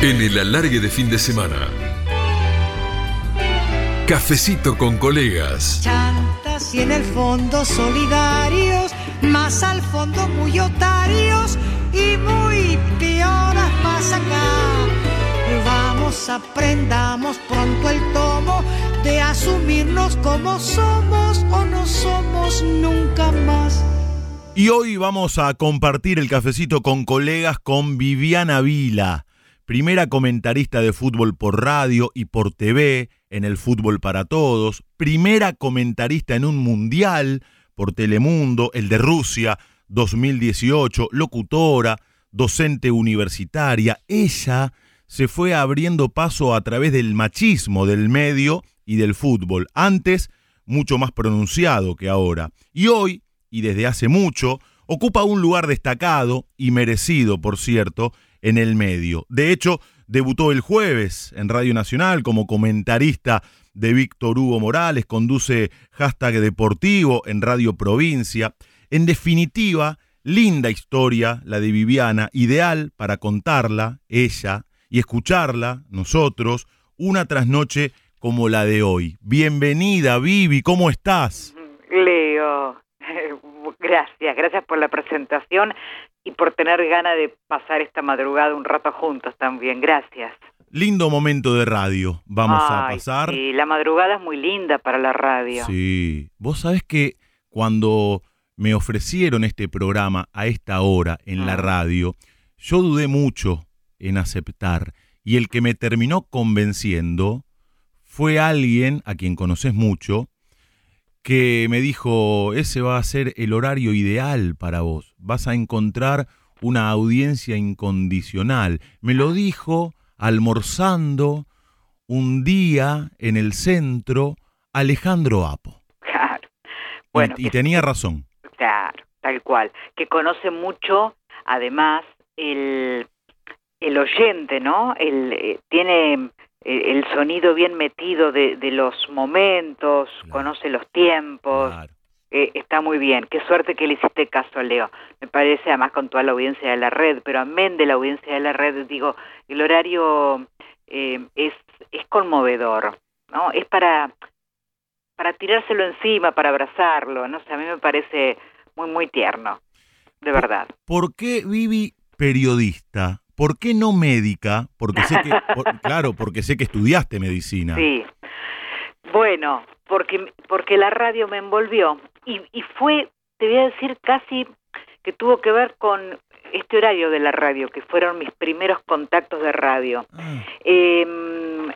En el alargue de fin de semana. Cafecito con colegas. Chantas y en el fondo solidarios, más al fondo muy otarios y muy pioras más acá. Vamos, aprendamos pronto el tomo de asumirnos como somos o no somos nunca más. Y hoy vamos a compartir el cafecito con colegas con Viviana Vila, primera comentarista de fútbol por radio y por TV en el Fútbol para Todos, primera comentarista en un mundial por Telemundo, el de Rusia 2018, locutora, docente universitaria. Ella se fue abriendo paso a través del machismo del medio y del fútbol, antes mucho más pronunciado que ahora. Y hoy y desde hace mucho, ocupa un lugar destacado y merecido, por cierto, en el medio. De hecho, debutó el jueves en Radio Nacional como comentarista de Víctor Hugo Morales, conduce hashtag deportivo en Radio Provincia. En definitiva, linda historia la de Viviana, ideal para contarla, ella, y escucharla, nosotros, una tras noche como la de hoy. Bienvenida, Vivi, ¿cómo estás? Leo, gracias, gracias por la presentación y por tener ganas de pasar esta madrugada un rato juntos también. Gracias. Lindo momento de radio, vamos a pasar. Sí, la madrugada es muy linda para la radio. Sí, vos sabés que cuando me ofrecieron este programa a esta hora en la ah. radio, yo dudé mucho en aceptar y el que me terminó convenciendo fue alguien a quien conoces mucho, que me dijo, ese va a ser el horario ideal para vos, vas a encontrar una audiencia incondicional. Me lo dijo almorzando un día en el centro Alejandro Apo. Claro. Bueno, y, tenía razón. Claro, tal cual. Que conoce mucho, además, el, el oyente, ¿no? El, eh, tiene el sonido bien metido de, de los momentos, conoce los tiempos. Eh, está muy bien. Qué suerte que le hiciste caso, Leo. Me parece, además, con toda la audiencia de la red, pero amén de la audiencia de la red, digo, el horario eh, es, es conmovedor, ¿no? Es para, para tirárselo encima, para abrazarlo, no sé, a mí me parece muy, muy tierno, de verdad. ¿Por qué Vivi periodista? ¿Por qué no médica? Porque sé que, claro, porque sé que estudiaste medicina. Sí. Bueno, porque, porque la radio me envolvió y, y fue, te voy a decir, casi que tuvo que ver con este horario de la radio, que fueron mis primeros contactos de radio. Ah. Em,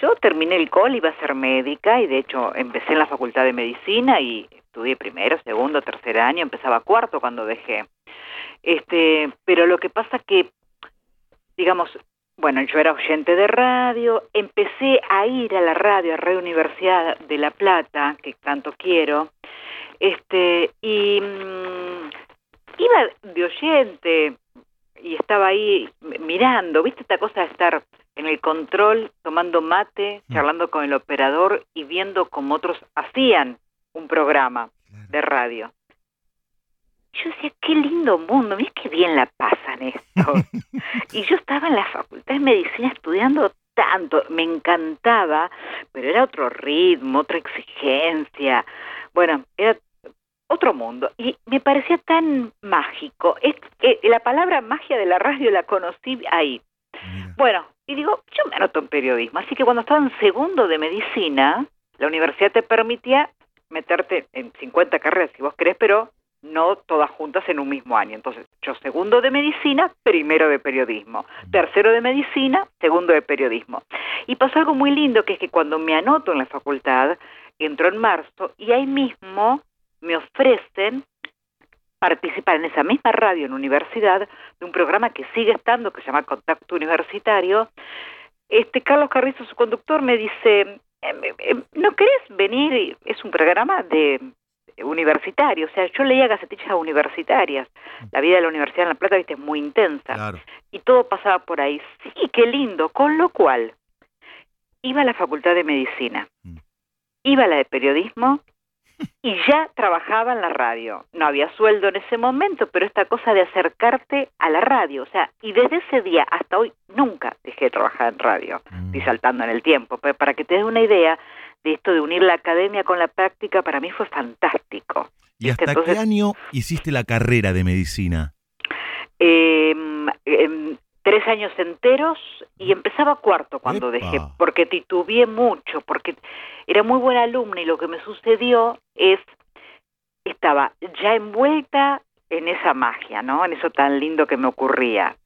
yo terminé el col, iba a ser médica y de hecho empecé en la facultad de medicina y estudié primero, segundo, tercer año, empezaba cuarto cuando dejé. Este, pero lo que pasa que digamos, bueno, yo era oyente de radio, empecé a ir a la radio, a Radio Universidad de La Plata, que tanto quiero, este, y mm, iba de oyente y estaba ahí mirando, ¿viste esta cosa de estar en el control, tomando mate, mm. charlando con el operador y viendo cómo otros hacían un programa de radio? Yo decía, qué lindo mundo, mira qué bien la pasan esto. y yo estaba en la facultad de medicina estudiando tanto, me encantaba, pero era otro ritmo, otra exigencia. Bueno, era otro mundo y me parecía tan mágico. Es, eh, la palabra magia de la radio la conocí ahí. Bueno, y digo, yo me anoto en periodismo, así que cuando estaba en segundo de medicina, la universidad te permitía meterte en 50 carreras si vos querés, pero no todas juntas en un mismo año. Entonces, yo segundo de medicina, primero de periodismo. Tercero de medicina, segundo de periodismo. Y pasó algo muy lindo, que es que cuando me anoto en la facultad, entro en marzo y ahí mismo me ofrecen participar en esa misma radio en universidad de un programa que sigue estando, que se llama Contacto Universitario. Este Carlos Carrizo, su conductor, me dice, em, em, ¿no querés venir? Es un programa de universitario, o sea, yo leía gacetillas universitarias, la vida de la Universidad en La Plata, viste, es muy intensa, y todo pasaba por ahí, sí, qué lindo, con lo cual, iba a la Facultad de Medicina, mm. iba a la de Periodismo, y ya trabajaba en la radio. No había sueldo en ese momento, pero esta cosa de acercarte a la radio, o sea, y desde ese día hasta hoy nunca dejé de trabajar en radio, Mm. estoy saltando en el tiempo, pero para que te des una idea de esto de unir la academia con la práctica, para mí fue fantástico. ¿Y hasta Entonces- qué año hiciste la carrera de medicina? Eh, tres años enteros y empezaba cuarto cuando Epa. dejé, porque titubeé mucho, porque era muy buena alumna y lo que me sucedió es, estaba ya envuelta en esa magia, ¿no? En eso tan lindo que me ocurría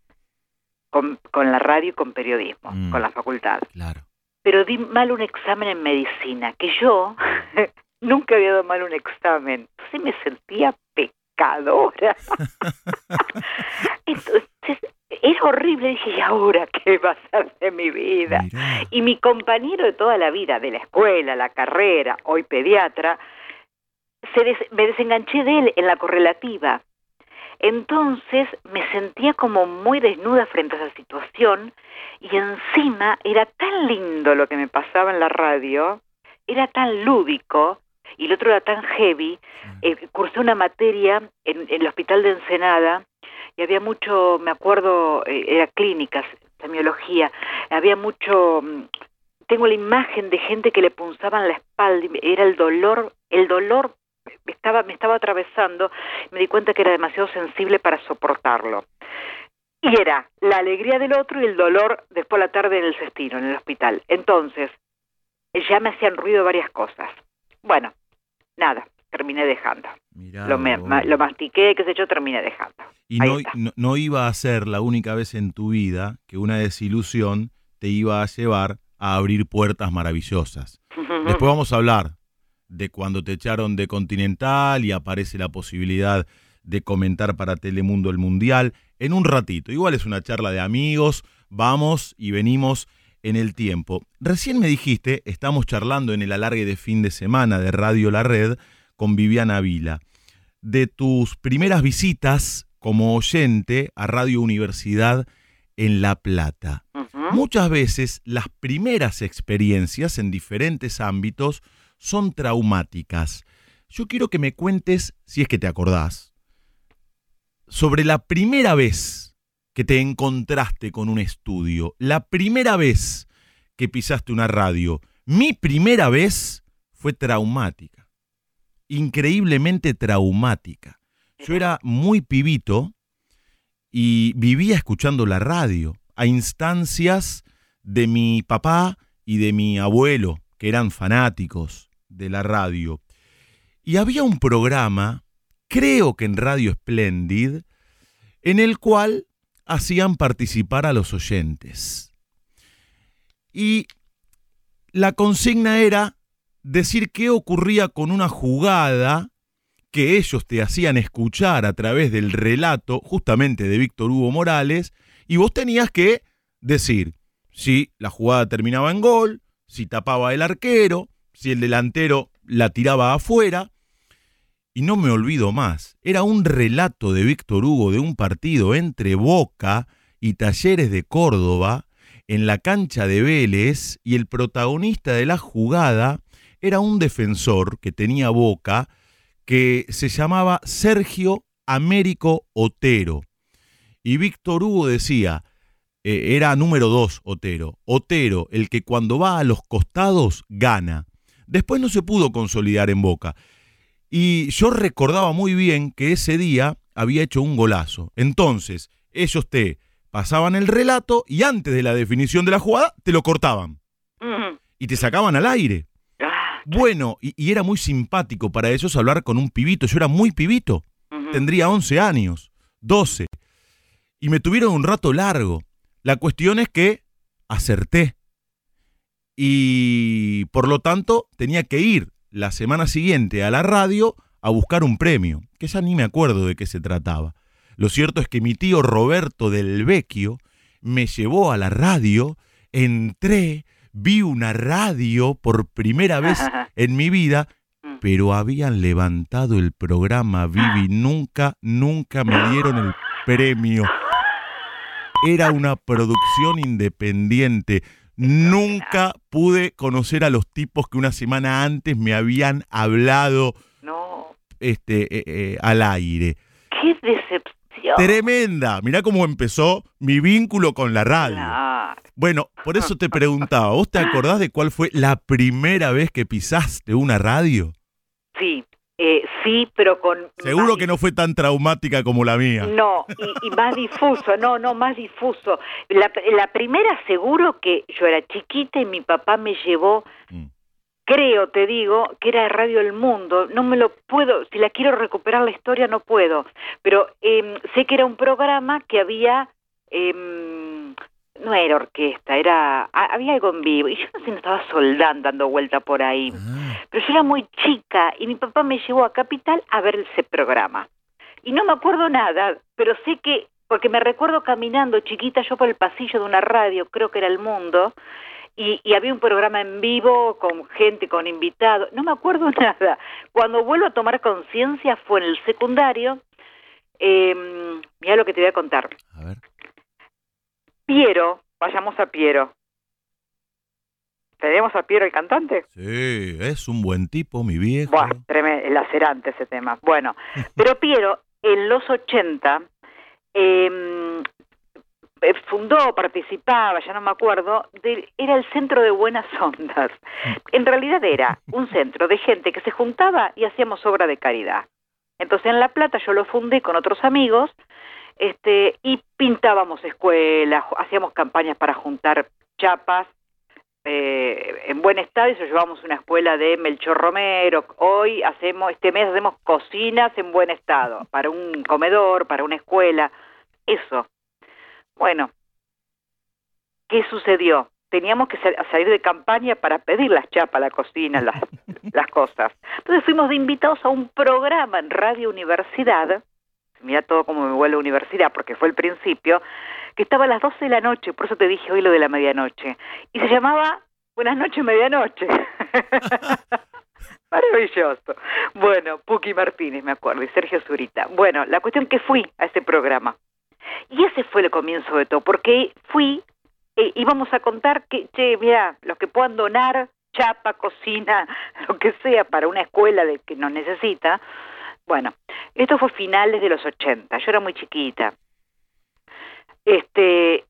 con, con la radio y con periodismo, Mm. con la facultad. Claro. Pero di mal un examen en medicina, que yo nunca había dado mal un examen. Entonces me sentía pecadora. Entonces, era horrible. Dije, ¿y ahora qué va a ser de mi vida? Y mi compañero de toda la vida, de la escuela, la carrera, hoy pediatra, se des- me desenganché de él en la correlativa. Entonces me sentía como muy desnuda frente a esa situación y encima era tan lindo lo que me pasaba en la radio, era tan lúdico y el otro era tan heavy. Eh, cursé una materia en, en el hospital de Ensenada y había mucho, me acuerdo, eh, era clínicas, semiología, había mucho, mm, tengo la imagen de gente que le punzaban la espalda, era el dolor, el dolor estaba, me estaba atravesando, me di cuenta que era demasiado sensible para soportarlo. Y era la alegría del otro y el dolor después a la tarde en el cestino, en el hospital. Entonces, ya me hacían ruido varias cosas. Bueno, nada, terminé dejando. Mirá Lo, me- vos. ma- lo mastiqué, qué sé yo, terminé dejando. Y no, no, no iba a ser la única vez en tu vida que una desilusión te iba a llevar a abrir puertas maravillosas. Después vamos a hablar de cuando te echaron de Continental y aparece la posibilidad de comentar para Telemundo el Mundial en un ratito. Igual es una charla de amigos, vamos y venimos en el tiempo. Recién me dijiste, estamos charlando en el alargue de fin de semana de Radio La Red con Viviana Vila, de tus primeras visitas como oyente a Radio Universidad en La Plata. Muchas veces las primeras experiencias en diferentes ámbitos son traumáticas. Yo quiero que me cuentes, si es que te acordás, sobre la primera vez que te encontraste con un estudio, la primera vez que pisaste una radio. Mi primera vez fue traumática, increíblemente traumática. Yo era muy pibito y vivía escuchando la radio a instancias de mi papá y de mi abuelo, que eran fanáticos de la radio. Y había un programa, creo que en Radio Splendid, en el cual hacían participar a los oyentes. Y la consigna era decir qué ocurría con una jugada que ellos te hacían escuchar a través del relato justamente de Víctor Hugo Morales, y vos tenías que decir si la jugada terminaba en gol, si tapaba el arquero, si el delantero la tiraba afuera. Y no me olvido más, era un relato de Víctor Hugo de un partido entre Boca y Talleres de Córdoba en la cancha de Vélez y el protagonista de la jugada era un defensor que tenía Boca que se llamaba Sergio Américo Otero. Y Víctor Hugo decía, eh, era número dos Otero, Otero, el que cuando va a los costados gana. Después no se pudo consolidar en Boca. Y yo recordaba muy bien que ese día había hecho un golazo. Entonces, ellos te pasaban el relato y antes de la definición de la jugada te lo cortaban y te sacaban al aire. Ah, Bueno, y, y era muy simpático para ellos hablar con un pibito. Yo era muy pibito, tendría 11 años, 12. Y me tuvieron un rato largo. La cuestión es que acerté. Y por lo tanto tenía que ir la semana siguiente a la radio a buscar un premio, que ya ni me acuerdo de qué se trataba. Lo cierto es que mi tío Roberto del Vecchio me llevó a la radio, entré, vi una radio por primera vez en mi vida, pero habían levantado el programa Vivi, nunca, nunca me dieron el premio. Era una producción independiente. Nunca pude conocer a los tipos que una semana antes me habían hablado No, este, eh, eh, al aire. qué decepción. Tremenda. Mirá cómo empezó mi vínculo con la radio. Claro. Bueno, por eso te preguntaba, ¿vos te acordás de cuál fue la primera vez que pisaste una radio? Sí, eh, sí, pero con... Seguro que no fue tan traumática como la mía. No, y, y más difuso, no, no, más difuso. La, la primera seguro que yo era chiquita y mi papá me llevó, Mm. creo, te digo, que era Radio El Mundo. No me lo puedo, si la quiero recuperar la historia no puedo, pero em, sé que era un programa que había, em, no era orquesta, era, ha- había algo en vivo y yo no sé, no estaba soldando dando vuelta por ahí. Ah, Pero yo era muy chica y mi papá me llevó a Capital a ver ese programa. Y no me acuerdo nada, pero sé que, porque me recuerdo caminando chiquita yo por el pasillo de una radio, creo que era El Mundo, y, y había un programa en vivo con gente, con invitados, no me acuerdo nada. Cuando vuelvo a tomar conciencia fue en el secundario, eh, mira lo que te voy a contar. a ver. Piero, vayamos a Piero. ¿Tenemos a Piero el cantante? Sí, es un buen tipo, mi viejo. Buah, tremendo, lacerante ese tema. Bueno, pero Piero en los 80 eh, eh, fundó, participaba, ya no me acuerdo, de- era el Centro de Buenas Ondas. En realidad era un centro de gente que se juntaba y hacíamos obra de caridad. Entonces en La Plata yo lo fundé con otros amigos este, y pintábamos escuelas, hacíamos campañas para juntar chapas eh, en buen estado y se llevamos una escuela de Melchor Romero. Hoy hacemos, este mes hacemos cocinas en buen estado, para un comedor, para una escuela, eso. Bueno, ¿qué sucedió? Teníamos que sal- salir de campaña para pedir las chapas, la cocina, las, las cosas. Entonces fuimos de invitados a un programa en Radio Universidad, mira todo como me vuelve a universidad, porque fue el principio, que estaba a las 12 de la noche, por eso te dije hoy lo de la medianoche, y se llamaba Buenas noches, medianoche. Maravilloso. Bueno, Puki Martínez, me acuerdo, y Sergio Zurita. Bueno, la cuestión que fui a ese programa. Y ese fue el comienzo de todo, porque fui, eh, íbamos a contar que, che, mira, los que puedan donar chapa, cocina, lo que sea para una escuela de que nos necesita. Bueno, esto fue finales de los 80, yo era muy chiquita. Este,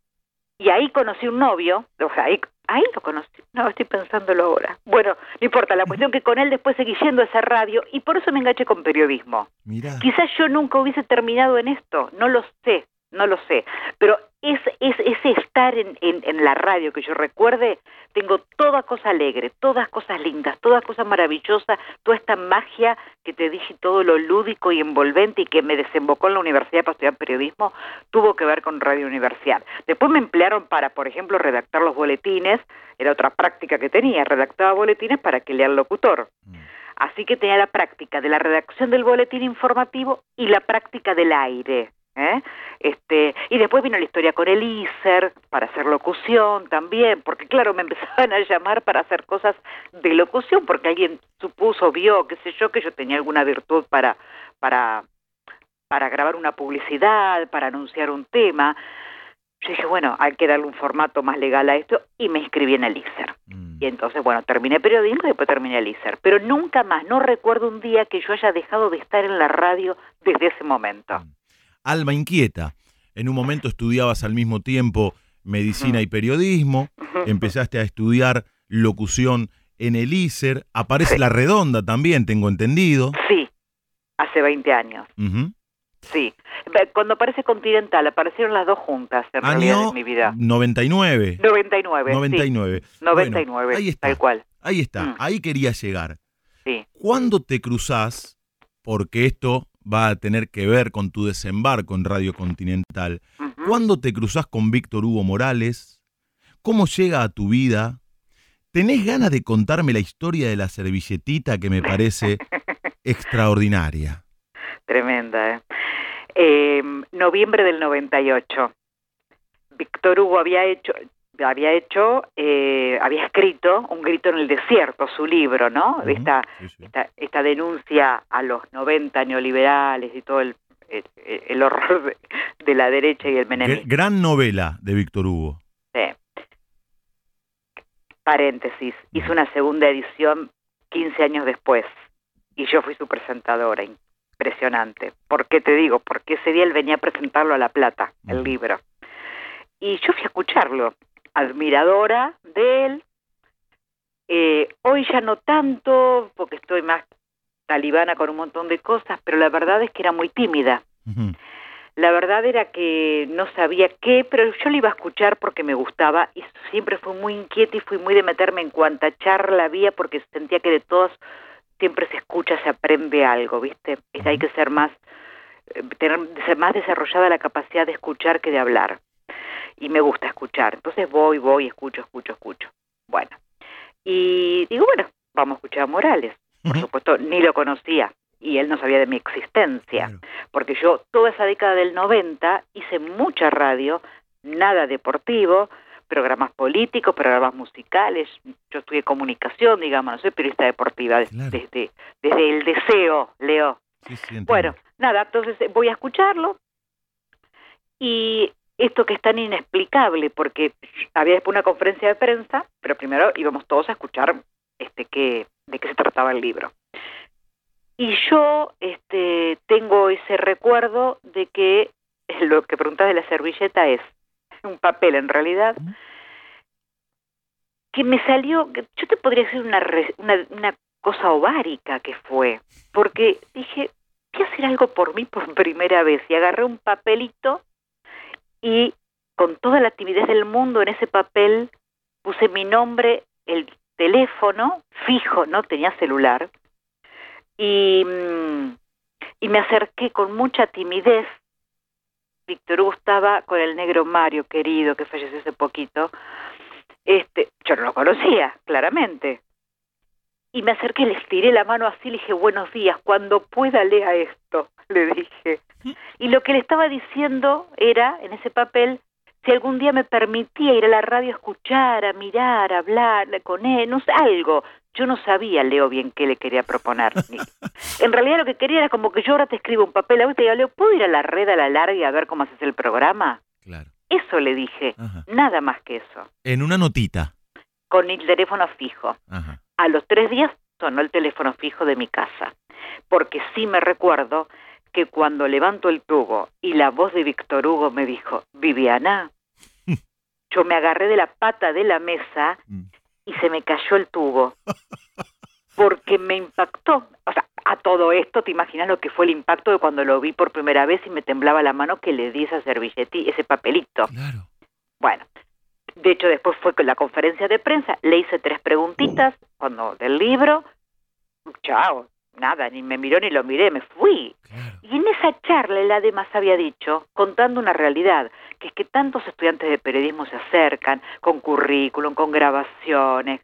y ahí conocí un novio, o sea, ahí, ahí lo conocí, no, estoy pensándolo ahora. Bueno, no importa, la cuestión que con él después seguí yendo a esa radio y por eso me enganché con periodismo. Mirá. Quizás yo nunca hubiese terminado en esto, no lo sé, no lo sé, pero es, es, ese estar en, en, en la radio que yo recuerde, tengo toda cosa alegre, todas cosas lindas, todas cosas maravillosas, toda esta magia que te dije, todo lo lúdico y envolvente y que me desembocó en la universidad para estudiar periodismo, tuvo que ver con Radio Universidad. Después me emplearon para, por ejemplo, redactar los boletines, era otra práctica que tenía, redactaba boletines para que lea el locutor. Mm. Así que tenía la práctica de la redacción del boletín informativo y la práctica del aire. ¿Eh? Este, y después vino la historia con el ISER para hacer locución también, porque claro, me empezaban a llamar para hacer cosas de locución, porque alguien supuso, vio, qué sé yo, que yo tenía alguna virtud para, para, para grabar una publicidad, para anunciar un tema. Yo dije, bueno, hay que darle un formato más legal a esto y me inscribí en el ISER. Mm. Y entonces, bueno, terminé periodismo y después terminé el ISER. Pero nunca más, no recuerdo un día que yo haya dejado de estar en la radio desde ese momento. Alma inquieta. En un momento estudiabas al mismo tiempo medicina y periodismo, empezaste a estudiar locución en el ISER, aparece Sí. La Redonda también, tengo entendido. Sí, hace 20 años, sí. Cuando aparece Continental, aparecieron las dos juntas en realidad Año en mi vida. 99. 99. 99. Sí, 99, Bueno, ahí está. tal cual. Ahí está, Mm. ahí quería llegar. Sí. ¿Cuándo te cruzás? Porque esto va a tener que ver con tu desembarco en Radio Continental. ¿Cuándo te cruzás con Víctor Hugo Morales? ¿Cómo llega a tu vida? ¿Tenés ganas de contarme la historia de la servilletita que me parece extraordinaria? Tremenda, ¿eh? Eh, Noviembre del 98. Víctor Hugo había hecho, había hecho, eh, había escrito Un grito en el desierto, su libro, ¿no? Esta, sí, sí. esta, esta denuncia a los 90 neoliberales y todo el, el, el horror de, de la derecha y el menemismo. Gran novela de Víctor Hugo. Sí. paréntesis, hizo una segunda edición 15 años después y yo fui su presentadora, impresionante. ¿Por qué te digo? Porque ese día él venía a presentarlo a La Plata, el libro. Y yo fui a escucharlo, admiradora de él. Eh, hoy ya no tanto, porque estoy más talibana con un montón de cosas, pero la verdad es que era muy tímida. La verdad era que no sabía qué, pero yo le iba a escuchar porque me gustaba y siempre fui muy inquieta y fui muy de meterme en cuanta charla había porque sentía que de todos siempre se escucha, se aprende algo, ¿viste? Es, hay que ser más, eh, tener ser más desarrollada la capacidad de escuchar que de hablar. Y me gusta escuchar. Entonces voy, voy, escucho, escucho, escucho. Bueno. Y digo, bueno, vamos a escuchar a Morales. Por supuesto, ni lo conocía y él no sabía de mi existencia, porque yo toda esa década del 90 hice mucha radio, nada deportivo, programas políticos, programas musicales, yo estudié comunicación, digamos, no soy periodista deportiva, desde, desde el deseo, Leo. bueno, nada, entonces eh, voy a escucharlo y esto que es tan inexplicable, porque había después una conferencia de prensa, pero primero íbamos todos a escuchar este que, de qué se trataba el libro. Y yo este, tengo ese recuerdo de que lo que preguntas de la servilleta es un papel en realidad, que me salió, yo te podría decir una, una, una cosa ovárica que fue, porque dije, voy a hacer algo por mí por primera vez y agarré un papelito y con toda la timidez del mundo en ese papel puse mi nombre, el teléfono fijo, no tenía celular, y, mm, y me acerqué con mucha timidez. Víctor Hugo estaba con el negro Mario, querido, que falleció hace poquito. Este, yo no lo conocía, claramente. Y me acerqué, le estiré la mano así, le dije, buenos días, cuando pueda lea esto, le dije. Y lo que le estaba diciendo era, en ese papel, si algún día me permitía ir a la radio a escuchar, a mirar, a hablar con él, no sé, algo. Yo no sabía, Leo, bien qué le quería proponer. en realidad lo que quería era como que yo ahora te escribo un papel ahorita y digo, Leo, ¿puedo ir a la red a la larga a ver cómo haces el programa? Claro. Eso le dije, nada más que eso. En una notita. Con el teléfono fijo. A los tres días sonó el teléfono fijo de mi casa, porque sí me recuerdo que cuando levanto el tubo y la voz de Víctor Hugo me dijo, Viviana, yo me agarré de la pata de la mesa mm. y se me cayó el tubo. Porque me impactó. O sea, a todo esto, ¿te imaginas lo que fue el impacto de cuando lo vi por primera vez y me temblaba la mano que le di esa servilletí, ese papelito? Claro. Bueno, de hecho después fue con la conferencia de prensa, le hice tres preguntitas cuando del libro, chao, nada, ni me miró ni lo miré, me fui. Y en esa charla él además había dicho, contando una realidad, que es que tantos estudiantes de periodismo se acercan con currículum, con grabaciones,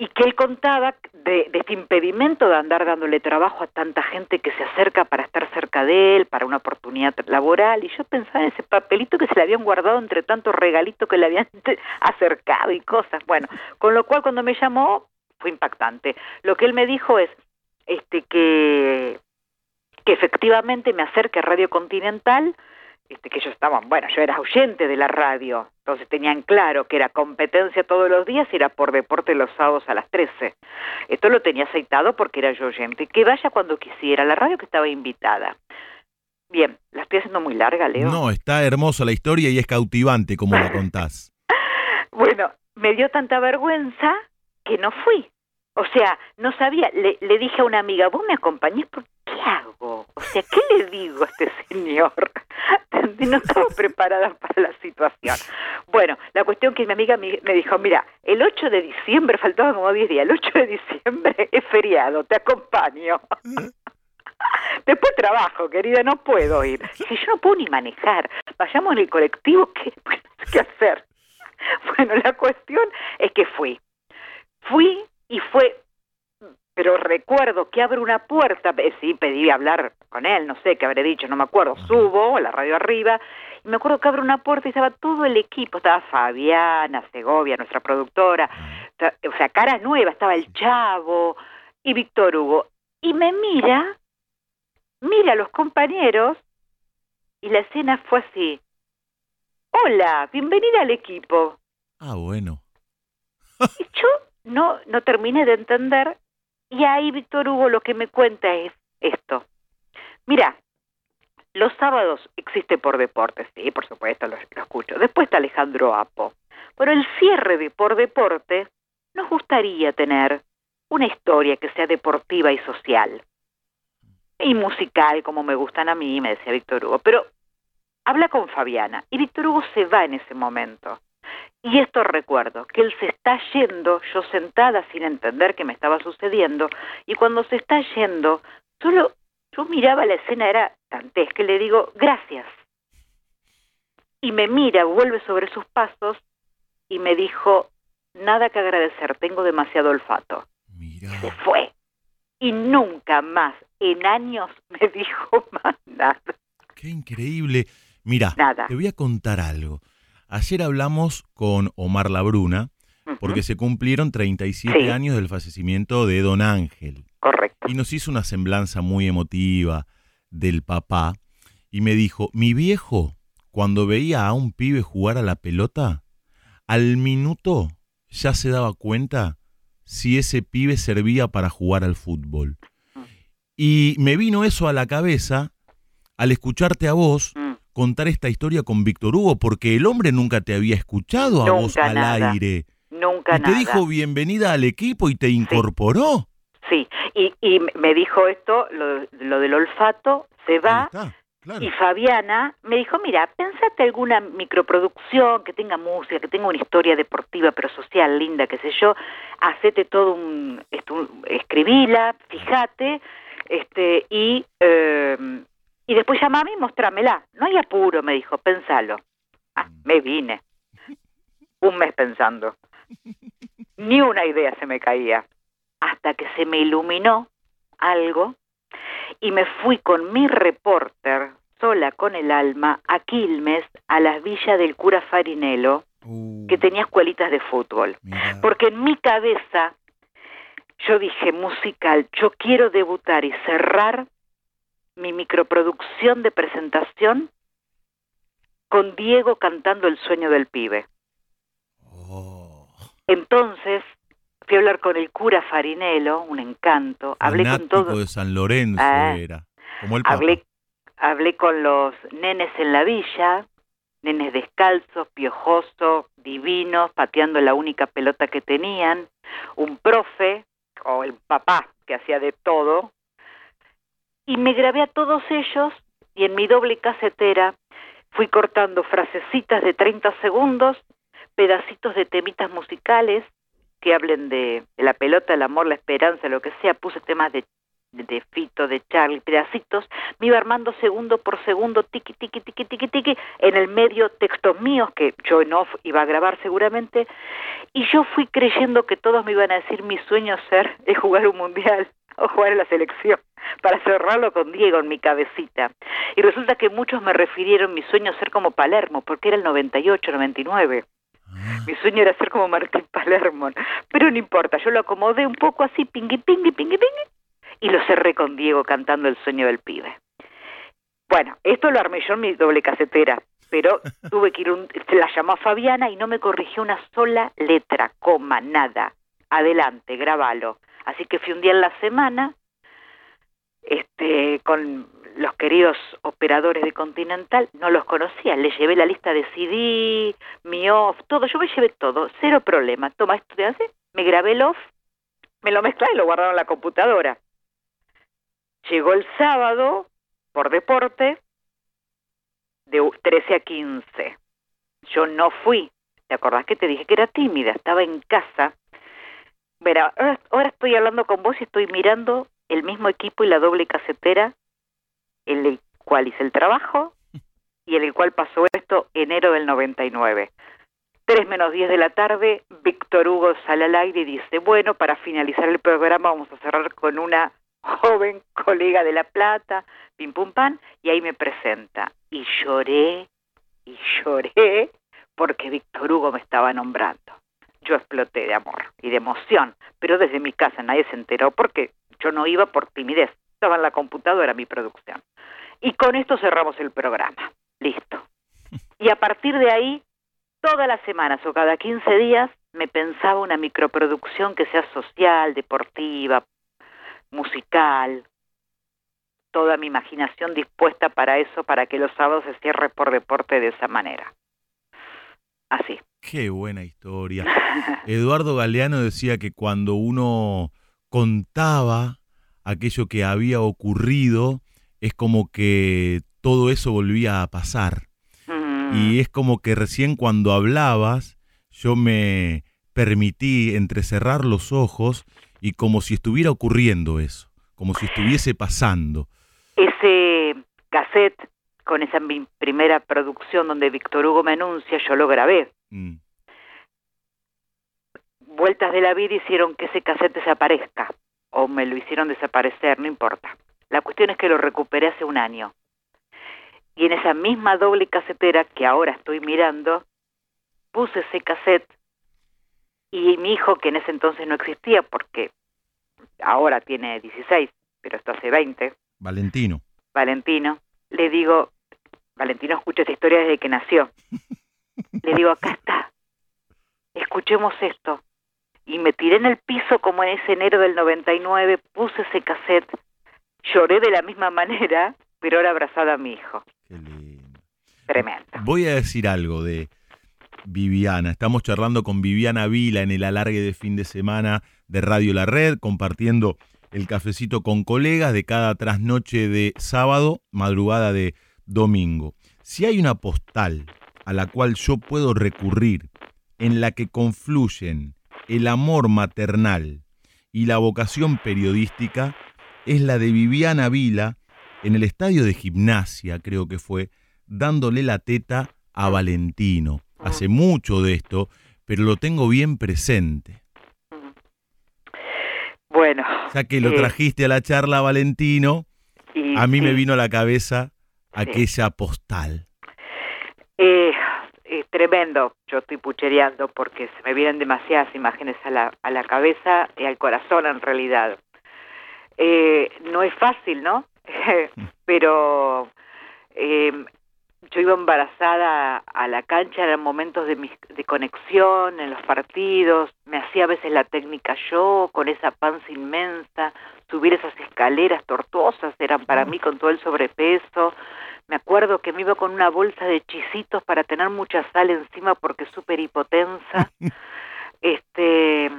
y que él contaba de, este impedimento de andar dándole trabajo a tanta gente que se acerca para estar cerca de él, para una oportunidad laboral, y yo pensaba en ese papelito que se le habían guardado entre tantos regalitos que le habían acercado y cosas. Bueno, con lo cual cuando me llamó fue impactante. Lo que él me dijo es, este que, que efectivamente me acerque a Radio Continental, este, que ellos estaban, bueno, yo era oyente de la radio, entonces tenían claro que era competencia todos los días y era por deporte los sábados a las 13. Esto lo tenía aceitado porque era yo oyente. Que vaya cuando quisiera, la radio que estaba invitada. Bien, la estoy haciendo muy larga, Leo. No, está hermosa la historia y es cautivante como la contás. bueno, me dio tanta vergüenza que no fui. O sea, no sabía, le, le dije a una amiga, vos me acompañás, ¿por qué hago? O sea, ¿qué le digo a este señor? no estaba preparada para la situación. Bueno, la cuestión que mi amiga me dijo, mira, el 8 de diciembre, faltaban como 10 días, el 8 de diciembre es feriado, te acompaño. Después trabajo, querida, no puedo ir. Si yo no puedo ni manejar, vayamos en el colectivo, ¿qué, qué hacer? Bueno, la cuestión es que fui. Fui y fue, pero recuerdo que abre una puerta, sí, pedí hablar con él, no sé qué habré dicho, no me acuerdo, subo a la radio arriba, y me acuerdo que abre una puerta y estaba todo el equipo, estaba Fabiana, Segovia, nuestra productora, o sea, cara nueva, estaba el Chavo y Víctor Hugo, y me mira, mira a los compañeros, y la escena fue así, hola, bienvenida al equipo. Ah, bueno. Y yo no, no terminé de entender y ahí Víctor Hugo lo que me cuenta es esto. Mira, los sábados existe por deporte, sí, por supuesto, lo, lo escucho. Después está Alejandro Apo. Pero el cierre de por deporte nos gustaría tener una historia que sea deportiva y social. Y musical, como me gustan a mí, me decía Víctor Hugo. Pero habla con Fabiana y Víctor Hugo se va en ese momento. Y esto recuerdo, que él se está yendo, yo sentada sin entender qué me estaba sucediendo, y cuando se está yendo, solo yo miraba la escena, era dantesca, y le digo, gracias. Y me mira, vuelve sobre sus pasos, y me dijo, nada que agradecer, tengo demasiado olfato. Mira. Se fue. Y nunca más, en años, me dijo más nada. Qué increíble. Mira, Nada. te voy a contar algo. Ayer hablamos con Omar Labruna porque se cumplieron 37 Sí. años del fallecimiento de Don Ángel Correcto. y nos hizo una semblanza muy emotiva del papá y me dijo, mi viejo, cuando veía a un pibe jugar a la pelota, al minuto ya se daba cuenta si ese pibe servía para jugar al fútbol. Y me vino eso a la cabeza al escucharte a vos Mm. Contar esta historia con Víctor Hugo, porque el hombre nunca te había escuchado a vos Nunca al nada. aire. Nunca Y te nada. dijo bienvenida al equipo y te incorporó. Sí, y, y me dijo esto, lo, lo del olfato, se va. está, claro. Y Fabiana me dijo, mira, pensate alguna microproducción que tenga música, que tenga una historia deportiva pero social, linda, qué sé yo, hacete todo un, esto, un- escribila, fíjate, este, y, eh, y después llamame y mostrámela. No hay apuro, me dijo, pensalo. Ah, me vine. Un mes pensando. Ni una idea se me caía. Hasta que se me iluminó algo y me fui con mi reporter, sola con el alma, a Quilmes, a las villas del cura Farinelo, Uh, que tenía escuelitas de fútbol. Porque en mi cabeza yo dije, musical, yo quiero debutar y cerrar mi microproducción de presentación con Diego cantando El sueño del pibe. Oh, Entonces fui a hablar con el cura Farinelo, un encanto, hablé con fanático todo, de San Lorenzo Ah. era. Como el Papa. hablé, hablé con los nenes en la villa, nenes descalzos, piojosos, divinos, pateando la única pelota que tenían, un profe, o el papá, que hacía de todo, y me grabé a todos ellos y en mi doble casetera fui cortando frasecitas de 30 segundos, pedacitos de temitas musicales que hablen de, la pelota, el amor, la esperanza, lo que sea, puse temas de, de, de Fito, de Charlie, pedacitos, me iba armando segundo por segundo, tiqui, tiqui, tiqui, tiqui, tiqui, en el medio textos míos que yo off iba a grabar seguramente, y yo fui creyendo que todos me iban a decir mi sueño ser es jugar un mundial o jugar en la selección, para cerrarlo con Diego en mi cabecita. Y resulta que muchos me refirieron mi sueño ser como Palermo, porque era el 98, 99. Ah, Mi sueño era ser como Martín Palermo, pero no importa, yo lo acomodé un poco así, pingui, pingui, pingui, pingui, y lo cerré con Diego cantando el sueño del pibe. Bueno, esto lo armé yo en mi doble casetera, pero tuve que ir, un, la llamó a Fabiana y no me corrigió una sola letra, coma, nada. Adelante, grabalo. Así que fui un día en la semana, este, con los queridos operadores de Continental, no los conocía, les llevé la lista de CD, mi off, todo, yo me llevé todo, cero problema. Toma esto de hace, me grabé el off, me lo mezclé y lo guardaron en la computadora. Llegó el sábado, por deporte, de u- 13 a 15. Yo no fui. ¿Te acordás que te dije que era tímida? Estaba en casa. Verá, ahora, estoy hablando con vos y estoy mirando el mismo equipo y la doble casetera en el cual hice el trabajo y en el cual pasó esto enero del 99. 3 menos 10 de la tarde, Víctor Hugo sale al aire y dice, bueno, para finalizar el programa vamos a cerrar con una joven colega de La Plata, pim pum pan, y ahí me presenta. Y lloré, y lloré, porque Víctor Hugo me estaba nombrando. Yo exploté de amor y de emoción, pero desde mi casa nadie se enteró porque yo no iba por timidez, estaba en la computadora mi producción. Y con esto cerramos el programa. Listo. Y a partir de ahí, todas las semanas o cada 15 días, me pensaba una microproducción que sea social, deportiva, musical, toda mi imaginación dispuesta para eso, para que los sábados se cierre por deporte de esa manera. Así. Qué buena historia. Eduardo Galeano decía que cuando uno contaba aquello que había ocurrido, es como que todo eso volvía a pasar. Mm, Y es como que recién cuando hablabas, yo me permití entrecerrar los ojos y como si estuviera ocurriendo eso, como si estuviese pasando. Ese cassette con esa mi primera producción donde Víctor Hugo me anuncia, yo lo grabé. Mm. Vueltas de la vida hicieron que ese cassette desaparezca, o me lo hicieron desaparecer, no importa. La cuestión es que lo recuperé hace un año. Y en esa misma doble casetera que ahora estoy mirando, puse ese cassette y mi hijo, que en ese entonces no existía porque ahora tiene 16, pero esto hace 20, Valentino. Valentino, le digo, Valentino escucha esta historia desde que nació. Le digo, acá está, escuchemos esto. Y me tiré en el piso como en ese enero del 99, puse ese cassette, lloré de la misma manera, pero ahora abrazada a mi hijo. Qué lindo. Tremendo. Voy a decir algo de Viviana. Estamos charlando con Viviana Vila en el alargue de fin de semana de Radio La Red, compartiendo el cafecito con colegas de cada trasnoche de sábado, madrugada de domingo. Si hay una postal a la cual yo puedo recurrir, en la que confluyen el amor maternal y la vocación periodística, es la de Viviana Vila en el estadio de gimnasia, creo que fue, dándole la teta a Valentino. Hace mucho de esto, pero lo tengo bien presente. Bueno. Ya que lo eh, trajiste a la charla, Valentino, y a mí me vino a la cabeza aquella postal. eh, eh, tremendo. Yo estoy puchereando porque se me vienen demasiadas imágenes a la, a la cabeza y al corazón en realidad. Eh, no es fácil, ¿no? Pero eh, yo iba embarazada a la cancha, eran momentos de, mis- de conexión en los partidos, me hacía a veces la técnica yo, con esa panza inmensa, subir esas escaleras tortuosas eran para mí con todo el sobrepeso. Me acuerdo que me iba con una bolsa de chisitos para tener mucha sal encima porque es súper hipotensa. este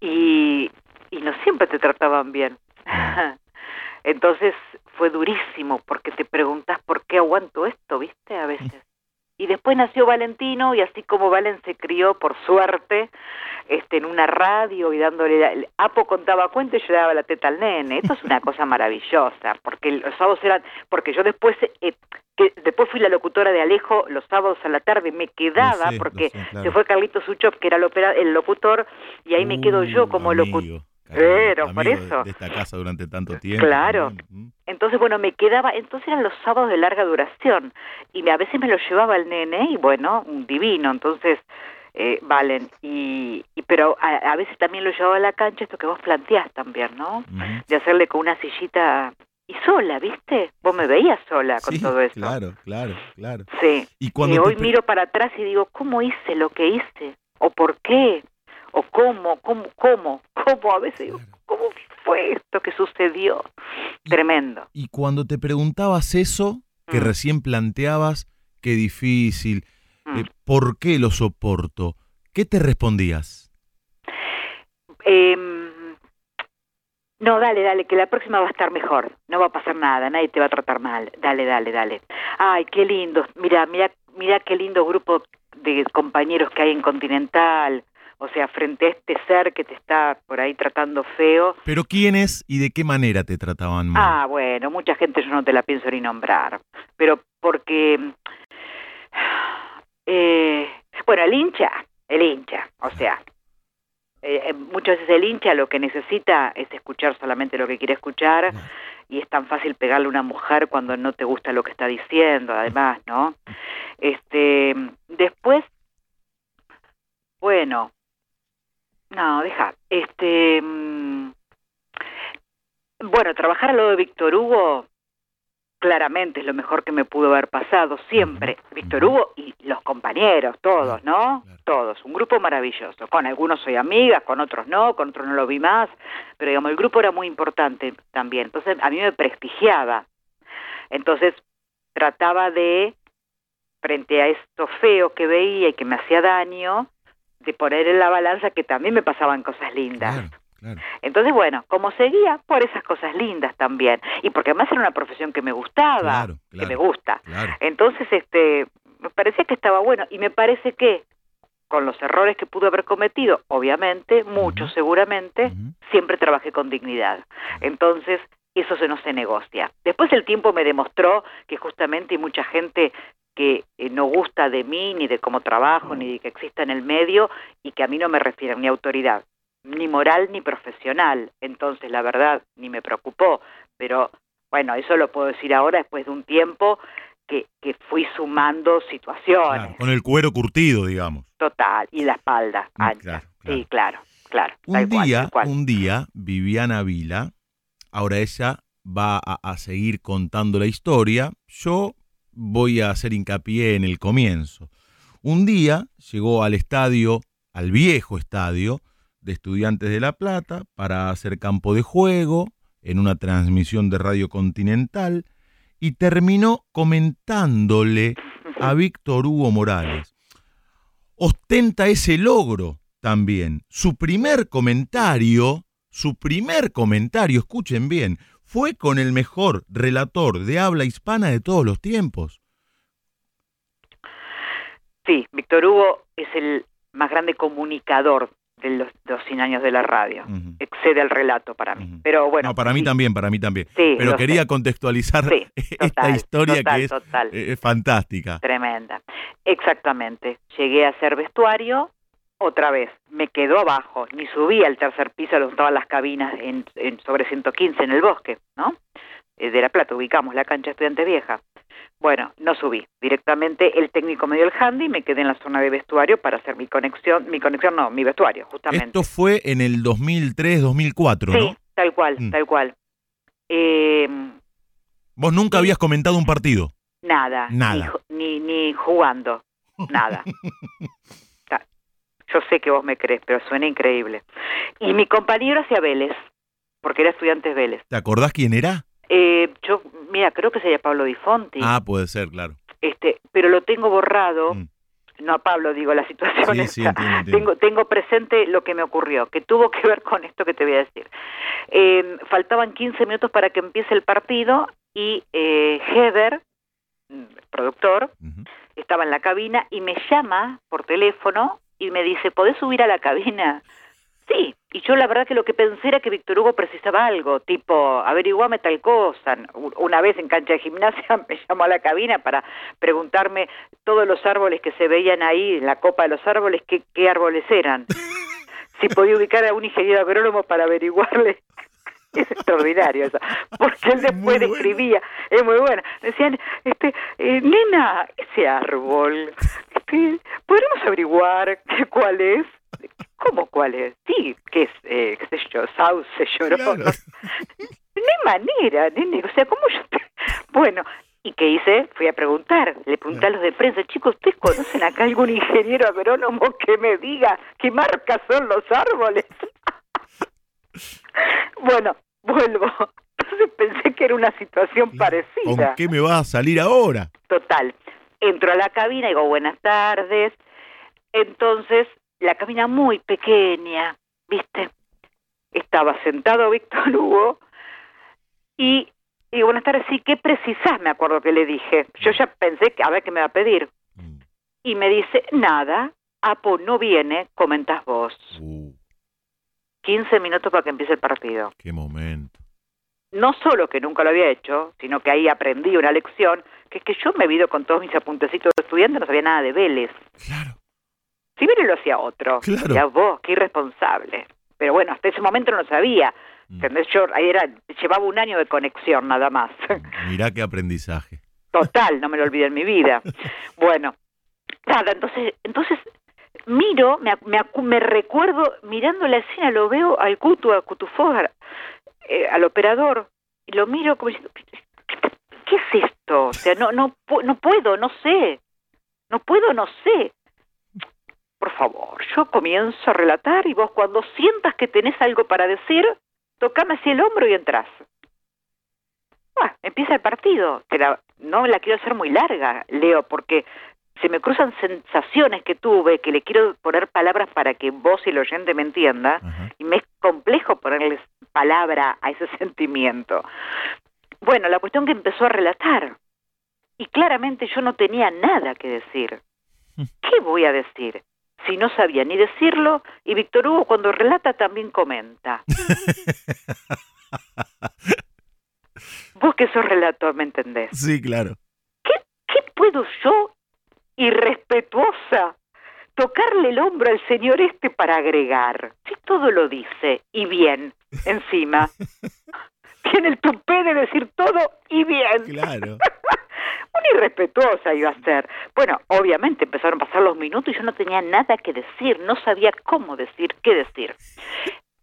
y, y no siempre te trataban bien. Entonces fue durísimo porque te preguntas por qué aguanto esto, ¿viste? A veces. Y después nació Valentino y así como Valen se crió por suerte este en una radio y dándole la- el Apo contaba cuentos y yo le daba la teta al nene. Esto es una cosa maravillosa, porque los sábados eran porque yo después eh, que después fui la locutora de Alejo los sábados a la tarde me quedaba porque sé, claro. se fue Carlitos Suchop que era el, opera- el locutor y ahí me quedo yo como locutor. Pero, por eso. De esta casa durante tanto tiempo. Claro. también. Mm. Entonces, bueno, me quedaba, entonces eran los sábados de larga duración y me- a veces me lo llevaba el nene y bueno, un divino, entonces eh, valen y, y pero a, a veces también lo llevaba a la cancha esto que vos planteás también, ¿no? De hacerle con una sillita y sola, ¿viste? Vos me veías sola con Sí, todo eso. Claro, claro, claro. Sí. Y cuando y hoy miro para atrás y digo, ¿cómo hice lo que hice? ¿O por qué? ¿O cómo? ¿Cómo? ¿Cómo? ¿Cómo? A veces digo. ¿cómo fue esto que sucedió? Y- Tremendo. Y cuando te preguntabas eso, que Mm. recién planteabas, qué difícil, Mm. eh, ¿por qué lo soporto? ¿Qué te respondías? Em, no, dale, dale, que la próxima va a estar mejor. No va a pasar nada, nadie te va a tratar mal. Dale, dale, dale. Ay, qué lindo. Mira, mira, mira qué lindo grupo de compañeros que hay en Continental. O sea, frente a este ser que te está por ahí tratando feo. Pero ¿quiénes y de qué manera te trataban mal? Ah, bueno, mucha gente yo no te la pienso ni nombrar. Pero porque... Eh, bueno, el hincha, el hincha, o sea, eh, eh, muchas veces el hincha lo que necesita es escuchar solamente lo que quiere escuchar y es tan fácil pegarle a una mujer cuando no te gusta lo que está diciendo, además, ¿no? Este, después, bueno, no, deja, este, mm, bueno, trabajar al lado de Víctor Hugo claramente es lo mejor que me pudo haber pasado siempre. Víctor. Hugo y los compañeros, todos, ¿no? Todos, un grupo maravilloso. Con algunos soy amiga, con otros no, con otros no lo vi más, pero digamos, el grupo era muy importante también. Entonces, a mí me prestigiaba. Entonces, trataba de, frente a esto feo que veía y que me hacía daño, de poner en la balanza que también me pasaban cosas lindas. Entonces, bueno, como seguía por esas cosas lindas también, y porque además era una profesión que me gustaba, que me gusta. Entonces, este, me parecía que estaba bueno, y me parece que con los errores que pude haber cometido, obviamente, muchos seguramente, siempre trabajé con dignidad. Entonces, eso se no se negocia. Después el tiempo me demostró que justamente hay mucha gente que eh, no gusta de mí, ni de cómo trabajo, ni de que exista en el medio, y que a mí no me refieren ni autoridad, ni moral, ni profesional. Entonces, la verdad, ni me preocupó. Pero bueno, eso lo puedo decir ahora después de un tiempo que, que fui sumando situaciones. con el cuero curtido, digamos. Total, y la espalda mm, ancha. Sí, claro, claro. Un día, un día, Viviana Vila, ahora ella va a, a seguir contando la historia. Yo voy a hacer hincapié en el comienzo. Un día llegó al estadio, al viejo estadio de Estudiantes de La Plata, para hacer campo de juego en una transmisión de Radio Continental y terminó comentándole a Víctor Hugo Morales. Ostenta ese logro también. Su primer comentario, su primer comentario, escuchen bien, fue con el mejor relator de habla hispana de todos los tiempos. Sí, Víctor Hugo es el más grande comunicador de los, dos 100 años de la radio. Excede al relato para mí. Pero bueno. No, para mí también, para mí también. Pero quería contextualizar esta historia que es, eh, es, fantástica. Tremenda. Exactamente. Llegué a ser vestuario, otra vez, me quedó abajo, ni subí al tercer piso, lo estaban las cabinas en, sobre 115 en el bosque, ¿no? Eh, de La Plata, ubicamos la cancha estudiante vieja. Bueno, no subí. Directamente el técnico me dio el handy y me quedé en la zona de vestuario para hacer mi conexión, mi conexión no, mi vestuario, justamente. Esto fue en el 2003, 2004, ¿no? Sí, tal cual, mm. tal cual. Eh, ¿Vos nunca habías comentado un partido? Nada. Nada. Ni, ni jugando, nada. Yo sé que vos me crees, pero suena increíble. Y mi compañero hacía Vélez, porque era estudiante de Vélez. ¿Te acordás quién era? Eh, yo, mira, creo que sería Pablo Di Fonti. Ah, puede ser, claro. Este, pero lo tengo borrado. Mm. No a Pablo, digo, la situación. Sí, Tengo, tengo presente lo que me ocurrió, que tuvo que ver con esto que te voy a decir. Eh, faltaban 15 minutos para que empiece el partido y eh, Heather, mm, productor, estaba en la cabina y me llama por teléfono y me dice, ¿podés subir a la cabina? Sí, y yo la verdad que lo que pensé era que Víctor Hugo precisaba algo, tipo, averiguame tal cosa. Una vez en cancha de gimnasia me llamó a la cabina para preguntarme todos los árboles que se veían ahí, en la copa de los árboles, qué, qué árboles eran. si podía ubicar a un ingeniero agrónomo para averiguarle es extraordinario eso, porque él después describía, es muy bueno, decían, este, eh, nena, ese árbol, este, ¿podremos averiguar cuál es? ¿Cómo cuál es? Sí, que es, eh, qué sé yo, sauce, lloró. No hay manera, nene, o sea, ¿cómo yo Bueno, ¿y qué hice? Fui a preguntar, le pregunté a los de prensa, chicos, ¿ustedes conocen acá algún ingeniero agrónomo que me diga qué marcas son los árboles? bueno, vuelvo. Entonces pensé que era una situación parecida. ¿Con qué me va a salir ahora? Total. Entro a la cabina y digo, buenas tardes. Entonces la cabina muy pequeña, ¿viste? Estaba sentado Víctor Hugo y digo, buenas tardes, sí, ¿qué precisás? Me acuerdo que le dije. Yo ya pensé que a ver qué me va a pedir. Mm. Y me dice, nada, Apo no viene, comentas vos. 15 uh. minutos para que empiece el partido. Qué momento. No solo que nunca lo había hecho, sino que ahí aprendí una lección, que es que yo me he ido con todos mis apuntecitos de estudiante, no sabía nada de Vélez. Claro. Si bien lo hacía otro. Claro. Ya vos, qué irresponsable. Pero bueno, hasta ese momento no lo sabía. Mm. Yo ahí era, llevaba un año de conexión nada más. Mirá qué aprendizaje. Total, no me lo olvidé en mi vida. bueno, nada, entonces, entonces miro, me, me, me recuerdo, mirando la escena, lo veo al Cutu, a Cutufo, eh, al operador, y lo miro como diciendo, ¿qué es esto? O sea, no, no, no puedo, no sé. No puedo, no sé favor, yo comienzo a relatar y vos cuando sientas que tenés algo para decir, tocame así el hombro y entras. Bueno, empieza el partido, que la- no la quiero hacer muy larga, Leo, porque se me cruzan sensaciones que tuve, que le quiero poner palabras para que vos y el oyente me entienda, y me es complejo ponerles palabra a ese sentimiento. Bueno, la cuestión que empezó a relatar, y claramente yo no tenía nada que decir. ¿Qué voy a decir? Si no sabía ni decirlo, y Víctor Hugo cuando relata también comenta. Vos que sos relator, ¿me entendés? Sí, claro. ¿Qué, qué puedo yo, irrespetuosa, tocarle el hombro al señor este para agregar? Si todo lo dice, y bien, encima. Tiene el tupé de decir todo y bien. Claro. Una irrespetuosa iba a ser. Bueno, obviamente empezaron a pasar los minutos y yo no tenía nada que decir, no sabía cómo decir, qué decir.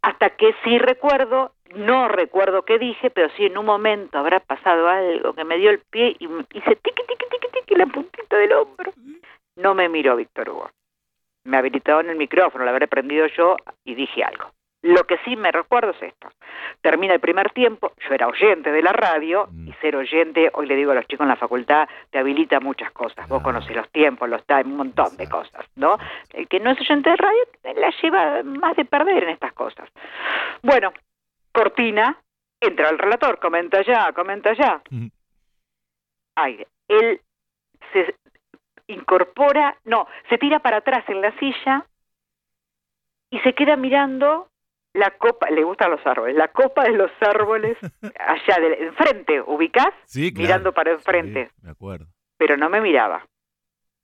Hasta que sí recuerdo, no recuerdo qué dije, pero sí en un momento habrá pasado algo que me dio el pie y hice tiqui, tiqui, tiqui, tiqui, la puntita del hombro. No me miró Víctor Hugo. Me habilitaron el micrófono, lo habré prendido yo y dije algo. Lo que sí me recuerdo es esto. Termina el primer tiempo, yo era oyente de la radio, Mm. y ser oyente, hoy le digo a los chicos en la facultad, te habilita muchas cosas. Vos conocés los tiempos, los time, un montón de cosas, ¿no? El que no es oyente de radio la lleva más de perder en estas cosas. Bueno, cortina, entra el relator, comenta ya, comenta ya. Ujú. Ay, él se incorpora, no, se tira para atrás en la silla y se queda mirando la copa, le gustan los árboles, la copa de los árboles allá de enfrente, ubicás, Sí, claro. mirando para enfrente, Sí, me acuerdo. pero no me miraba.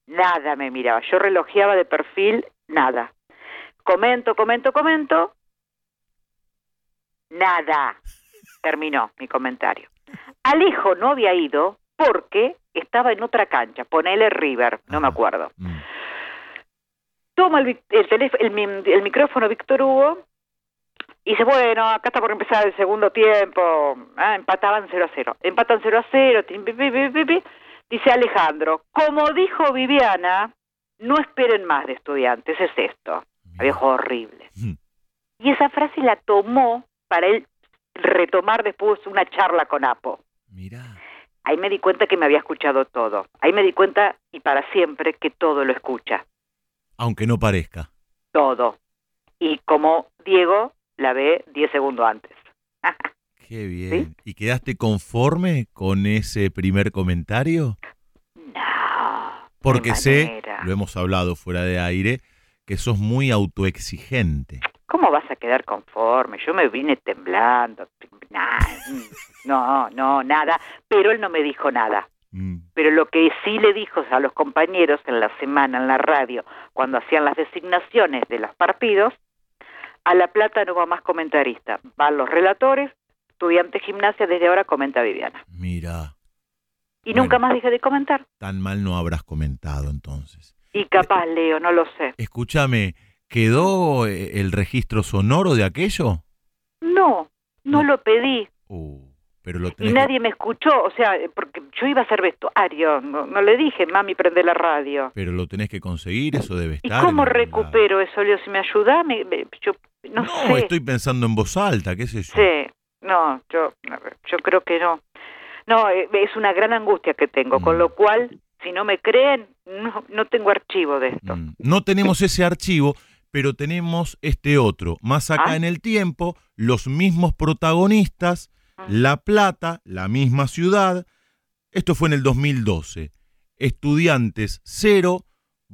Nada me miraba. Yo relojeaba de perfil, nada. Comento, comento, comento. Nada. Terminó mi comentario. Alejo no había ido porque estaba en otra cancha, ponele River, no me acuerdo. Mm. Toma el, el, teléfono, el, el micrófono Víctor Hugo y dice, bueno, acá está por empezar el segundo tiempo. Ah, empataban 0 a 0. Empatan 0 a 0. tin, pi, pi, pi, pi, pi. Dice Alejandro, como dijo Viviana, no esperen más de estudiantes, es esto. Jugado horrible. Mm. Y esa frase la tomó para él retomar después una charla con Apo. Mirá. Ahí me di cuenta que me había escuchado todo. Ahí me di cuenta, y para siempre, que todo lo escucha. Aunque no parezca. todo. Y como Diego la ve 10 segundos antes. Qué bien. ¿Y quedaste conforme con ese primer comentario? no. Porque sé, lo hemos hablado fuera de aire, que sos muy autoexigente. ¿Cómo vas a quedar conforme? Yo me vine temblando. Nah, no, no, nada. Pero él no me dijo nada. Mm. Pero lo que sí le dijo a los compañeros en la semana en la radio, cuando hacían las designaciones de los partidos, a La Plata no va más comentarista. Van los relatores, estudiante de gimnasia, desde ahora comenta Viviana. Mira, Y Bueno. nunca más dije de comentar. tan mal no habrás comentado entonces. Y capaz, Leo, no lo sé. Escúchame, ¿quedó eh, el registro sonoro de aquello? No, no No. lo pedí. Uh, pero lo Y que- nadie me escuchó, o sea, eh, porque yo iba a hacer vestuario, no, no le dije, mami, prende la radio. Pero lo tenés que conseguir, eso debe ¿Y estar. cómo algún lado. recupero eso, Leo? Si me ayuda, me, me- yo no, No, sé. estoy pensando en voz alta, qué sé yo. Sí, no, yo, yo creo que no. No, eh, es una gran angustia que tengo, con Mm. lo cual, si no me creen, no, no tengo archivo de esto. Mm, No tenemos ese archivo, pero tenemos este otro. Más acá Ah. en el tiempo, los mismos protagonistas, Ah. La Plata, la misma ciudad. Esto fue en el 2012. Estudiantes 0,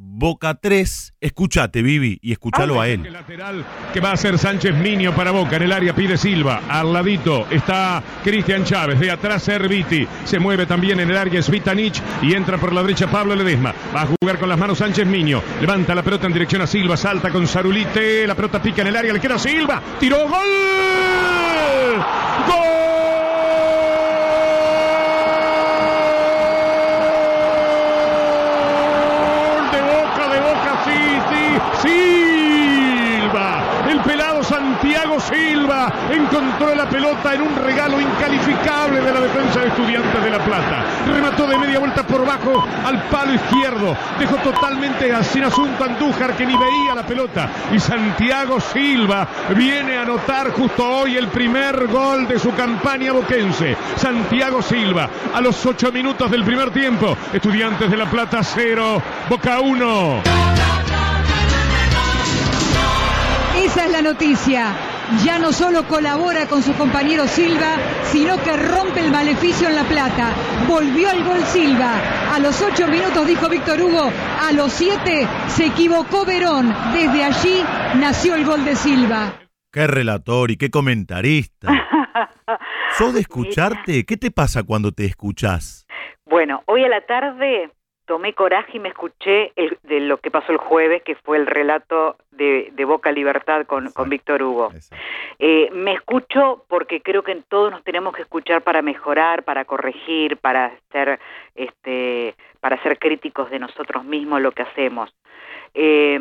Boca 3. Escuchate, Vivi, y escúchalo a El él. lateral que va a ser Sánchez Miño para Boca en el área pide Silva. Al ladito está Cristian Chávez. De atrás Serviti. Se mueve también en el área Svitanich y entra por la derecha Pablo Ledesma. Va a jugar con las manos Sánchez Miño. Levanta la pelota en dirección a Silva. Salta con Zarulite. La pelota pica en el área. Le queda Silva. Tiró gol. Gol Silva. Encontró la pelota en un regalo incalificable de la defensa de Estudiantes de La Plata. Remató de media vuelta por bajo al palo izquierdo. Dejó totalmente sin asunto a Andújar que ni veía la pelota. Y Santiago Silva viene a anotar justo hoy el primer gol de su campaña boquense. Santiago Silva a los ocho minutos del primer tiempo. Estudiantes de La Plata 0, Boca 1. Esa es la noticia. Ya no solo colabora con su compañero Silva, sino que rompe el maleficio en La Plata. Volvió al gol Silva. A los ocho minutos dijo Víctor Hugo, a los siete se equivocó Verón. Desde allí nació el gol de Silva. Qué relator y qué comentarista. ¿Sos de escucharte? ¿Qué te pasa cuando te escuchás? Bueno, hoy a la tarde tomé coraje y me escuché el, de lo que pasó el jueves, que fue el relato de, de Boca Libertad con, con Víctor Hugo. Eh, me escucho porque creo que todos nos tenemos que escuchar para mejorar, para corregir, para ser, este, para ser críticos de nosotros mismos, lo que hacemos. Eh,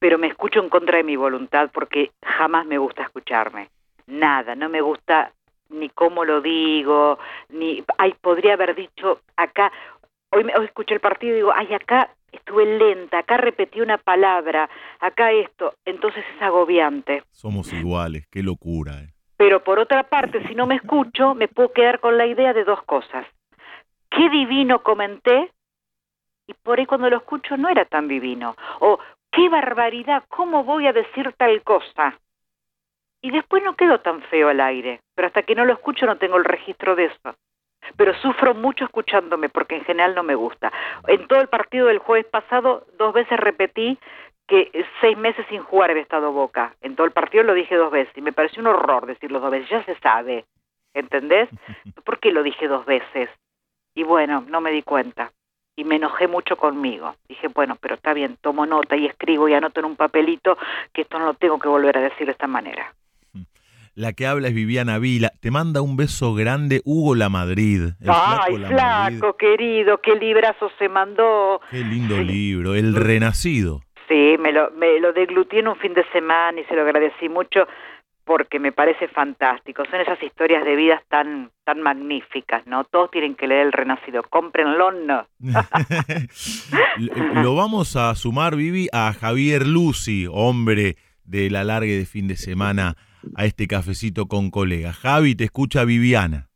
pero me escucho en contra de mi voluntad porque jamás me gusta escucharme. Nada, no me gusta ni cómo lo digo, ni, ay, podría haber dicho acá, hoy, hoy escuché el partido y digo, ay, acá estuve lenta, acá repetí una palabra, acá esto, entonces es agobiante. Somos iguales, qué locura. Eh. Pero por otra parte, si no me escucho, me puedo quedar con la idea de dos cosas. Qué divino comenté, y por ahí cuando lo escucho no era tan divino. O qué barbaridad, ¿cómo voy a decir tal cosa? Y después no quedó tan feo al aire, pero hasta que no lo escucho no tengo el registro de eso. Pero sufro mucho escuchándome porque en general no me gusta. En todo el partido del jueves pasado, dos veces repetí que seis meses sin jugar había estado Boca. En todo el partido lo dije dos veces y me pareció un horror decirlo dos veces. Ya se sabe, ¿entendés? ¿Por qué lo dije dos veces? Y bueno, no me di cuenta y me enojé mucho conmigo. Dije, bueno, pero está bien, tomo nota y escribo y anoto en un papelito que esto no lo tengo que volver a decir de esta manera. La que habla es Viviana Vila. Te manda un beso grande Hugo La Madrid. Ay, flaco, querido, qué librazo se mandó. Qué lindo libro, El Renacido. Sí, me lo, me lo deglutí en un fin de semana y se lo agradecí mucho porque me parece fantástico. Son esas historias de vidas tan tan magníficas, ¿no? Todos tienen que leer El Renacido. Cómprenlo, no. Lo vamos a sumar, Vivi, a Javier Lucy, hombre de la larga de fin de semana, a este cafecito con colegas. Javi, te escucha Viviana.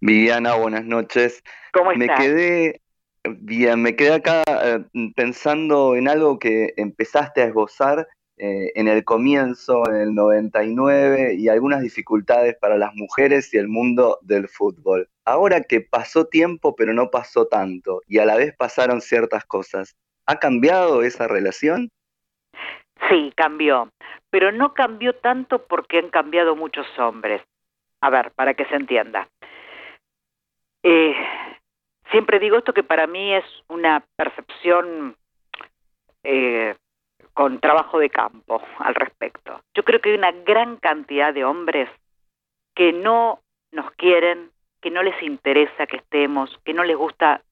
Viviana, buenas noches. ¿Cómo Me quedé bien, me quedé acá eh, pensando en algo que empezaste a esbozar eh, en el comienzo, en el 99, y algunas dificultades para las mujeres y el mundo del fútbol. Ahora que pasó tiempo, pero no pasó tanto, y a la vez pasaron ciertas cosas, ¿ha cambiado esa relación? Sí, cambió, pero no cambió tanto porque han cambiado muchos hombres. A ver, para que se entienda. Eh, siempre digo esto que para mí es una percepción eh, con trabajo de campo al respecto. Yo creo que hay una gran cantidad de hombres que no nos quieren, que no les interesa que estemos, que no les gusta,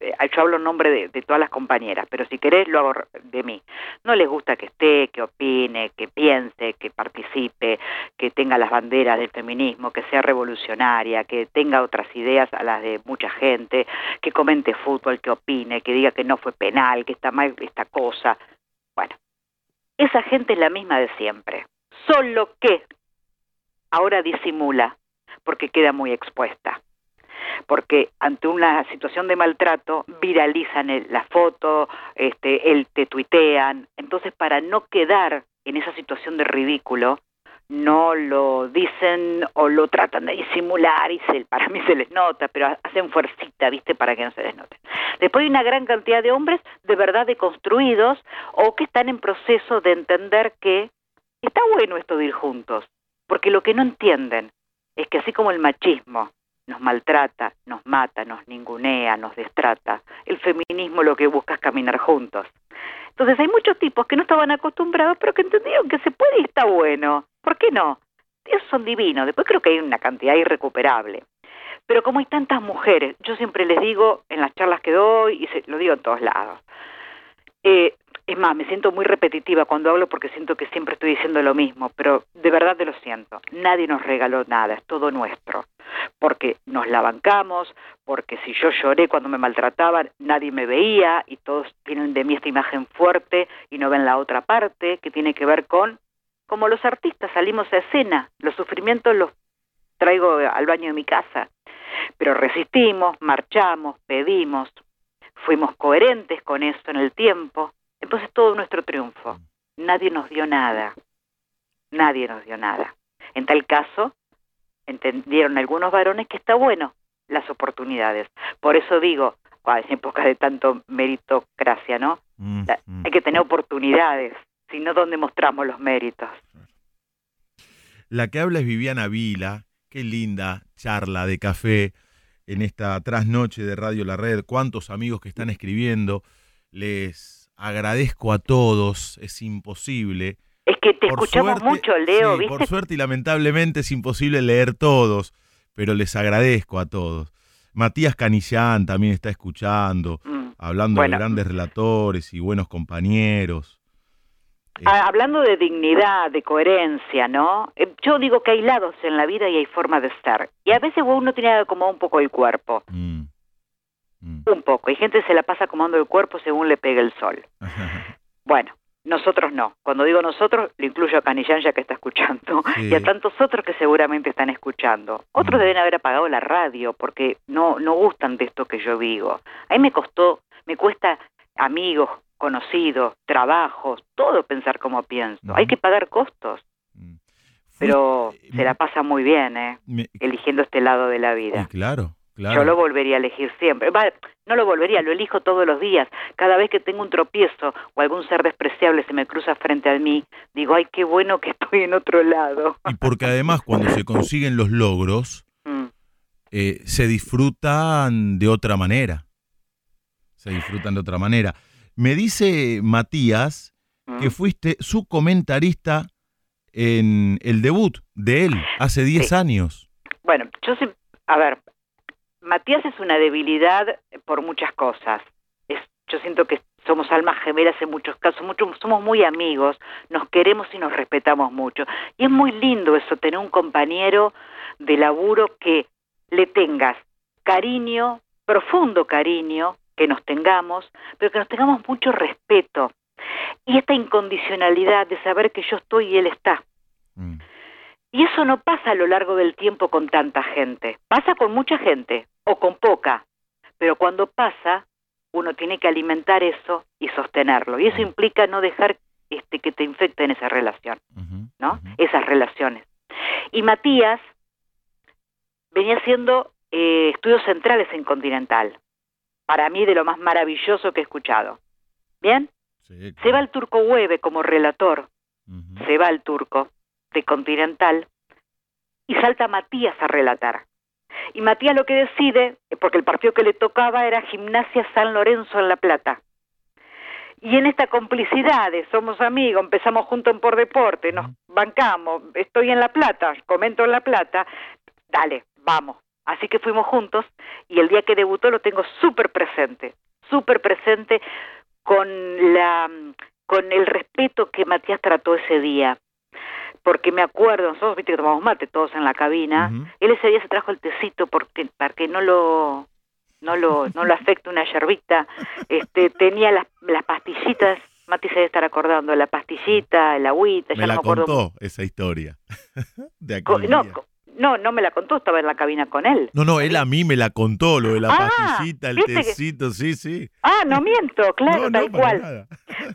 yo hablo en nombre de, de, todas las compañeras, pero si querés lo hago de mí, no les gusta que esté, que opine, que piense, que participe, que tenga las banderas del feminismo, que sea revolucionaria, que tenga otras ideas a las de mucha gente, que comente fútbol, que opine, que diga que no fue penal, que está mal esta cosa. Bueno, esa gente es la misma de siempre, solo que ahora disimula porque queda muy expuesta. Porque ante una situación de maltrato viralizan el, la foto, este, el, te tuitean. Entonces, para no quedar en esa situación de ridículo, no lo dicen o lo tratan de disimular y se, para mí se les nota, pero hacen fuercita, ¿viste? Para que no se les note. Después hay una gran cantidad de hombres de verdad deconstruidos o que están en proceso de entender que está bueno esto de ir juntos, porque lo que no entienden es que así como el machismo nos maltrata, nos mata, nos ningunea, nos destrata, el feminismo lo que busca es caminar juntos. Entonces hay muchos tipos que no estaban acostumbrados, pero que entendieron que se puede y está bueno. ¿Por qué no? Esos son divinos. Después creo que hay una cantidad irrecuperable. Pero como hay tantas mujeres, yo siempre les digo en las charlas que doy, y se, lo digo en todos lados, eh, Es más, me siento muy repetitiva cuando hablo porque siento que siempre estoy diciendo lo mismo, pero de verdad te lo siento. Nadie nos regaló nada, es todo nuestro. Porque nos la bancamos, porque si yo lloré cuando me maltrataban, nadie me veía y todos tienen de mí esta imagen fuerte y no ven la otra parte que tiene que ver con como los artistas salimos a escena, los sufrimientos los traigo al baño de mi casa, pero resistimos, marchamos, pedimos, fuimos coherentes con eso en el tiempo, entonces todo nuestro triunfo. Nadie nos dio nada, nadie nos dio nada. En tal caso, entendieron algunos varones que está bueno las oportunidades. Por eso digo, en época de tanto meritocracia, ¿no? Mm, mm. Hay que tener oportunidades sino donde mostramos los méritos. La que habla es Viviana Vila, qué linda charla de café en esta trasnoche de Radio La Red, cuántos amigos que están escribiendo, les agradezco a todos, es imposible. Es que te escuchamos mucho, Leo, ¿viste? Por suerte y lamentablemente es imposible leer todos, pero les agradezco a todos. Matías Canillán también está escuchando, mm, hablando de grandes relatores y buenos compañeros. Ah, hablando de dignidad, de coherencia, ¿no? Eh, yo digo que hay lados en la vida y hay formas de estar. Y a veces uno tiene como un poco el cuerpo. Mm. Mm. Un poco. Y gente se la pasa acomodando el cuerpo según le pega el sol. bueno, nosotros no. Cuando digo nosotros, lo incluyo a Canillán ya que está escuchando. Y a tantos otros que seguramente están escuchando. Otros mm. deben haber apagado la radio porque no, no gustan de esto que yo digo. A mí me costó, me cuesta amigos, conocidos, trabajos, todo pensar como pienso. Hay que pagar costos. Mm. Pero eh, se la pasa muy bien, ¿eh? Eligiendo este lado de la vida. claro, claro. Yo lo volvería a elegir siempre. no lo volvería, lo elijo todos los días. Cada vez que tengo un tropiezo o algún ser despreciable se me cruza frente a mí, digo, ay, qué bueno que estoy en otro lado. Y porque además cuando se consiguen los logros, mm. eh, se disfrutan de otra manera. Se disfrutan de otra manera. Me dice Matías que mm. fuiste su comentarista en el debut de él hace 10 años. Bueno, yo a ver, Matías es una debilidad por muchas cosas. Es, yo siento que somos almas gemelas en muchos casos, somos muy amigos, nos queremos y nos respetamos mucho. Y es muy lindo eso, tener un compañero de laburo que le tengas cariño, profundo cariño, que nos tengamos, pero que nos tengamos mucho respeto y esta incondicionalidad de saber que yo estoy y él está. Mm. Y eso no pasa a lo largo del tiempo con tanta gente. Pasa con mucha gente o con poca, pero cuando pasa, uno tiene que alimentar eso y sostenerlo. Y eso implica no dejar este, que te infecten esa relación, ¿no? Esas relaciones. Y Matías venía haciendo eh, estudios centrales en Continental para mí de lo más maravilloso que he escuchado. ¿Bien? Se va el turco Hueve como relator, se va el turco de Continental y salta Matías a relatar. Y Matías lo que decide, porque el partido que le tocaba era Gimnasia San Lorenzo en La Plata. Y en esta complicidad de somos amigos, empezamos juntos Por Deporte, nos bancamos, estoy en La Plata, comento en La Plata, dale, vamos, Así que fuimos juntos y el día que debutó lo tengo súper presente, súper presente con, la, con el respeto que Matías trató ese día. Porque me acuerdo, nosotros viste que tomamos mate todos en la cabina, él ese día se trajo el tecito porque, para que no lo no lo, no lo afecte una yerbita, este, tenía las, las pastillitas Mati se debe estar acordando, la pastillita, el agüita, me ya la no me acuerdo. contó esa historia. de no, no, no me la contó, estaba en la cabina con él. No, no, él a mí me la contó, lo de la ah, pastillita, el tecito, sí, sí. Ah, no miento, claro, tal cual.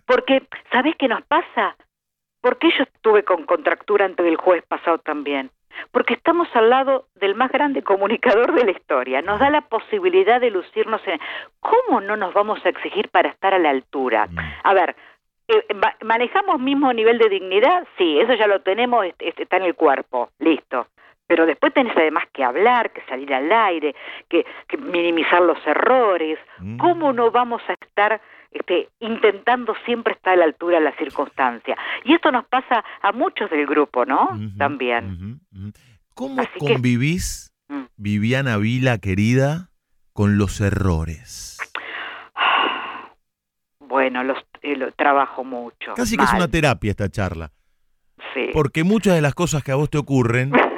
Porque, ¿sabés qué nos pasa? Porque yo estuve con contractura ante el jueves pasado también. Porque estamos al lado del más grande comunicador de la historia. Nos da la posibilidad de lucirnos en... ¿Cómo no nos vamos a exigir para estar a la altura? Mm. A ver, eh, ¿manejamos mismo nivel de dignidad? Sí, eso ya lo tenemos, está en el cuerpo, listo pero después tenés además que hablar, que salir al aire, que, minimizar los errores. Mm. ¿Cómo no vamos a estar este, intentando siempre estar a la altura de la circunstancia? Y esto nos pasa a muchos del grupo, ¿no? También. ¿Cómo convivís, mm. Viviana Vila, querida, con los errores? bueno, los, eh, lo trabajo mucho. Casi que es una terapia esta charla. sí. Porque muchas de las cosas que a vos te ocurren,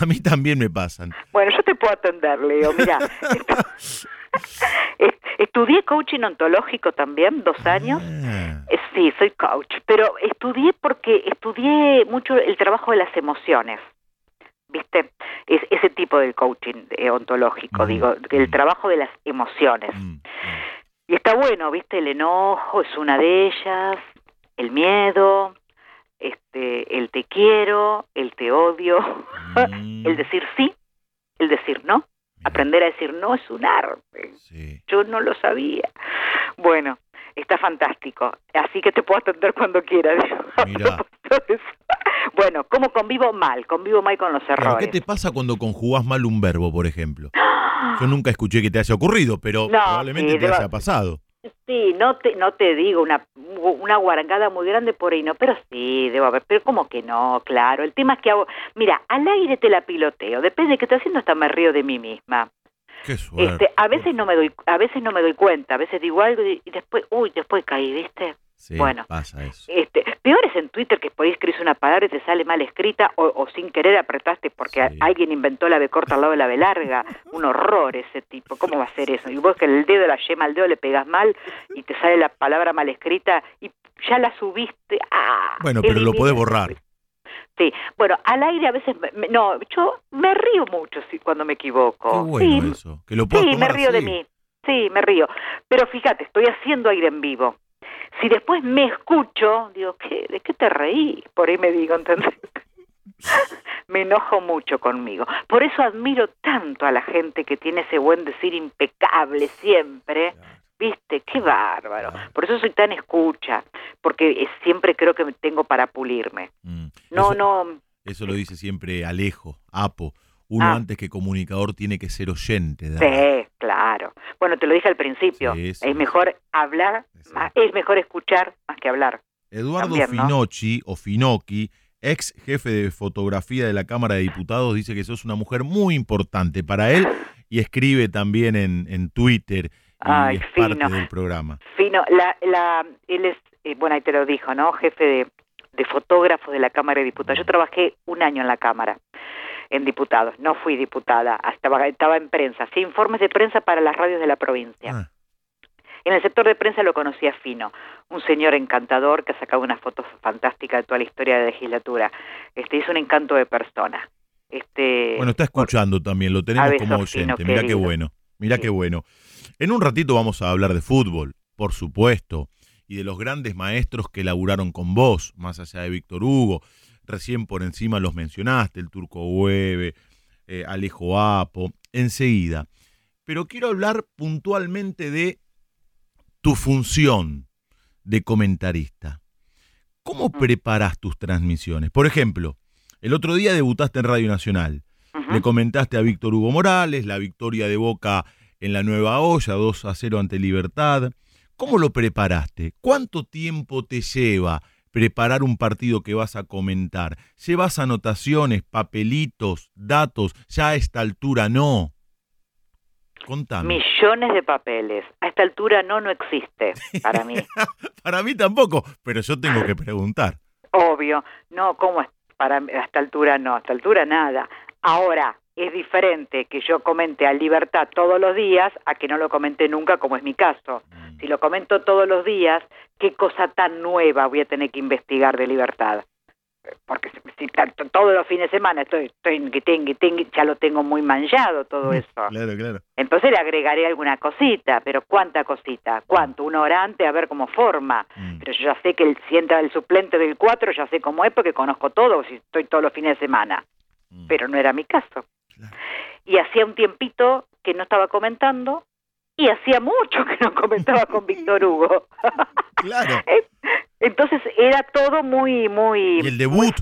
a mí también me pasan. Bueno, yo te puedo atender, Leo. Mira, est- estudié coaching ontológico también, dos años. Ah, Eh, Sí, soy coach, pero estudié porque estudié mucho el trabajo de las emociones. ¿Viste? Es, ese tipo de coaching eh, ontológico, Mm, digo, el mm. trabajo de las emociones. mm. Y está bueno, ¿viste? El enojo es una de ellas, el miedo, este, el te quiero, el te odio, Mm, el decir sí, el decir no. Aprender a decir no es un arte. sí. Yo no lo sabía. Bueno, está fantástico. Así que te puedo atender cuando quieras. Bueno, ¿cómo convivo mal? Convivo mal con los Claro, ¿Qué errores. te pasa cuando conjugás mal un verbo, por ejemplo? Yo nunca escuché que te haya ocurrido, pero No, probablemente sí, te debo- haya pasado. Sí, no te, no te digo una, una guarangada muy grande por ahí, no, pero sí, debo haber, pero como que no, claro. El tema es que hago, mira, al aire te la piloteo, depende de qué estoy haciendo, hasta me río de mí misma. Qué suerte. Este, a veces no me doy, a veces no me doy cuenta, a veces digo algo y y después, uy, después caí, ¿viste? Sí, bueno. pasa eso. Este, peor es en Twitter que por ahí escribís una palabra y te sale mal escrita o, o sin querer apretaste porque Sí. alguien inventó la B corta al lado de la B larga. Un horror ese tipo. ¿Cómo va a ser eso? Y vos que el dedo, la yema al dedo le pegas mal y te sale la palabra mal escrita y ya la subiste. ¡Ah! Bueno, pero lo podés borrar. Sí, bueno, al aire a veces, me- no, yo me río mucho sí, cuando me equivoco. Qué bueno sí, eso. Que lo puedas Sí, me río de mí. Sí, me río. Pero fíjate, estoy haciendo aire en vivo. Si después me escucho, digo, ¿qué, ¿de qué te reí? Por ahí me digo, ¿entendés? me enojo mucho conmigo. Por eso admiro tanto a la gente que tiene ese buen decir impecable siempre. ¿Viste? Qué bárbaro. Por eso soy tan escucha, porque siempre creo que tengo para pulirme. Mm. No, eso, no, Eso lo dice siempre Alejo, Apo. Uno Ah. antes que comunicador tiene que ser oyente. radio. Sí, claro. Bueno, te lo dije al principio. Sí, sí, es mejor hablar, Sí. más- es mejor escuchar más que hablar. Eduardo También, ¿no? Finocchi, o Finocchi, ex jefe de fotografía de la Cámara de Diputados, dice que sos una mujer muy importante para él y escribe también en, en Twitter y Ay, es fino. parte del programa. Fino, la, la, él es, eh, bueno, ahí te lo dijo, ¿no? Jefe de, de fotógrafos de la Cámara de Diputados. Yo trabajé un año en la Cámara, en diputados. No fui diputada, estaba, estaba en prensa. Sí, informes de prensa para las radios de la provincia. Ah, En el sector de prensa lo conocía Fino, un señor encantador que ha sacado unas fotos fantásticas de toda la historia de la legislatura. Este, es un encanto de persona. Este, bueno, está escuchando también, lo tenemos como Fino, oyente. Mira qué bueno, mira Sí. qué bueno. En un ratito vamos a hablar de fútbol, por supuesto, y de los grandes maestros que laburaron con vos, más allá de Víctor Hugo. Recién por encima los mencionaste, el Turco Hueve, eh, Alejo Apo, enseguida. Pero quiero hablar puntualmente de tu función de comentarista. ¿Cómo preparas tus transmisiones? Por ejemplo, el otro día debutaste en Radio Nacional. Le comentaste a Víctor Hugo Morales la victoria de Boca en la Nueva Olla, 2 a 0 ante Libertad. ¿Cómo lo preparaste? ¿Cuánto tiempo te lleva preparar un partido que vas a comentar? ¿Llevas anotaciones, papelitos, datos? Ya a esta altura no. Contame. Millones de papeles. A esta altura no, no existe para mí. Para mí tampoco, pero yo tengo que preguntar. Obvio. No, ¿cómo es? Para a esta altura no, a esta altura nada. Ahora, es diferente que yo comente a Libertad todos los días a que no lo comente nunca, como es mi caso. Si lo comento todos los días, ¿qué cosa tan nueva voy a tener que investigar de Libertad? Porque si, tanto- todos los fines de semana estoy, estoy en guitín, guitín, ya lo tengo muy manchado todo eso. Claro, claro. Entonces le agregaré alguna cosita, pero ¿cuánta cosita? ¿Cuánto? Una hora antes a ver cómo forma. Mm. Pero yo ya sé que el, si entra el suplente del 4, ya sé cómo es porque conozco todo, si estoy todos los fines de semana. Mm. Pero no era mi caso. Claro. Y hacía un tiempito que no estaba comentando y hacía mucho que no comentaba con Víctor Hugo. Claro. Entonces era todo muy, muy... Y el debut.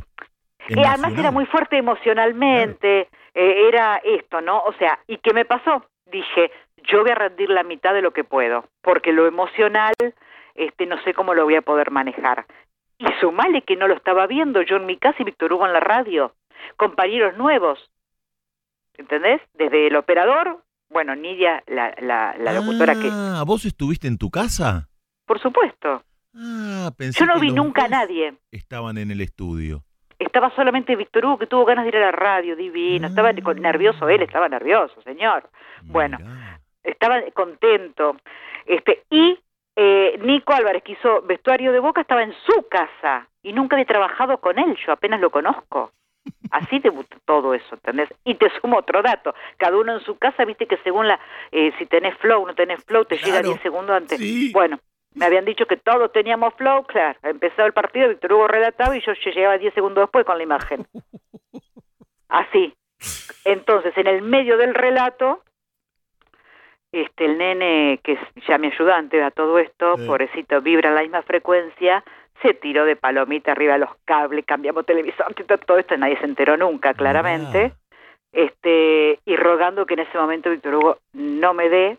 y además era muy fuerte emocionalmente, eh, era esto, ¿no? O sea, ¿y qué me pasó? Dije, yo voy a rendir la mitad de lo que puedo, porque lo emocional, este, no sé cómo lo voy a poder manejar. Y sumale que no lo estaba viendo yo en mi casa y Víctor Hugo en la radio, compañeros nuevos, ¿entendés? Desde el operador, bueno, Nidia, la, la, la locutora que... Ah, ¿vos estuviste en tu casa? por supuesto. Ah, pensé Yo no que vi nunca a nadie. Estaban en el estudio. Estaba solamente Víctor Hugo, que tuvo ganas de ir a la radio, divino. Estaba Ah. nervioso él, estaba nervioso, señor. Bueno. Estaba contento. Este, y eh, Nico Álvarez, que hizo vestuario de Boca, estaba en su casa y nunca había trabajado con él, yo apenas lo conozco. Así debutó todo eso, ¿entendés? Y te sumo otro dato, cada uno en su casa, viste que según la, eh, si tenés flow, no tenés flow, te llega Claro. 10 segundos antes. Sí. Bueno, me habían dicho que todos teníamos flow, claro, empezaba el partido, Víctor Hugo relataba y yo llegaba 10 segundos después con la imagen. Así. Entonces, en el medio del relato, este el nene, que es ya mi ayudante a todo esto, Sí. pobrecito, vibra en la misma frecuencia, se tiró de palomita arriba de los cables, cambiamos televisor, todo- esto, nadie se enteró nunca, claramente, Mirá. este y rogando que en ese momento Víctor Hugo no me dé,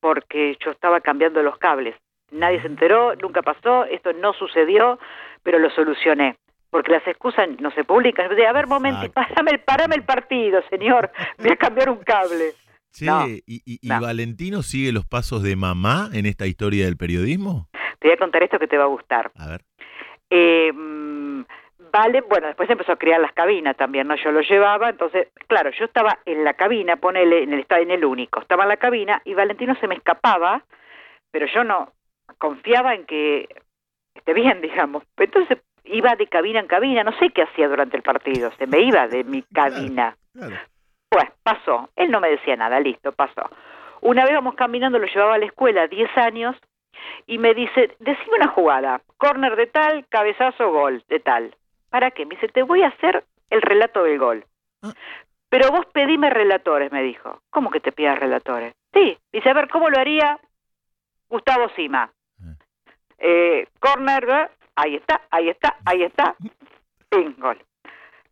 porque yo estaba cambiando los cables. Nadie se enteró, nunca pasó, esto no sucedió, pero lo solucioné. Porque las excusas no se publican. De, a ver, momento, párame, el- párame el partido, señor. Voy a cambiar un cable. No, ¿y, y- y no. Valentino sigue los pasos de mamá en esta historia del periodismo? Te voy a contar esto que te va a gustar. A ver. Eh, vale, bueno, después empezó a crear las cabinas también, ¿no? Yo lo llevaba, entonces, claro, yo estaba en la cabina, ponele, en el estaba en el único, estaba en la cabina y Valentino se me escapaba, pero yo no confiaba en que esté bien, digamos. Entonces iba de cabina en cabina, no sé qué hacía durante el partido, se me iba de mi cabina. Claro. Pues pasó, él no me decía nada, listo, pasó. Una vez vamos caminando, lo llevaba a la escuela, 10 años, y me dice, decime una jugada, corner de tal, cabezazo, gol, de tal. ¿Para qué? Me dice, te voy a hacer el relato del gol. Ah. Pero vos pedime relatores, me dijo. ¿Cómo que te pidas relatores? Sí. Dice, a ver, ¿cómo lo haría Gustavo Sima? Ah. Eh, corner, ¿eh? ahí está, ahí está, ahí está. Ping, gol.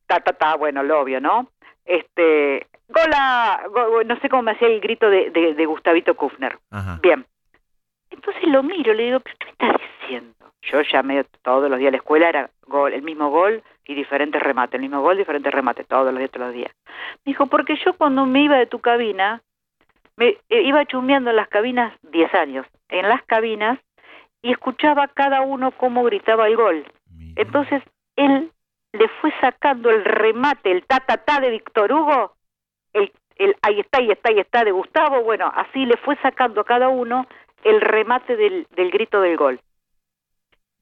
Ta, ta, ta, bueno, lo obvio, ¿no? Este, gola, go- no sé cómo me hacía el grito de, de, de Gustavito Kufner. Ajá. Bien. Entonces lo miro, le digo, ¿pero qué me estás diciendo? Yo medio todos los días a la escuela era gol, el mismo gol y diferentes remates, el mismo gol, diferentes remates, todos los días, todos los días. Me dijo, porque yo cuando me iba de tu cabina, me eh, iba chumbeando en las cabinas 10 años, en las cabinas, y escuchaba cada uno cómo gritaba el gol. Entonces él le fue sacando el remate, el ta ta ta de Víctor Hugo, el, el ahí está, ahí está, ahí está de Gustavo, bueno, así le fue sacando a cada uno el remate del, del grito del gol.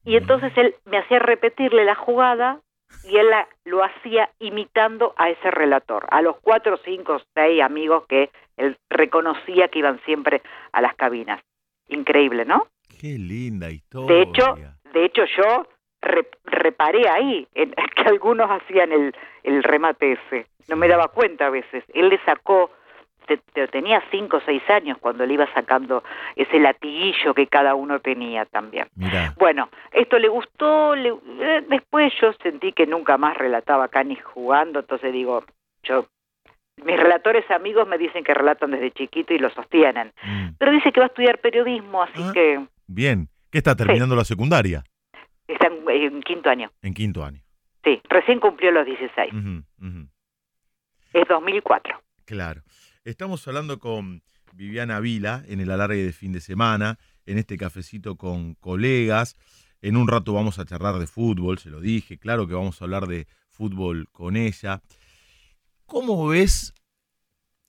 Y entonces él me hacía repetirle la jugada y él la- lo hacía imitando a ese relator, a los cuatro, cinco, seis amigos que él reconocía que iban siempre a las cabinas. Increíble, ¿no? Qué linda historia. De hecho, de hecho yo re- reparé ahí en, que algunos hacían el, el remate ese. No me daba cuenta a veces. Él le sacó, te- te- tenía cinco o seis años cuando le iba sacando ese latiguillo que cada uno tenía también. Bueno, esto le gustó, le- eh, después yo sentí que nunca más relataba acá ni jugando, entonces digo, yo, mis relatores amigos me dicen que relatan desde chiquito y lo sostienen, mm, pero dice que va a estudiar periodismo, así Ah. que bien. ¿Qué está terminando la secundaria? está en, en quinto año. En quinto año. Sí, recién cumplió los 16. Ujú, ujú. Es 2004. Claro. Estamos hablando con Viviana Vila en el alargue de fin de semana, en este cafecito con colegas. En un rato vamos a charlar de fútbol, se lo dije, claro que vamos a hablar de fútbol con ella. ¿Cómo ves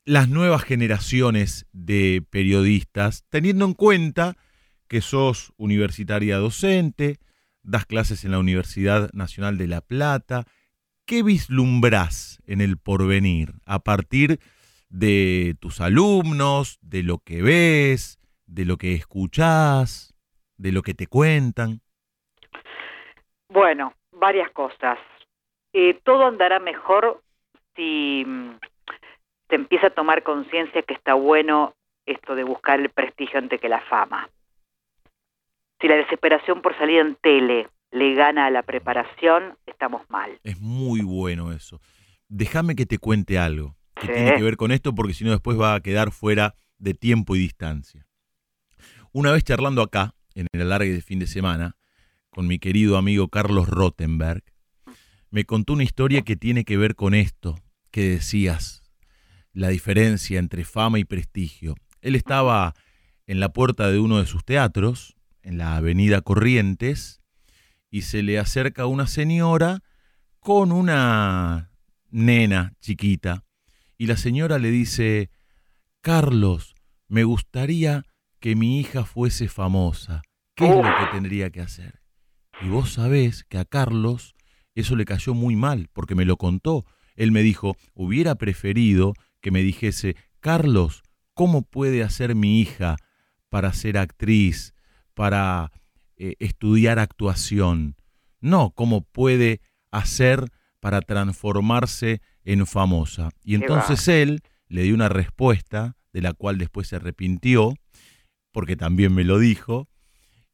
las nuevas generaciones de periodistas, teniendo en cuenta que sos universitaria docente, das clases en la Universidad Nacional de La Plata? ¿Qué vislumbrás en el porvenir a partir de tus alumnos, de lo que ves, de lo que escuchás, de lo que te cuentan? Bueno, varias cosas. Eh, todo andará mejor si mm, se empieza a tomar conciencia que está bueno esto de buscar el prestigio antes que la fama. Si la desesperación por salir en tele le gana a la preparación, estamos mal. Es muy bueno eso. Déjame que te cuente algo que Sí. tiene que ver con esto porque si no después va a quedar fuera de tiempo y distancia. Una vez charlando acá, en el alargue de fin de semana, con mi querido amigo Carlos Rottenberg, me contó una historia que tiene que ver con esto que decías, la diferencia entre fama y prestigio. Él estaba en la puerta de uno de sus teatros, en la avenida Corrientes y se le acerca una señora con una nena chiquita y la señora le dice, Carlos, me gustaría que mi hija fuese famosa. ¿Qué es lo que tendría que hacer? Y vos sabés que a Carlos eso le cayó muy mal, porque me lo contó. Él me dijo, hubiera preferido que me dijese, Carlos, ¿cómo puede hacer mi hija para ser actriz, para eh, estudiar actuación? No, ¿cómo puede hacer para transformarse en famosa? Y entonces él le dio una respuesta de la cual después se arrepintió, porque también me lo dijo,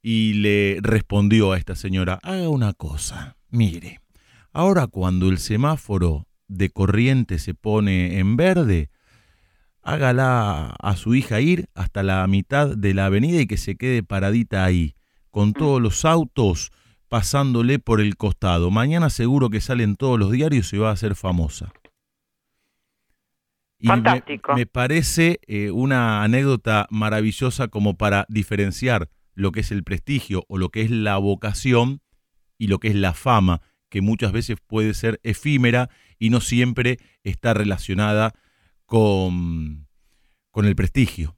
y le respondió a esta señora, haga una cosa, mire, ahora cuando el semáforo de corriente se pone en verde, hágala a su hija ir hasta la mitad de la avenida y que se quede paradita ahí, con mm. todos los autos pasándole por el costado. Mañana seguro que salen todos los diarios y va a ser famosa. Y Fantástico. Me, parece eh, una anécdota maravillosa como para diferenciar lo que es el prestigio o lo que es la vocación y lo que es la fama, que muchas veces puede ser efímera y no siempre está relacionada con, con el prestigio.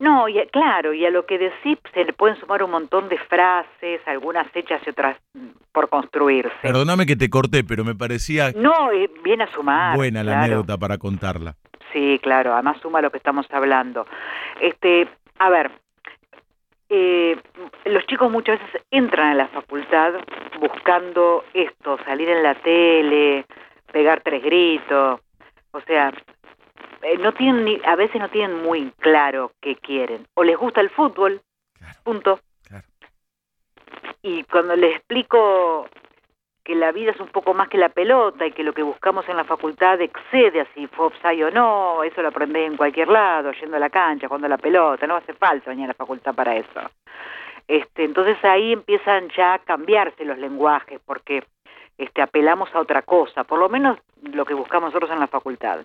No, y, claro, y a lo que decís se le pueden sumar un montón de frases, algunas hechas y otras mm, por construirse. Perdóname que te corté, pero me parecía... No, eh, viene a sumar. Buena la anécdota para contarla. Sí, claro, además suma lo que estamos hablando. Este, a ver, eh, los chicos muchas veces entran a la facultad buscando esto, salir en la tele, pegar tres gritos, o sea, eh, no tienen ni, a veces no tienen muy claro qué quieren, o les gusta el fútbol, punto. Y cuando les explico que la vida es un poco más que la pelota y que lo que buscamos en la facultad excede a si fue offside o no, eso lo aprendés en cualquier lado, yendo a la cancha, jugando a la pelota, no hace falta venir a la facultad para eso. Este, entonces ahí empiezan ya a cambiarse los lenguajes porque este, apelamos a otra cosa, por lo menos lo que buscamos nosotros en la facultad.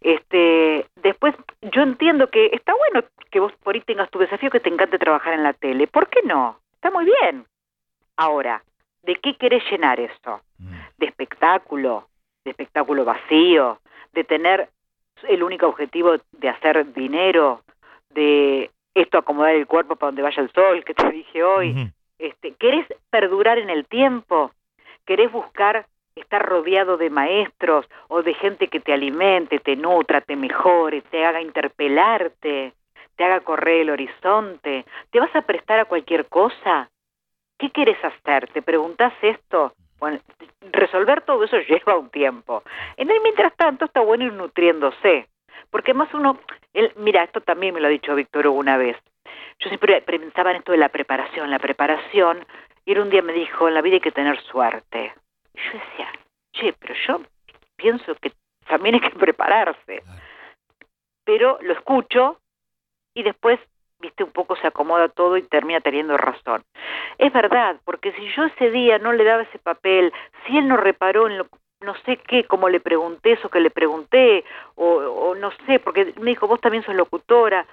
Este, después, yo entiendo que está bueno que vos por ahí tengas tu desafío, que te encante trabajar en la tele. ¿Por qué no? Está muy bien. Ahora, ¿De qué querés llenar eso? Mm. ¿De espectáculo? ¿De espectáculo vacío? ¿De tener el único objetivo de hacer dinero? ¿De esto acomodar el cuerpo para donde vaya el sol, que te dije hoy? este, ¿Querés perdurar en el tiempo? ¿Querés buscar estar rodeado de maestros o de gente que te alimente, te nutra, te mejore, te haga interpelarte, te haga correr el horizonte? ¿Te vas a prestar a cualquier cosa? ¿Qué quieres hacer? ¿Te preguntas esto? Bueno, resolver todo eso lleva un tiempo. En el mientras tanto está bueno ir nutriéndose, porque más uno, mira, esto también me lo ha dicho Víctor una vez. Yo siempre pensaba en esto de la preparación, la preparación, y él un día me dijo, en la vida hay que tener suerte. yo decía, che, pero yo pienso que también hay que prepararse. Pero lo escucho y después viste, un poco se acomoda todo y termina teniendo razón. Es verdad, porque si yo ese día no le daba ese papel, si él no reparó en lo, no sé qué, como le pregunté eso que le pregunté, o, no sé, porque me dijo, vos también sos locutora,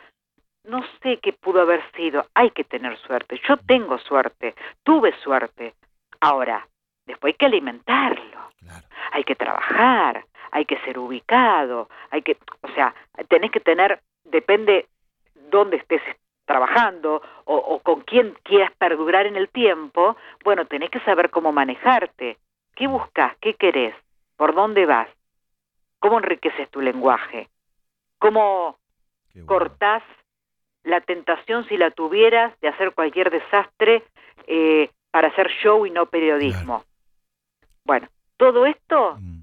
no sé qué pudo haber sido, hay que tener suerte, yo tengo suerte, tuve suerte. Ahora, después hay que alimentarlo, hay que trabajar, hay que ser ubicado, hay que, o sea, tenés que tener, depende dónde estés trabajando o, con quién quieras perdurar en el tiempo, bueno, tenés que saber cómo manejarte. ¿Qué buscas? ¿Qué querés? ¿Por dónde vas? ¿Cómo enriqueces tu lenguaje? ¿Cómo cortás la tentación, si la tuvieras, de hacer cualquier desastre eh, para hacer show y no periodismo? Bueno, todo esto mm.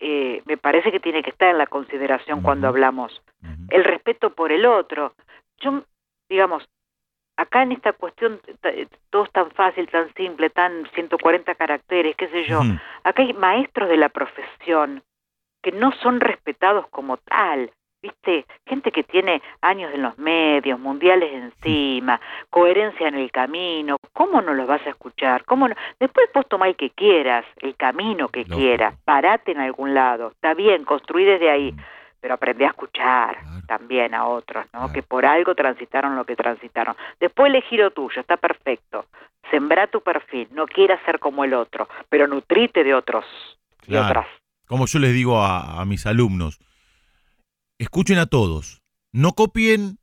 eh, me parece que tiene que estar en la consideración cuando hablamos. El respeto por el otro, yo, digamos, acá en esta cuestión todo es tan fácil, tan simple, tan 140 caracteres, qué sé yo. Acá hay maestros de la profesión que no son respetados como tal. ¿Viste? Gente que tiene años en los medios, mundiales encima, coherencia en el camino. ¿Cómo no los vas a escuchar? ¿Cómo no? Después vos tomá el que quieras, el camino que quieras, parate en algún lado. Está bien, construí desde ahí. Pero aprendí a escuchar Claro. también a otros, ¿no? Claro. Que por algo transitaron lo que transitaron. Después elegí lo tuyo, está perfecto. Sembrá tu perfil, no quieras ser como el otro, pero nutrite de otros y Claro. otras. Como yo les digo a, a mis alumnos, escuchen a todos, no copien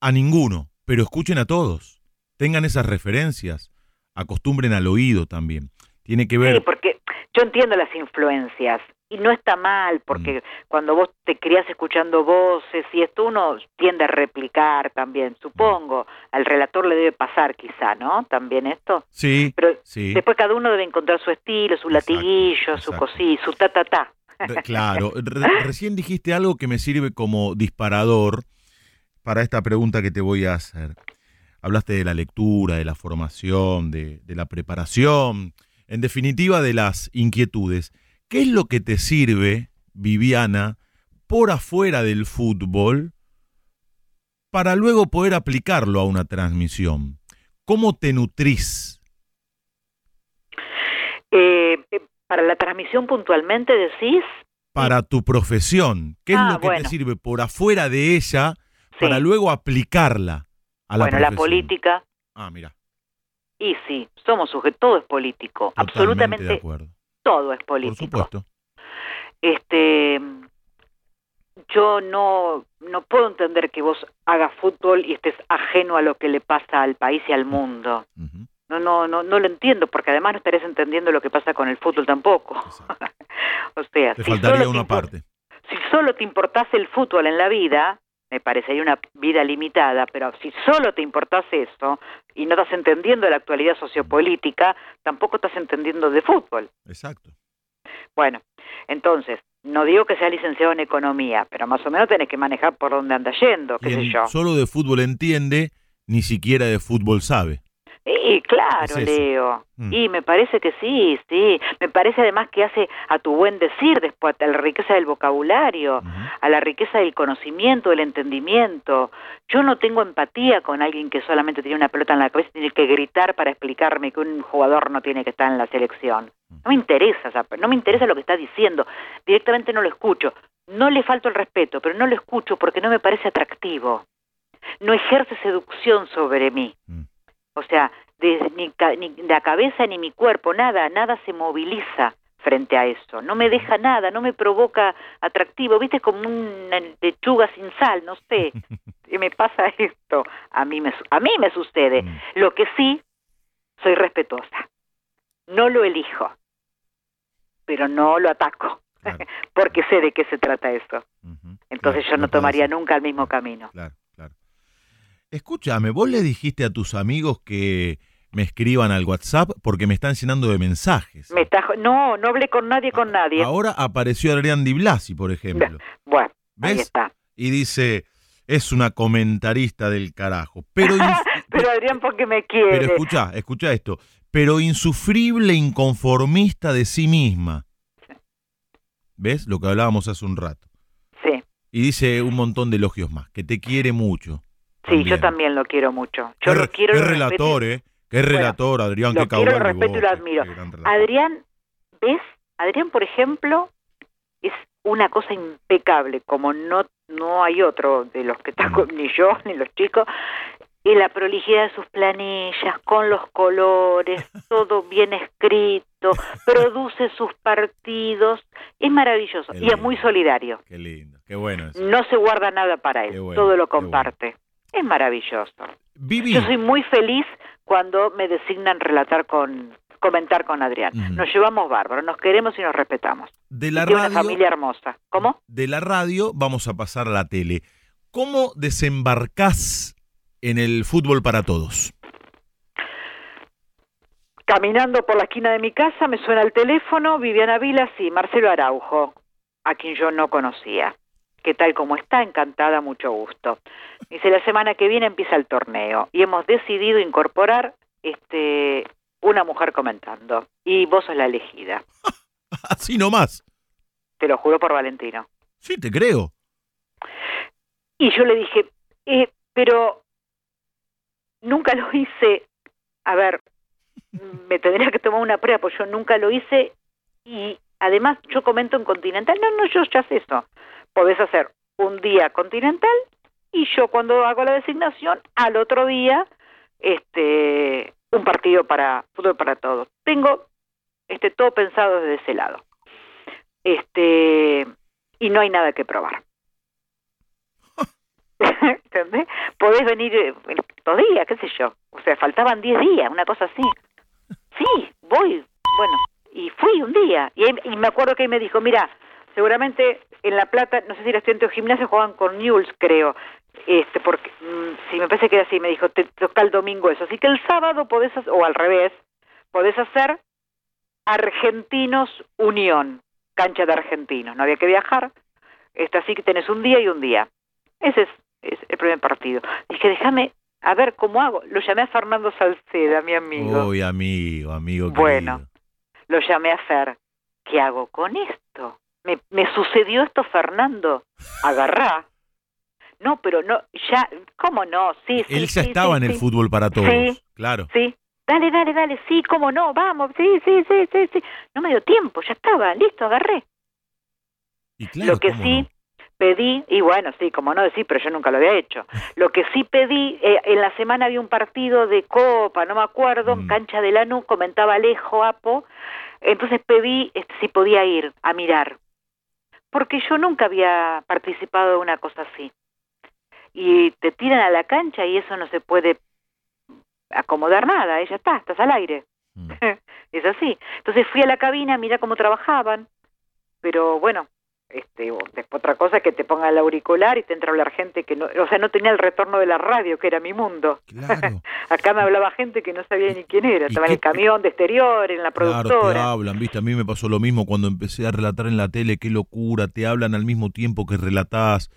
a ninguno, pero escuchen a todos. Tengan esas referencias, acostumbren al oído también. Tiene que Sí, ver, porque yo entiendo las influencias y no está mal, porque Mm. cuando vos te criás escuchando voces y esto uno tiende a replicar también, supongo. Al relator le debe pasar quizá, ¿no? También esto. sí, Pero sí, después cada uno debe encontrar su estilo, su Exacto, latiguillo, su cosí, su ta ta ta. re- claro. Re- recién dijiste algo que me sirve como disparador para esta pregunta que te voy a hacer. Hablaste de la lectura, de la formación, de, de la preparación, en definitiva de las inquietudes. ¿Qué es lo que te sirve, Viviana, por afuera del fútbol para luego poder aplicarlo a una transmisión? ¿Cómo te nutrís? Eh, eh, para la transmisión puntualmente decís, para tu profesión? ¿Qué es Ah, lo que bueno. te sirve por afuera de ella sí. para luego aplicarla a la bueno, la política, Ah, mira, y sí, somos sujetos, todo es político, totalmente de absolutamente acuerdo. Todo es Por político. supuesto. este yo no no puedo entender que vos hagas fútbol y estés ajeno a lo que le pasa al país y al mundo. No no no no lo entiendo porque además no estarías entendiendo lo que pasa con el fútbol tampoco. o sea, Te si faltaría una parte. si solo te importase el fútbol en la vida, me parecería una vida limitada, pero si solo te importase eso y no estás entendiendo la actualidad sociopolítica, tampoco estás entendiendo de fútbol. Exacto. Bueno, entonces, no digo que seas licenciado en economía, pero más o menos tenés que manejar por dónde anda yendo, qué sé yo. solo de fútbol entiende, ni siquiera de fútbol sabe. Y claro, Es. Leo. Mm. Y me parece que sí, sí. Me parece además que hace a tu buen decir después a la riqueza del vocabulario, a la riqueza del conocimiento, del entendimiento. Yo no tengo empatía con alguien que solamente tiene una pelota en la cabeza y tiene que gritar para explicarme que un jugador no tiene que estar en la selección. No me interesa, esa- no me interesa lo que está diciendo. Directamente no lo escucho. No le falto el respeto, pero no lo escucho porque no me parece atractivo. No ejerce seducción sobre mí. Mm. O sea, de, ni, ni la cabeza ni mi cuerpo, nada, nada se moviliza frente a eso. No me deja nada, no me provoca atractivo. Viste, como una lechuga sin sal, no sé. Y me pasa esto. A mí me, a mí me sucede. Mm. Lo que sí, soy respetuosa. No lo elijo, pero no lo ataco, Claro. porque sé de qué se trata eso. Entonces Claro, yo no tomaría nunca el mismo camino. Claro. Escúchame, vos le dijiste a tus amigos que me escriban al WhatsApp porque me están llenando de mensajes. Me está jo- no, no hablé con nadie, con nadie. Ahora apareció Adrián Di Blasi, por ejemplo. Bueno, ahí está. Y dice, es una comentarista del carajo. Pero, Pero Adrián, porque me quiere. pero escucha, escucha esto. Pero insufrible inconformista de sí misma. ¿Ves? Lo que hablábamos hace un rato. Sí, Y dice un montón de elogios más, que te quiere mucho. Sí, yo también lo quiero mucho. Yo Qué, lo quiero. qué lo respeto relator, ¿eh? Qué relator, Adrián, lo qué quiero, lo caudal de respeto y lo admiro. Adrián, ¿ves? Adrián, por ejemplo, es una cosa impecable, como no no hay otro de los que están con, ni yo ni los chicos. Y la prolijidad de sus planillas, con los colores, todo bien escrito, produce sus partidos, es maravilloso Qué y es muy solidario. Qué lindo, qué bueno eso. No se guarda nada para él, bueno, todo lo comparte. Es maravilloso. Vivi, Yo soy muy feliz cuando me designan relatar con, comentar con Adrián. Nos llevamos bárbaro, nos queremos y nos respetamos. de la tiene una radio, familia hermosa. ¿Cómo? de la radio vamos a pasar a la tele. ¿Cómo desembarcás en el fútbol para todos? Caminando por la esquina de mi casa me suena el teléfono, Viviana Vilas y Marcelo Araujo, a quien yo no conocía. ¿Qué tal como está? Encantada, mucho gusto. Dice, la semana que viene empieza el torneo y hemos decidido incorporar este una mujer comentando. Y vos sos la elegida. Así nomás. Te lo juro por Valentino. Sí, te creo. Y yo le dije, eh, pero nunca lo hice. A ver, me tendría que tomar una prueba, pues yo nunca lo hice. Y además yo comento en Continental, no, no, yo ya sé eso. Podés hacer un día continental y yo cuando hago la designación, al otro día, este, un partido para fútbol para todos. Tengo este todo pensado desde ese lado. Este, y no hay nada que probar. ¿Entendés? Podés venir eh, dos días, qué sé yo. O sea, faltaban diez días, una cosa así. Sí, voy. Bueno, y fui un día. Y, y me acuerdo que me dijo, mira, seguramente en La Plata, no sé si era estudiante de gimnasia, juegan con Newell's, creo. Este, porque, mm, si me parece que era así, me dijo, te toca el domingo eso. Así que el sábado podés, o al revés, podés hacer Argentinos Unión, cancha de argentinos. No había que viajar. Este, así que tenés un día y un día. Ese es, es el primer partido. Dije, déjame a ver cómo hago. Lo llamé a Fernando Salceda, mi amigo. Uy, amigo, amigo. Bueno, querido. lo llamé a Fer. ¿Qué hago con esto? Me, me sucedió esto, Fernando. Agarrá. No, pero no, ya, ¿cómo no? Sí, sí. Él ya sí, estaba sí, en el fútbol para todos. Sí. Claro. Sí. Dale, dale, dale, sí, cómo no, vamos, sí, sí, sí, sí, sí. No me dio tiempo, ya estaba, listo, agarré. Y claro, Lo que ¿cómo sí no? pedí, y bueno, sí, como no decir, pero yo nunca lo había hecho. Lo que sí pedí, eh, en la semana había un partido de Copa, no me acuerdo, Mm. en cancha de Lanús, comentaba Alejo Apo, entonces pedí este, si podía ir a mirar, porque yo nunca había participado de una cosa así. Y te tiran a la cancha y eso no se puede acomodar nada, ella está, estás al aire. Mm. es así. Entonces fui a la cabina, mira cómo trabajaban, pero bueno, este, otra cosa es que te ponga el auricular y te entra a hablar gente que no, o sea, no tenía el retorno de la radio, que era mi mundo. Claro. Acá me hablaba gente que no sabía ni quién era, ¿Y estaba en el camión de exterior, en la Claro, te productora. hablan, viste, a mí me pasó lo mismo cuando empecé a relatar en la tele, qué locura, te hablan al mismo tiempo que relatás.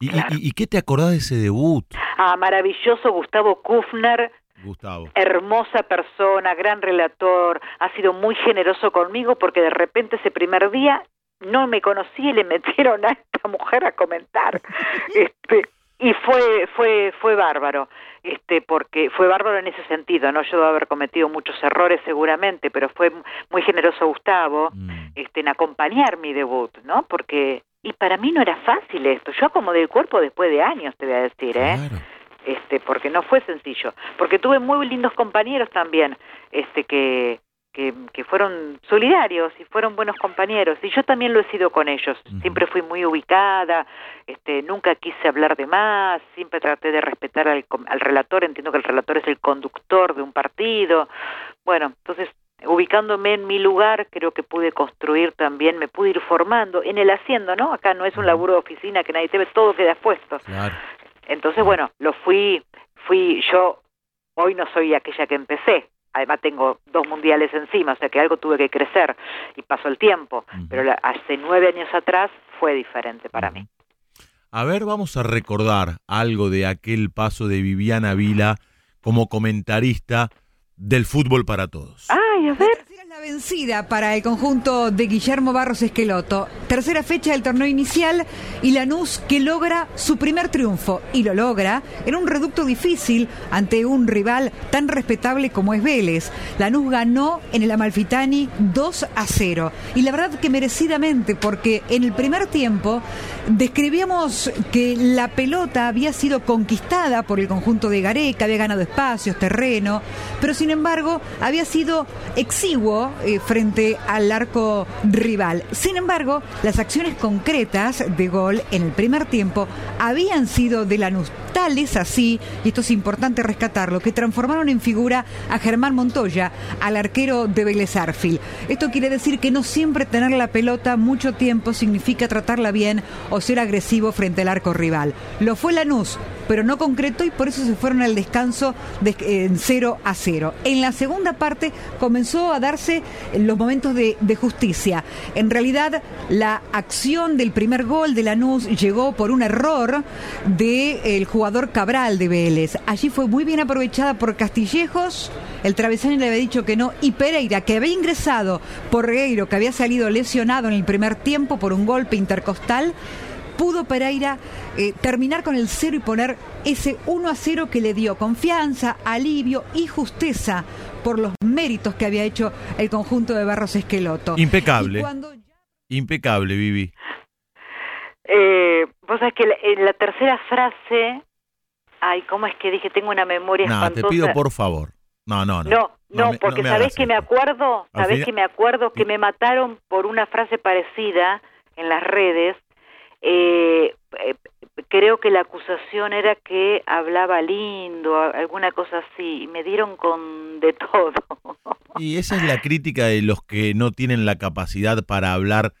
¿Y, y- Claro. y- y qué te acordás de ese debut, Ah, maravilloso Gustavo Kufner, Gustavo? hermosa persona, gran relator, ha sido muy generoso conmigo porque de repente ese primer día no me conocí y le metieron a esta mujer a comentar. Este, y fue fue fue bárbaro. Este, porque fue bárbaro en ese sentido, no yo debo haber cometido muchos errores seguramente, pero fue muy generoso Gustavo Mm. este, en acompañar mi debut, ¿no? Porque y para mí no era fácil esto. Yo acomodé el cuerpo después de años, te voy a decir, ¿eh? Claro. este porque no fue sencillo porque tuve muy lindos compañeros también este que que, que fueron solidarios y fueron buenos compañeros. Y yo también lo he sido con ellos. Siempre fui muy ubicada este nunca quise hablar de más siempre traté de respetar al, al relator. Entiendo que el relator es el conductor de un partido. Bueno entonces ubicándome en mi lugar creo que pude construir también me pude ir formando en el haciendo no acá no es un laburo de oficina que nadie te ve todo queda puesto Claro. entonces, bueno, lo fui, fui yo, hoy no soy aquella que empecé, además tengo dos mundiales encima, o sea que algo tuve que crecer y pasó el tiempo, pero hace nueve años atrás fue diferente para mí. A ver, vamos a recordar algo de aquel paso de Viviana Vila como comentarista del fútbol para todos. Ay, a ver. Vencida para el conjunto de Guillermo Barros Esqueloto. Tercera fecha del torneo inicial y Lanús que logra su primer triunfo. Y lo logra en un reducto difícil ante un rival tan respetable como es Vélez. Lanús ganó en el Amalfitani 2 a 0. Y la verdad que merecidamente, porque en el primer tiempo describíamos que la pelota había sido conquistada por el conjunto de Gareca, había ganado espacios, terreno, pero sin embargo había sido exiguo eh, frente al arco rival. Sin embargo, las acciones concretas de gol en el primer tiempo habían sido de Lanús. Tales así, y esto es importante rescatarlo, que transformaron en figura a Germán Montoya, al arquero de Vélez Arfield. Esto quiere decir que no siempre tener la pelota mucho tiempo significa tratarla bien o ser agresivo frente al arco rival. Lo fue Lanús, pero no concretó y por eso se fueron al descanso de, en 0 a 0. En la segunda parte comenzó a darse los momentos de, de justicia. En realidad, la acción del primer gol de Lanús llegó por un error del jugador Cabral de Vélez. Allí fue muy bien aprovechada por Castillejos. El travesaño le había dicho que no. Y Pereira, que había ingresado por Regueiro, que había salido lesionado en el primer tiempo por un golpe intercostal, pudo Pereira eh, terminar con el cero y poner ese 1 a 0 que le dio confianza, alivio y justeza por los méritos que había hecho el conjunto de Barros Esqueloto. Impecable. Cuando- Impecable, Vivi. Eh, vos sabés que la- en la tercera frase, ay, ¿cómo es que dije? Tengo una memoria No, te pido por favor. No, no, no. No, no, me- porque me sabés que me acuerdo, sabés final- que me acuerdo que me mataron por una frase parecida en las redes. Eh, eh, creo que la acusación era que hablaba lindo, alguna cosa así, y me dieron con de todo. Y esa es la crítica de los que no tienen la capacidad para hablar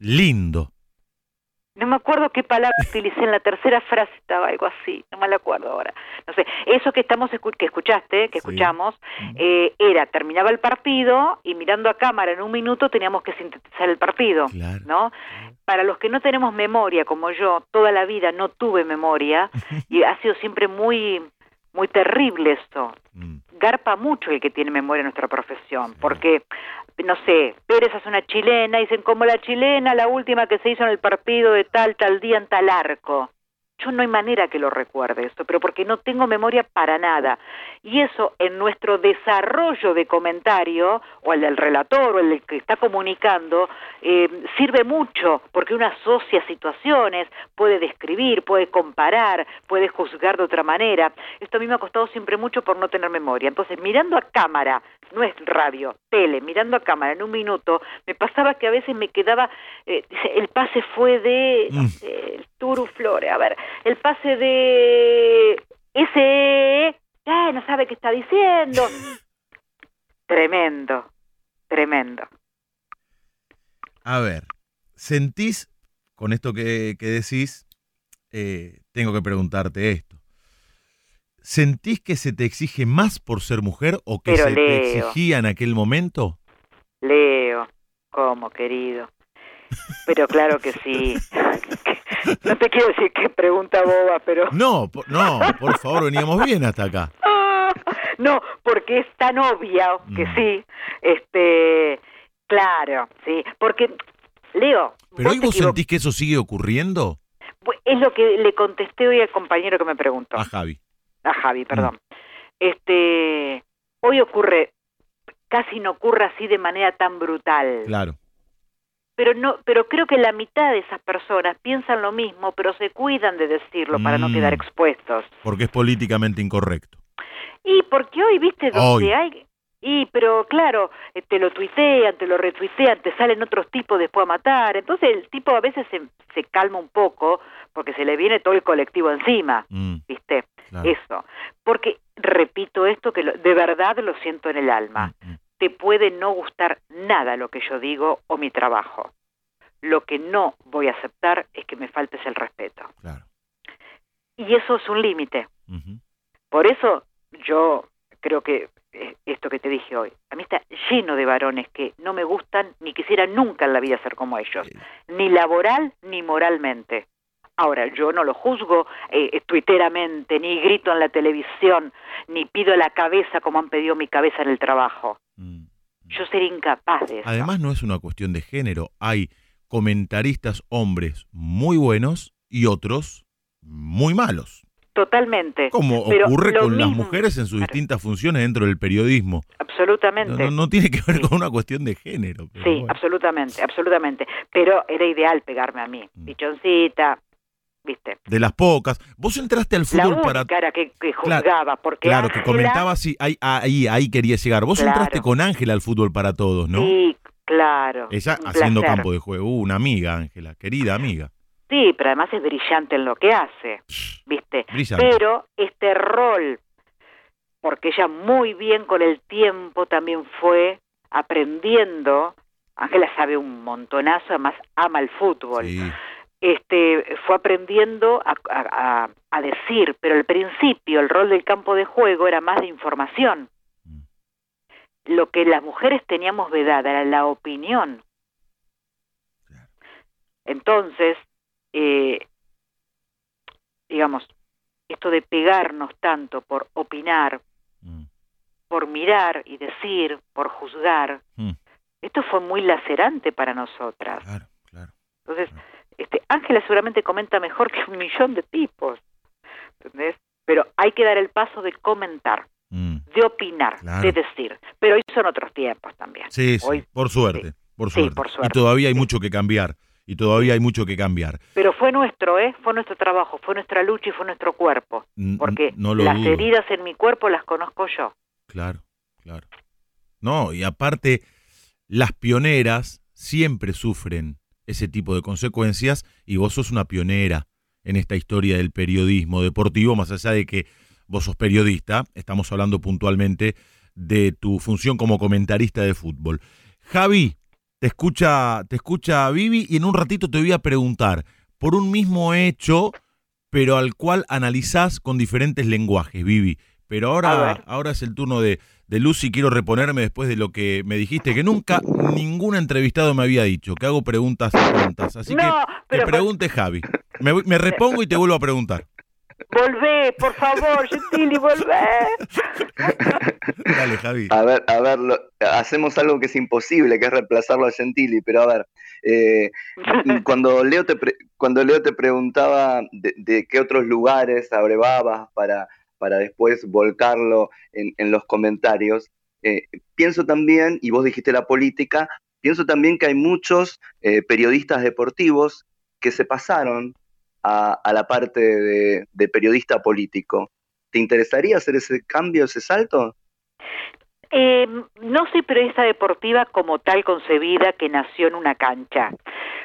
lindo. No me acuerdo qué palabra utilicé en la tercera frase, estaba algo así, no me la acuerdo ahora. No sé, eso que estamos escu- que escuchaste, que Sí. escuchamos, eh, era terminaba el partido y mirando a cámara en un minuto teníamos que sintetizar el partido, Claro. ¿no? Para los que no tenemos memoria como yo, toda la vida no tuve memoria y ha sido siempre muy muy terrible esto. Mm, Garpa mucho el que tiene memoria en nuestra profesión, porque no sé, Pérez hace una chilena, dicen como la chilena, la última que se hizo en el partido de tal, tal día en tal arco. Yo no hay manera que lo recuerde esto, pero porque no tengo memoria para nada. Y eso en nuestro desarrollo de comentario, o el del relator, o el que está comunicando, eh, sirve mucho, porque uno asocia situaciones, puede describir, puede comparar, puede juzgar de otra manera. Esto a mí me ha costado siempre mucho por no tener memoria. Entonces, mirando a cámara, no es radio, tele, mirando a cámara en un minuto, me pasaba que a veces me quedaba, eh, dice, el pase fue de, Mm. el Turu Flore, a ver, el pase de ese, eh, no sabe qué está diciendo. tremendo, tremendo. A ver, ¿sentís, con esto que, que decís, eh, tengo que preguntarte esto? ¿Sentís que se te exige más por ser mujer o que Pero se te exigía en aquel momento? Leo, ¿cómo, querido? Pero claro que sí. No te quiero decir que pregunta boba, pero... No, por- no, por favor, veníamos bien hasta acá. No, porque es tan obvia que Mm. sí. Este, claro, sí. Porque, Leo, ¿Pero hoy te vos sentís que eso sigue ocurriendo? es lo que le contesté hoy al compañero que me preguntó. A Javi. A Javi, perdón. Este, hoy ocurre, casi no ocurre así de manera tan brutal. Claro. Pero no, pero creo que la mitad de esas personas piensan lo mismo, pero se cuidan de decirlo para no Mm. quedar expuestos. Porque es políticamente incorrecto. Y porque hoy, viste, donde Hoy. hay y pero claro, eh, te lo tuitean, te lo retuitean, te salen otros tipos después a matar. Entonces el tipo a veces se, se calma un poco porque se le viene todo el colectivo encima, Mm, ¿viste? claro. Eso. Porque repito esto que lo- de verdad lo siento en el alma. Mm, mm. te puede no gustar nada lo que yo digo o mi trabajo. Lo que no voy a aceptar es que me faltes el respeto. Claro. Y eso es un límite. Por eso yo creo que esto que te dije hoy, a mí está lleno de varones que no me gustan ni quisiera nunca en la vida ser como ellos, ni laboral ni moralmente. Ahora, yo no lo juzgo eh, tuiteramente, ni grito en la televisión, ni pido la cabeza como han pedido mi cabeza en el trabajo. Mm. Yo sería incapaz de eso. Además no es una cuestión de género. Hay comentaristas hombres muy buenos y otros muy malos. Totalmente. Como ocurre con las mismo- mujeres en sus distintas funciones dentro del periodismo. Absolutamente. no- no tiene que ver Sí. con una cuestión de género. Sí, bueno. absolutamente, absolutamente. Pero era ideal pegarme a mí. Mm. Pichoncita, ¿viste? De las pocas. Vos entraste al fútbol para... era que, que Claro, juzgaba, porque Claro, que comentaba si ahí, ahí, ahí quería llegar. Vos Claro. entraste con Ángela al fútbol para todos, ¿no? Sí, claro. Ella haciendo placer. campo de juego. Uh, una amiga, Ángela, querida amiga. Sí, pero además es brillante en lo que hace, ¿viste? Brillante. Pero este rol, porque ella muy bien con el tiempo también fue aprendiendo, Ángela sabe un montonazo, además ama el fútbol. Sí. este fue aprendiendo a, a- decir, pero al principio el rol del campo de juego era más de información. Mm. Lo que las mujeres teníamos vedada era la opinión. Entonces, eh, digamos, esto de pegarnos tanto por opinar, Mm. por mirar y decir, por juzgar, Mm. esto fue muy lacerante para nosotras. Claro, claro. Entonces, Claro. este, Ángela seguramente comenta mejor que un millón de tipos, ¿entendés? Pero hay que dar el paso de comentar, Mm. de opinar, Claro. de decir. Pero hoy son otros tiempos también. Sí, sí, Hoy- por suerte, por Sí, suerte. por Y suerte, todavía hay sí. mucho que cambiar. Y todavía hay mucho que cambiar. Pero fue nuestro, ¿eh? Fue nuestro trabajo, fue nuestra lucha y fue nuestro cuerpo. Porque las heridas en mi cuerpo las conozco yo. Claro, claro. No, y aparte, las pioneras siempre sufren ese tipo de consecuencias y vos sos una pionera en esta historia del periodismo deportivo, más allá de que vos sos periodista, estamos hablando puntualmente de tu función como comentarista de fútbol. Javi, te escucha, te escucha Vivi y en un ratito te voy a preguntar por un mismo hecho, pero al cual analizás con diferentes lenguajes, Vivi. Pero ahora, ahora es el turno de, de Lucy. Quiero reponerme después de lo que me dijiste, que nunca ningún entrevistado me había dicho, que hago preguntas tontas. Así que te pregunte Javi. Me, me repongo y te vuelvo a preguntar. Volvé, por favor, Gentili, volvé. Dale, Javi. A ver, a ver, hacemos algo que es imposible, que es reemplazarlo a Gentili, pero a ver, eh, cuando, Leo te cuando Leo te preguntaba de, qué otros lugares abrevabas para, para después volcarlo en, los comentarios, eh, pienso también, y vos dijiste la política, pienso también que hay muchos eh, periodistas deportivos que se pasaron a, la parte de, periodista político. ¿Te interesaría hacer ese cambio, ese salto? Eh, no soy periodista deportiva como tal concebida que nació en una cancha.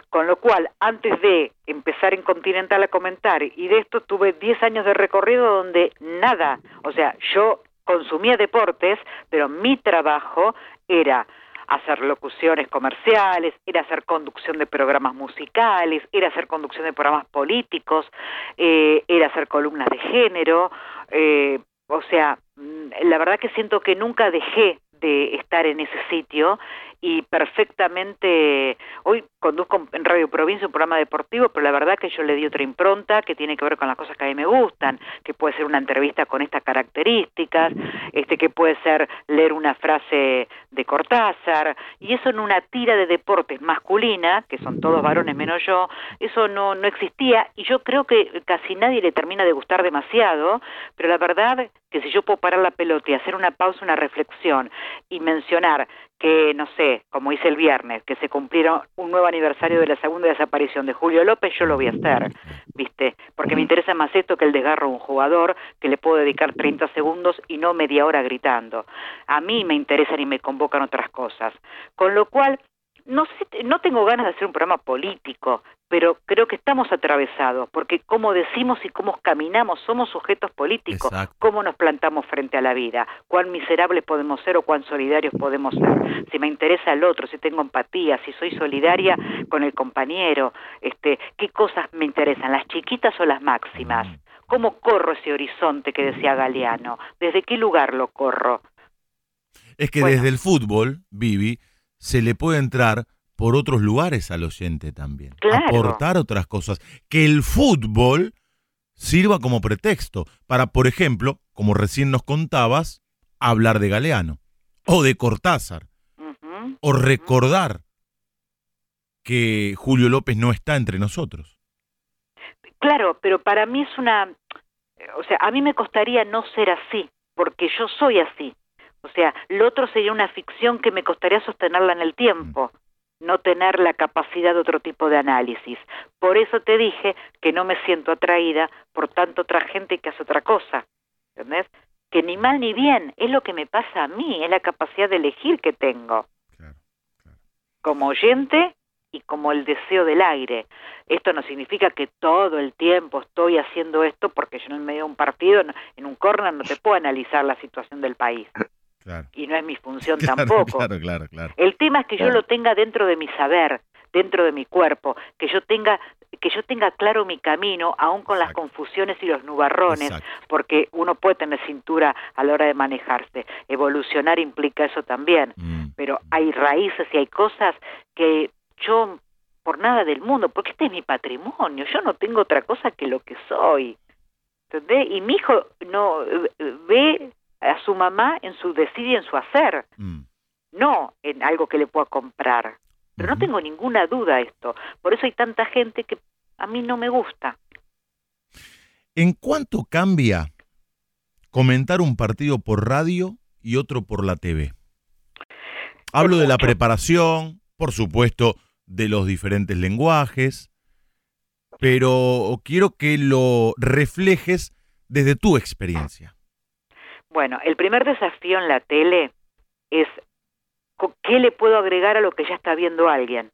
Con lo cual, antes de empezar en Continental a comentar y de esto tuve 10 años de recorrido donde nada, o sea, yo consumía deportes, pero mi trabajo era hacer locuciones comerciales, era hacer conducción de programas musicales, era hacer conducción de programas políticos, eh, era hacer columnas de género, eh, o sea, mm, la verdad que siento que nunca dejé de estar en ese sitio y perfectamente, hoy conduzco en Radio Provincia un programa deportivo, pero la verdad que yo le di otra impronta que tiene que ver con las cosas que a mí me gustan, que puede ser una entrevista con estas características, este que puede ser leer una frase de Cortázar, y eso en una tira de deportes masculina, que son todos varones menos yo, eso no, no existía, y yo creo que casi nadie le termina de gustar demasiado, pero la verdad que si yo puedo parar la pelota y hacer una pausa, una reflexión, y mencionar que, no sé, como hice el viernes, que se cumplieron un nuevo aniversario de la segunda desaparición de Julio López, yo lo voy a hacer, ¿viste? Porque me interesa más esto que el desgarro de un jugador que le puedo dedicar 30 segundos y no media hora gritando. A mí me interesan y me convocan otras cosas. Con lo cual, no, sé, no tengo ganas de hacer un programa político, pero creo que estamos atravesados, porque como decimos y cómo caminamos, somos sujetos políticos, cómo nos plantamos frente a la vida, cuán miserables podemos ser o cuán solidarios podemos ser, si me interesa el otro, si tengo empatía, si soy solidaria con el compañero, este, qué cosas me interesan, las chiquitas o las máximas, mm. cómo corro ese horizonte que decía Galeano, desde qué lugar lo corro. Es que desde el fútbol, Vivi, se le puede entrar por otros lugares al oyente también. Aportar otras cosas. Que el fútbol sirva como pretexto para, por ejemplo, como recién nos contabas, hablar de Galeano o de Cortázar o recordar que Julio López no está entre nosotros. Claro, pero para mí es una, o sea, a mí me costaría no ser así, porque yo soy así. O sea, lo otro sería una ficción que me costaría sostenerla en el tiempo no tener la capacidad de otro tipo de análisis. Por eso te dije que no me siento atraída por tanto otra gente que hace otra cosa. ¿Entendés? Que ni mal ni bien, es lo que me pasa a mí, es la capacidad de elegir que tengo. Como oyente y como el deseo del aire. Esto no significa que todo el tiempo estoy haciendo esto porque yo en el medio de un partido, en un corner, no te puedo analizar la situación del país. Y no es mi función tampoco. Claro, claro, claro. El tema es que yo lo tenga dentro de mi saber, dentro de mi cuerpo, que yo tenga que yo tenga claro mi camino, aún con las confusiones y los nubarrones, porque uno puede tener cintura a la hora de manejarse. Evolucionar implica eso también, mm. pero hay raíces y hay cosas que yo, por nada del mundo, porque este es mi patrimonio, yo no tengo otra cosa que lo que soy. ¿Entendés? Y mi hijo no eh, ve a su mamá en su decir y en su hacer, mm. no en algo que le pueda comprar. Pero no tengo ninguna duda esto. Por eso hay tanta gente que a mí no me gusta. ¿En cuánto cambia comentar un partido por radio y otro por la TV? Hablo de la preparación, por supuesto, de los diferentes lenguajes, pero quiero que lo reflejes desde tu experiencia. Bueno, el primer desafío en la tele es qué le puedo agregar a lo que ya está viendo alguien.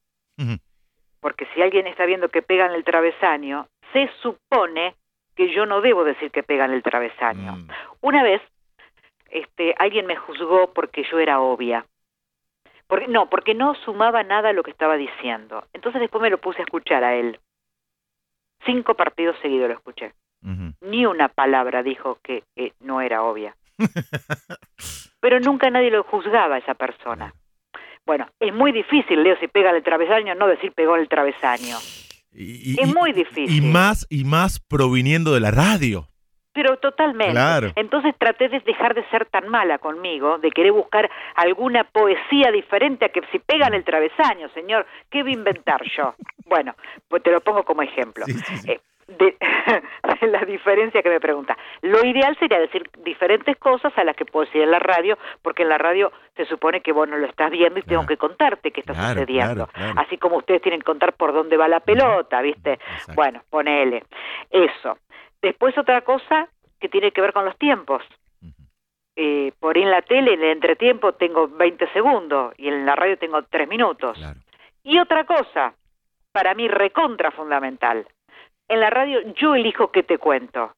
Porque si alguien está viendo que pegan el travesaño, se supone que yo no debo decir que pegan el travesaño. Mm. Una vez, este, alguien me juzgó porque yo era obvia. Porque, no, porque no sumaba nada a lo que estaba diciendo. Entonces después me lo puse a escuchar a él. Cinco partidos seguidos lo escuché. Ni una palabra dijo que no era obvia. Pero nunca nadie lo juzgaba a esa persona. Bueno, es muy difícil, Leo, si pega el travesaño, no decir pegó el travesaño. es muy difícil. Y más, y más proviniendo de la radio. Pero totalmente. Entonces traté de dejar de ser tan mala conmigo, de querer buscar alguna poesía diferente a que si pegan el travesaño, señor, ¿qué voy a inventar yo? Bueno, pues te lo pongo como ejemplo. Eh, de, la diferencia que me pregunta. Lo ideal sería decir diferentes cosas a las que puedo decir en la radio, porque en la radio se supone que vos no lo estás viendo y tengo que contarte qué está sucediendo. Así como ustedes tienen que contar por dónde va la pelota, ¿viste? Bueno, ponele. Eso. Después otra cosa que tiene que ver con los tiempos. Eh, por en la tele, en el entretiempo, tengo 20 segundos y en la radio tengo 3 minutos. Y otra cosa, para mí recontra fundamental, en la radio yo elijo qué te cuento.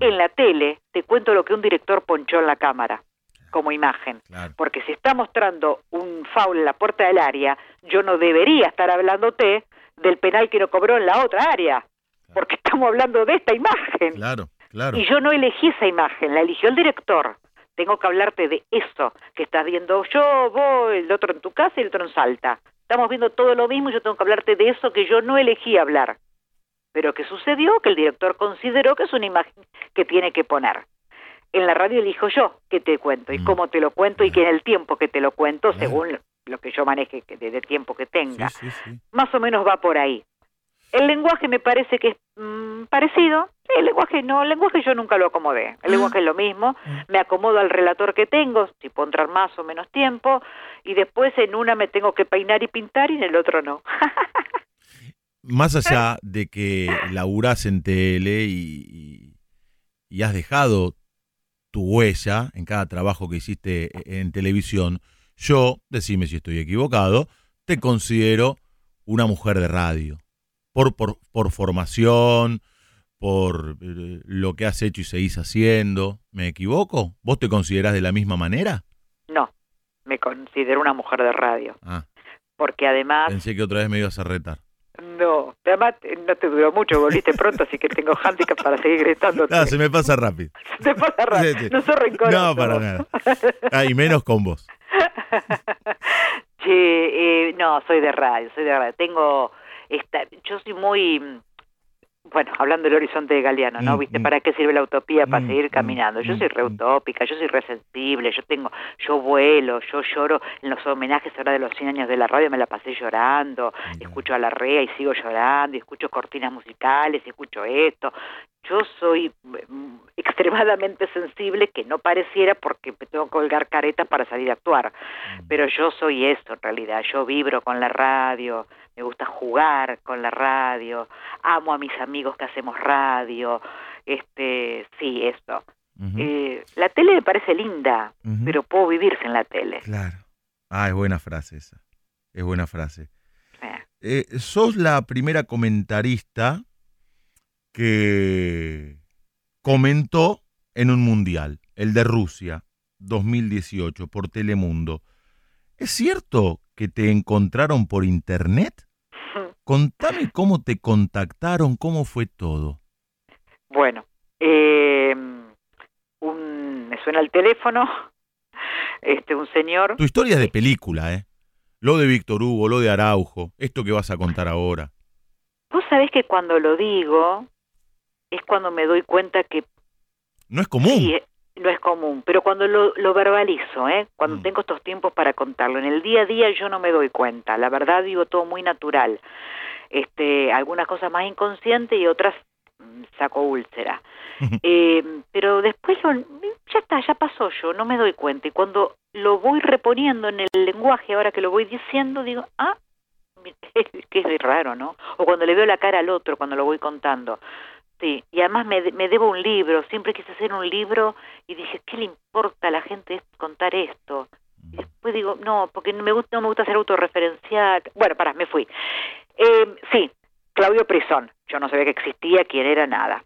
En la tele te cuento lo que un director ponchó en la cámara como imagen. Porque si está mostrando un foul en la puerta del área, yo no debería estar hablándote del penal que no cobró en la otra área. Porque estamos hablando de esta imagen. Claro, claro. Y yo no elegí esa imagen, la eligió el director. Tengo que hablarte de eso que estás viendo yo, vos, el otro en tu casa y el otro en Salta. Estamos viendo todo lo mismo y yo tengo que hablarte de eso que yo no elegí hablar pero que sucedió que el director consideró que es una imagen que tiene que poner. En la radio elijo yo que te cuento y mm. cómo te lo cuento y que en el tiempo que te lo cuento, según lo que yo maneje de tiempo que tenga. Más o menos va por ahí. El lenguaje me parece que es mm, parecido. El lenguaje no, el lenguaje yo nunca lo acomodé. El lenguaje es lo mismo. Ah. Me acomodo al relator que tengo, si puedo entrar más o menos tiempo, y después en una me tengo que peinar y pintar y en el otro no. más allá de que laburás en tele y, has dejado tu huella en cada trabajo que hiciste en televisión, yo, decime si estoy equivocado, te considero una mujer de radio. Por, por, por formación, por eh, lo que has hecho y seguís haciendo. ¿Me equivoco? ¿Vos te considerás de la misma manera? No, me considero una mujer de radio. Ah. Porque además... Pensé que otra vez me ibas a retar. No, además no te duró mucho, volviste pronto, así que tengo handicap para seguir gritando. No, se me pasa rápido. Se pasa rápido, no soy rencoroso. No, para nada. Ah, y menos con vos. Sí, eh, no, soy de radio, soy de radio. Tengo, esta, yo soy muy bueno, hablando del horizonte de Galeano, ¿no? Mm, ¿Viste? Mm. ¿Para qué sirve la utopía? Para mm, seguir caminando. Yo soy reutópica, yo soy resensible, yo tengo, yo vuelo, yo lloro en los homenajes ahora de los 100 años de la radio, me la pasé llorando, escucho a la REA y sigo llorando, y escucho cortinas musicales, y escucho esto. Yo soy extremadamente sensible, que no pareciera porque me tengo que colgar caretas para salir a actuar, pero yo soy esto en realidad, yo vibro con la radio, me gusta jugar con la radio, amo a mis amigos que hacemos radio, este, sí, esto. Eh, la tele me parece linda, pero puedo vivirse en la tele. Claro. Ah, es buena frase esa. Es buena frase. Eh, sos la primera comentarista que comentó en un mundial, el de Rusia, 2018, por Telemundo. ¿Es cierto que te encontraron por internet? Contame cómo te contactaron, cómo fue todo. Bueno, eh, un, me suena el teléfono, este, un señor. Tu historia es de película, ¿eh? Lo de Víctor Hugo, lo de Araujo, esto que vas a contar ahora. Vos sabés que cuando lo digo es cuando me doy cuenta que... No es común. Eh, no es común, pero cuando lo, lo verbalizo, ¿eh? cuando mm. tengo estos tiempos para contarlo, en el día a día yo no me doy cuenta, la verdad digo todo muy natural, este, algunas cosas más inconscientes y otras mm, saco úlcera, eh, pero después ya está, ya pasó yo, no me doy cuenta y cuando lo voy reponiendo en el lenguaje, ahora que lo voy diciendo, digo, ah, que es raro, ¿no? O cuando le veo la cara al otro, cuando lo voy contando. Sí, y además me, me debo un libro, siempre quise hacer un libro y dije, ¿qué le importa a la gente contar esto? Y después digo, no, porque no me gusta, no me gusta hacer autorreferencial. Bueno, pará, me fui. Eh, sí, Claudio Prisón, yo no sabía que existía, quién era nada.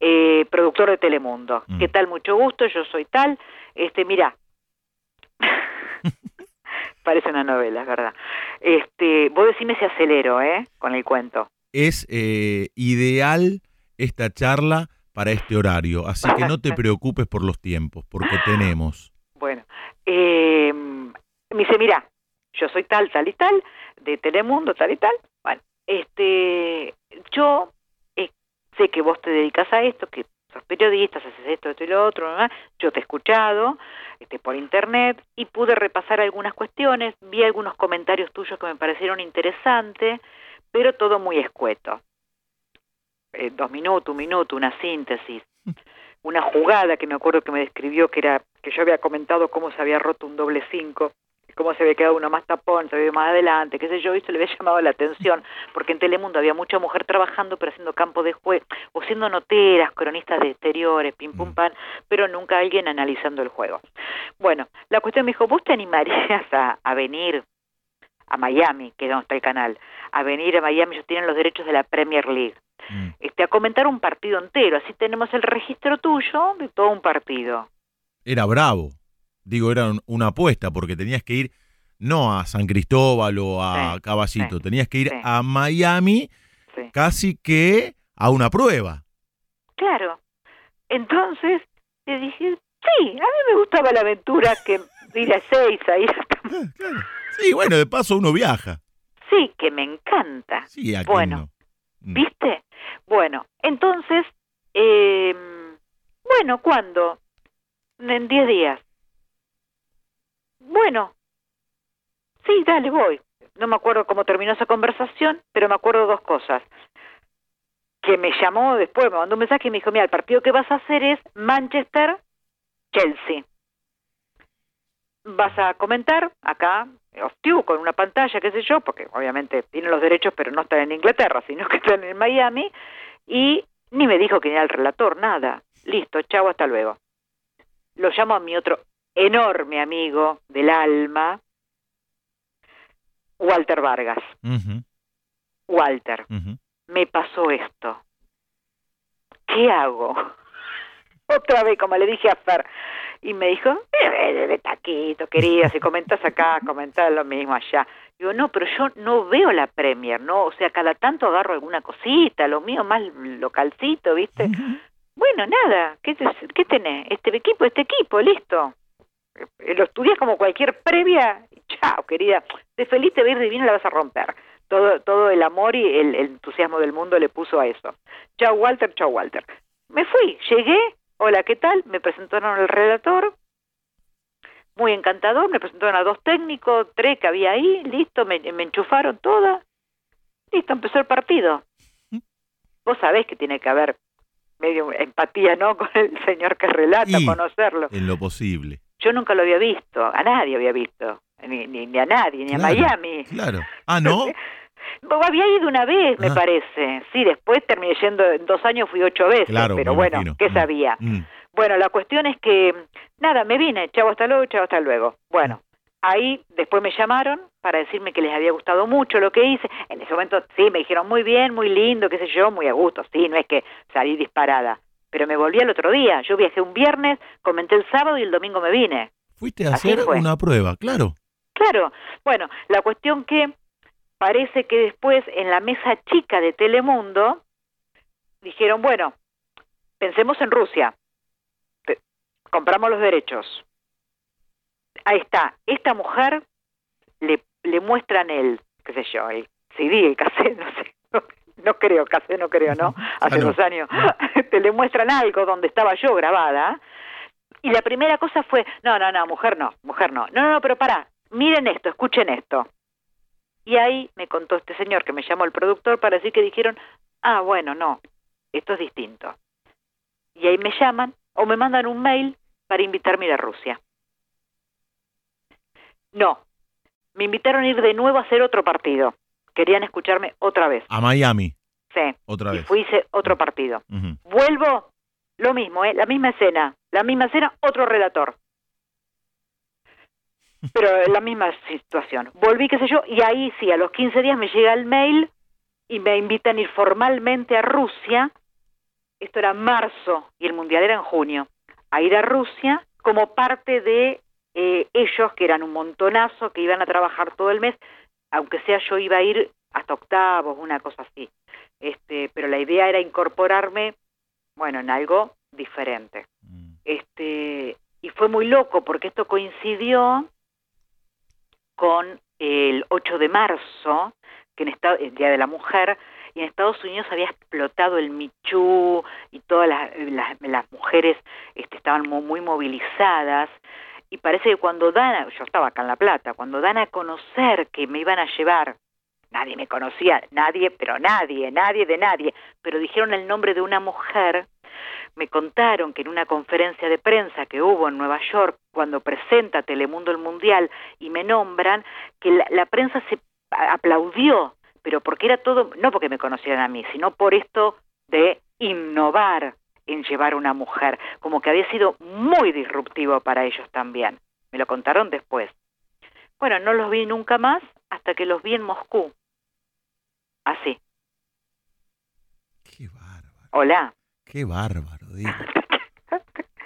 Eh, productor de Telemundo. Mm. ¿Qué tal? Mucho gusto, yo soy tal. Este, mira, parece una novela, es verdad. Este, vos decime si acelero, ¿eh? Con el cuento. Es eh, ideal esta charla para este horario, así que no te preocupes por los tiempos, porque tenemos. Bueno, eh, me dice, mira, yo soy tal, tal y tal, de Telemundo, tal y tal. Bueno, este, yo eh, sé que vos te dedicas a esto, que sos periodista, haces esto, esto y lo otro, ¿no? yo te he escuchado este, por internet y pude repasar algunas cuestiones, vi algunos comentarios tuyos que me parecieron interesantes, pero todo muy escueto. Eh, dos minutos, un minuto, una síntesis, una jugada que me acuerdo que me describió que era que yo había comentado cómo se había roto un doble cinco, cómo se había quedado uno más tapón, se había ido más adelante, qué sé yo, y eso le había llamado la atención, porque en Telemundo había mucha mujer trabajando, pero haciendo campo de juez, o siendo noteras, cronistas de exteriores, pim pum pan, pero nunca alguien analizando el juego. Bueno, la cuestión me dijo, ¿vos te animarías a, a venir a Miami, que es donde está el canal, a venir a Miami, ellos tienen los derechos de la Premier League, Mm. este, a comentar un partido entero, así tenemos el registro tuyo de todo un partido. Era bravo, digo, era un- una apuesta, porque tenías que ir no a San Cristóbal o a Sí, Caballito, sí, tenías que ir sí. a Miami casi que a una prueba. Claro. Entonces, le dije, sí, a mí me gustaba la aventura que ir a Seiza, ir a... Claro. Sí, bueno, de paso uno viaja. Sí, que me encanta. Sí, ¿a quién Bueno, no? Mm. ¿Viste? Bueno, entonces, eh, bueno, ¿cuándo? En 10 días. Bueno, sí, dale, voy. No me acuerdo cómo terminó esa conversación, pero me acuerdo dos cosas. Que me llamó después, me mandó un mensaje y me dijo, mira, el partido que vas a hacer es Manchester-Chelsea. Vas a comentar acá, tube, con una pantalla, qué sé yo, porque obviamente tienen los derechos, pero no están en Inglaterra, sino que están en Miami, y ni me dijo que era el relator, nada. Listo, chao, hasta luego. Lo llamo a mi otro enorme amigo del alma, Walter Vargas. Walter, me pasó esto. ¿Qué hago? Otra vez, como le dije a Fer, y me dijo, eh, de taquito, querida, si comentas acá, comentás lo mismo allá. Digo, no, pero yo no veo la Premier, ¿no? O sea, cada tanto agarro alguna cosita, lo mío más localcito, ¿viste? Bueno, nada, ¿qué, te- qué tenés? Este equipo, este equipo, listo. Eh, Lo estudias como cualquier previa, y chao, querida. De feliz te va a ir divino, la vas a romper. Todo, todo el amor y el, el entusiasmo del mundo le puso a eso. Chao, Walter, chao, Walter. Me fui, llegué, hola, ¿qué tal? Me presentaron el relator, muy encantador, me presentaron a dos técnicos, tres que había ahí, listo, me, me enchufaron todas, listo, empezó el partido. Vos sabés que tiene que haber medio empatía, ¿no? Con el señor que relata, Y- conocerlo. En lo posible. Yo nunca lo había visto, a nadie había visto, ni, ni, ni a nadie, ni a Miami. Claro. Ah, ¿no? Había ido una vez, me Ah. parece. Sí, después terminé yendo, en dos años fui ocho veces, Claro, pero bueno, imagino. ¿qué Mm. sabía? Mm. Bueno, la cuestión es que, nada, me vine, chavo hasta luego, chavo hasta luego. Bueno, ahí después me llamaron para decirme que les había gustado mucho lo que hice. En ese momento sí, me dijeron muy bien, muy lindo, qué sé yo, muy a gusto, sí, no es que salí disparada. Pero me volví al otro día, yo viajé un viernes, comenté el sábado y el domingo me vine. Fuiste a Así hacer fue. una prueba, claro. Claro, bueno, la cuestión que parece que después en la mesa chica de Telemundo dijeron, bueno, pensemos en Rusia, compramos los derechos. Ahí está, esta mujer le, le muestran el, qué sé yo, el CD, el cassette, no sé, no, no creo, cassette no creo, ¿no? Hace Ah, no. dos años, te le muestran algo donde estaba yo grabada, y la primera cosa fue, no, no, no, mujer no, mujer no. No, no, no, pero pará, miren esto, escuchen esto. Y ahí me contó este señor que me llamó el productor para decir que dijeron, ah, bueno, no, esto es distinto. Y ahí me llaman o me mandan un mail para invitarme a ir a Rusia. No, me invitaron a ir de nuevo a hacer otro partido, querían escucharme otra vez. A Miami, Sí. otra Y vez. fui hice otro partido. Ujú. Vuelvo, lo mismo, ¿eh? la misma escena, la misma escena, otro relator. Pero en la misma situación. Volví, qué sé yo, y ahí sí, a los 15 días me llega el mail y me invitan a ir formalmente a Rusia. Esto era marzo y el mundial era en junio. A ir a Rusia como parte de eh, ellos, que eran un montonazo, que iban a trabajar todo el mes, aunque sea yo iba a ir hasta octavos, una cosa así. Este, pero la idea era incorporarme, bueno, en algo diferente. Mm. Este, y fue muy loco porque esto coincidió con el 8 de marzo, que en Estados, el Día de la Mujer, y en Estados Unidos había explotado el Michu y todas las, las, las mujeres este, estaban muy, muy movilizadas. Y parece que cuando dan, yo estaba acá en La Plata, cuando dan a conocer que me iban a llevar, nadie me conocía, nadie, pero nadie, nadie de nadie, pero dijeron el nombre de una mujer me contaron que en una conferencia de prensa que hubo en Nueva York, cuando presenta Telemundo el Mundial y me nombran, que la, la prensa se aplaudió, pero porque era todo, no porque me conocieran a mí, sino por esto de innovar en llevar una mujer, como que había sido muy disruptivo para ellos también. Me lo contaron después. Bueno, no los vi nunca más hasta que los vi en Moscú. Así. Qué bárbaro, Hola. qué bárbaro, digo.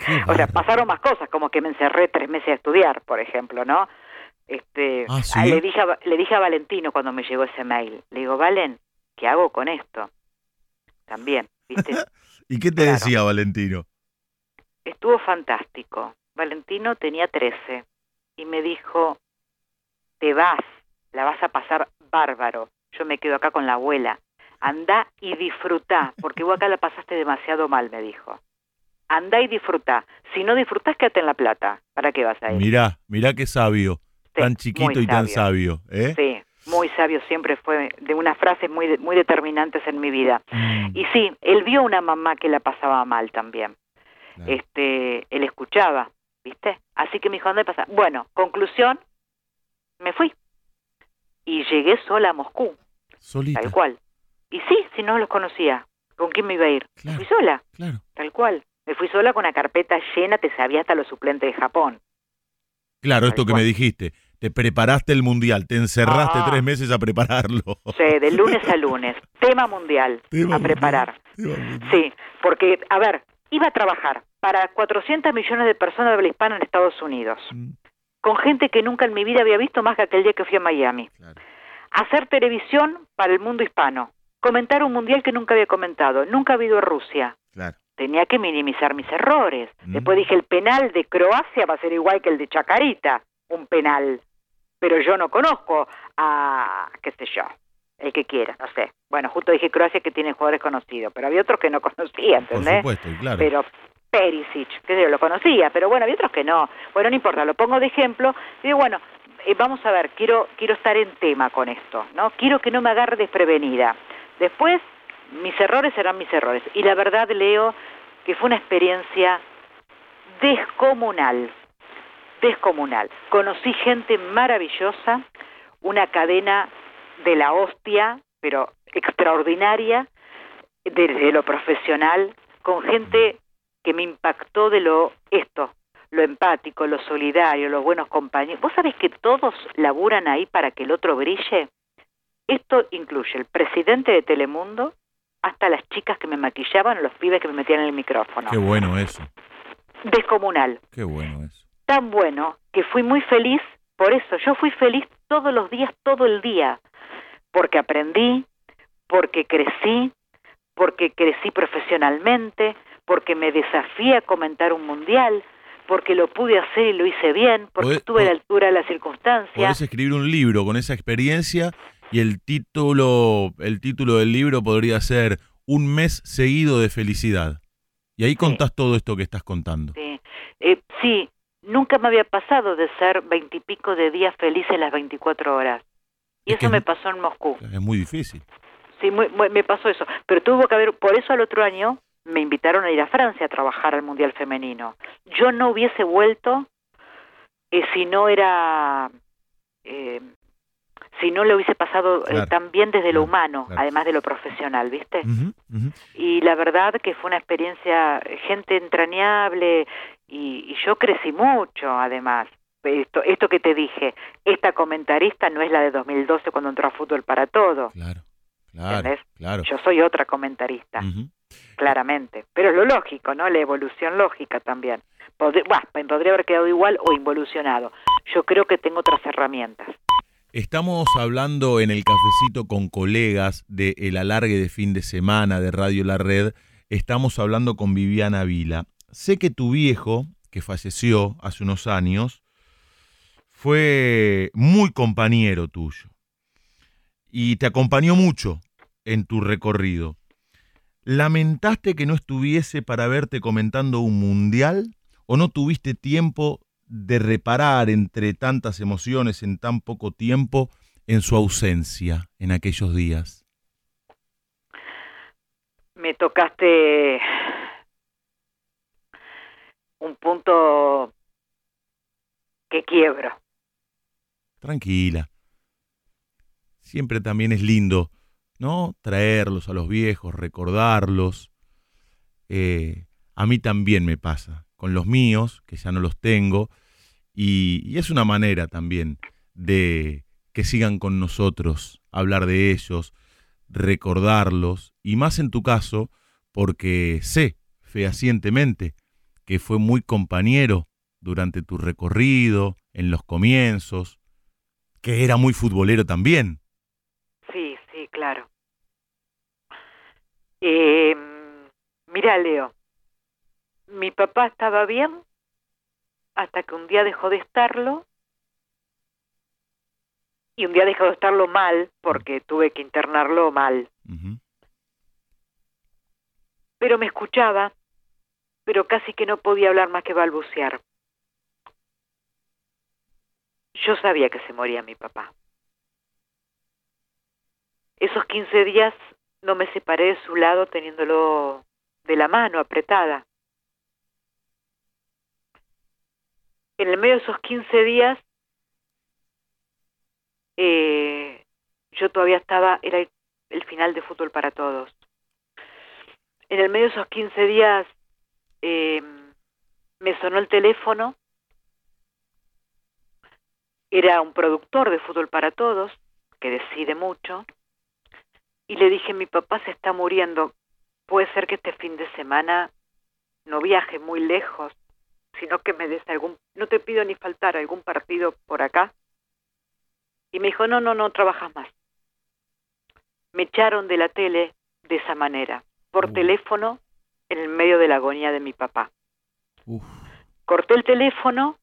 Qué O sea, pasaron más cosas, como que me encerré tres meses a estudiar, por ejemplo, ¿no? Este, Ah, ¿sí? ah, le, dije a, le dije a Valentino cuando me llegó ese mail, le digo, Valen, ¿qué hago con esto? También, ¿viste? ¿Y qué te Claro. decía Valentino? Estuvo fantástico. Valentino tenía 13 y me dijo, te vas, la vas a pasar bárbaro. Yo me quedo acá con la abuela. Andá y disfrutá, porque vos acá la pasaste demasiado mal, me dijo. Andá y disfrutá. Si no disfrutás, quédate en La Plata. ¿Para qué vas a ir? Mirá, mirá qué sabio. Sí, tan chiquito y tan sabio, ¿eh? Sí, muy sabio siempre fue, de unas frases muy, muy determinantes en mi vida. Mm, Y sí, él vio una mamá que la pasaba mal también. Este, él escuchaba, ¿viste? Así que me dijo, ¿dónde pasa? Bueno, conclusión, me fui. Y llegué sola a Moscú, Solita. tal cual. Y sí, si no los conocía, ¿con quién me iba a ir? Claro. Me fui sola, Claro. tal cual. Me fui sola con una carpeta llena, te sabía hasta los suplentes de Japón. Claro, Tal esto que me dijiste. Te preparaste el mundial, te encerraste Ah. tres meses a prepararlo. Sí, de lunes a lunes, tema mundial, Tema a preparar. mundial. Sí, porque, a ver, iba a trabajar para 400 millones de personas de habla hispana en Estados Unidos, Mm, con gente que nunca en mi vida había visto más que aquel día que fui a Miami. claro. Hacer televisión para el mundo hispano, comentar un mundial que nunca había comentado, nunca había ido a Rusia. Claro. Tenía que minimizar mis errores. Mm. Después dije, el penal de Croacia va a ser igual que el de Chacarita, un penal. Pero yo no conozco a, qué sé yo, el que quiera, no sé. Bueno, justo dije Croacia que tiene jugadores conocidos, pero había otros que no conocía, Por ¿entendés? supuesto, y claro. pero Perisic, que yo lo conocía, pero bueno, había otros que no. Bueno, no importa, lo pongo de ejemplo. Digo, bueno, eh, vamos a ver, quiero quiero estar en tema con esto, ¿no? Quiero que no me agarre desprevenida. Después, mis errores serán mis errores. Y la verdad, Leo, que fue una experiencia descomunal, descomunal. Conocí gente maravillosa, una cadena de la hostia, pero extraordinaria, desde lo profesional, con gente que me impactó de lo esto, lo empático, lo solidario, los buenos compañeros. ¿Vos sabés que todos laburan ahí para que el otro brille? Esto incluye el presidente de Telemundo, hasta las chicas que me maquillaban los pibes que me metían en el micrófono. Qué bueno eso. Descomunal. Qué bueno eso. Tan bueno que fui muy feliz por eso. Yo fui feliz todos los días, todo el día. Porque aprendí, porque crecí, porque crecí profesionalmente, porque me desafié a comentar un mundial, porque lo pude hacer y lo hice bien, porque Podés- estuve a la altura de las circunstancias. Podés escribir un libro con esa experiencia y el título, el título del libro podría ser Un mes seguido de felicidad. Y ahí contás todo esto que estás contando. Sí. Eh, sí, nunca me había pasado de ser veintipico de días felices las 24 horas. Y Es eso me es- pasó en Moscú. Es muy difícil. Sí, muy- muy- me pasó eso. Pero tuvo que haber, por eso al otro año me invitaron a ir a Francia a trabajar al Mundial Femenino. Yo no hubiese vuelto eh, si no era, eh, si no le hubiese pasado eh, Claro. también desde lo humano, claro. además de lo profesional, ¿viste? Y la verdad que fue una experiencia, gente entrañable y, y yo crecí mucho además. Esto, esto que te dije, esta comentarista no es la de 2012 cuando entró a Fútbol para Todo. Claro, claro. Yo soy otra comentarista, claramente. Pero es lo lógico, ¿no? La evolución lógica también. Podría, haber quedado igual o involucionado. Yo creo que tengo otras herramientas. Estamos hablando en el cafecito con colegas de El Alargue de Fin de Semana de Radio La Red. Estamos hablando con Viviana Vila. Sé que tu viejo, que falleció hace unos años, fue muy compañero tuyo y te acompañó mucho en tu recorrido. ¿Lamentaste que no estuviese para verte comentando un mundial o no tuviste tiempo de reparar entre tantas emociones en tan poco tiempo en su ausencia en aquellos días? Me tocaste un punto que quiebro. Tranquila. Siempre también es lindo, ¿no? Traerlos a los viejos, recordarlos. Eh, a mí también me pasa, con los míos, que ya no los tengo, y, y es una manera también de que sigan con nosotros, hablar de ellos, recordarlos, y más en tu caso, porque sé fehacientemente que fue muy compañero durante tu recorrido, en los comienzos, que era muy futbolero también. Sí, sí, claro. Eh, mira, Leo, mi papá estaba bien hasta que un día dejó de estarlo y un día dejó de estarlo mal porque tuve que internarlo mal. Pero me escuchaba, pero casi que no podía hablar más que balbucear. Yo sabía que se moría mi papá. Esos 15 días no me separé de su lado teniéndolo de la mano apretada. En el medio de esos 15 días, eh, yo todavía estaba, era el, final de fútbol para todos. En el medio de esos 15 días eh, me sonó el teléfono, era un productor de fútbol para todos, que decide mucho, y le dije, mi papá se está muriendo, puede ser que este fin de semana no viaje muy lejos, sino que me des algún, no te pido ni faltar algún partido por acá. Y me dijo, no, no, no trabajas más. Me echaron de la tele de esa manera, por Uh. teléfono, en el medio de la agonía de mi papá. Uf, Corté el teléfono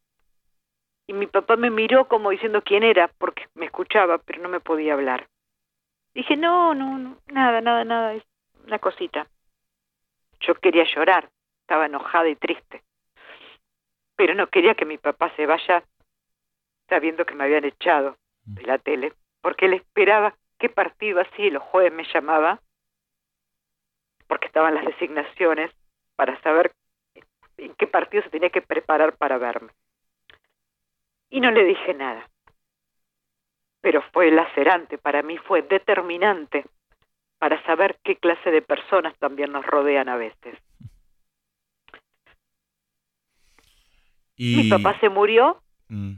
y mi papá me miró como diciendo quién era, porque me escuchaba, pero no me podía hablar. Dije, no, no, no, nada, nada, nada, es una cosita. Yo quería llorar, estaba enojada y triste, pero no quería que mi papá se vaya sabiendo que me habían echado de la tele, porque él esperaba qué partido así, los jueves me llamaba, porque estaban las designaciones, para saber en qué partido se tenía que preparar para verme. Y no le dije nada. Pero fue lacerante, para mí fue determinante para saber qué clase de personas también nos rodean a veces. y, Mi papá se murió Mm,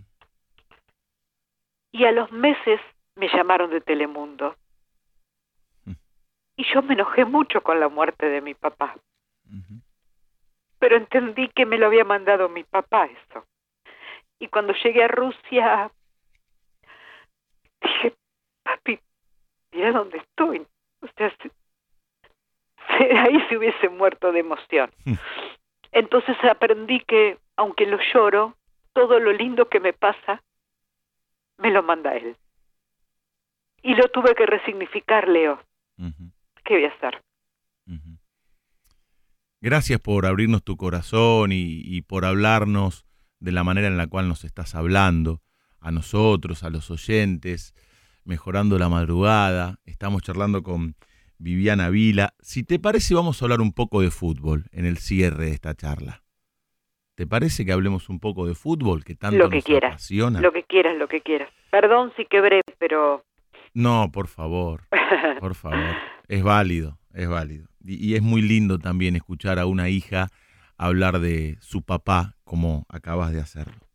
y a los meses me llamaron de Telemundo. Mm. Y yo me enojé mucho con la muerte de mi papá. pero entendí que me lo había mandado mi papá eso. Y cuando llegué a Rusia, dije, papi, mira dónde estoy. O sea, se- se- ahí se hubiese muerto de emoción. Hmm. Entonces aprendí que, aunque lo lloro, todo lo lindo que me pasa, me lo manda él. Y lo tuve que resignificar, Leo. ¿Qué voy a hacer? Gracias por abrirnos tu corazón y, y por hablarnos de la manera en la cual nos estás hablando, a nosotros, a los oyentes, mejorando la madrugada. Estamos charlando con Viviana Vila. Si te parece, vamos a hablar un poco de fútbol en el cierre de esta charla. ¿Te parece que hablemos un poco de fútbol que tanto Lo que nos quieras, apasiona? Lo que quieras, lo que quieras. Perdón si quebré, pero No, por favor, por favor. Es válido, es válido. Y, y es muy lindo también escuchar a una hija hablar de su papá como acabas de hacerlo.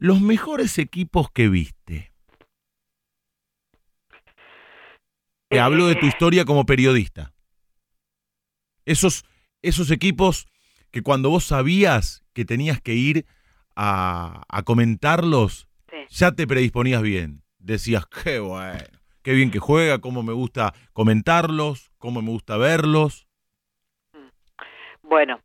Los mejores equipos que viste. Te hablo de tu historia como periodista. Esos, esos equipos que cuando vos sabías que tenías que ir a, a comentarlos, Sí. ya te predisponías bien. Decías, qué bueno, qué bien que juega, cómo me gusta comentarlos, cómo me gusta verlos. Bueno,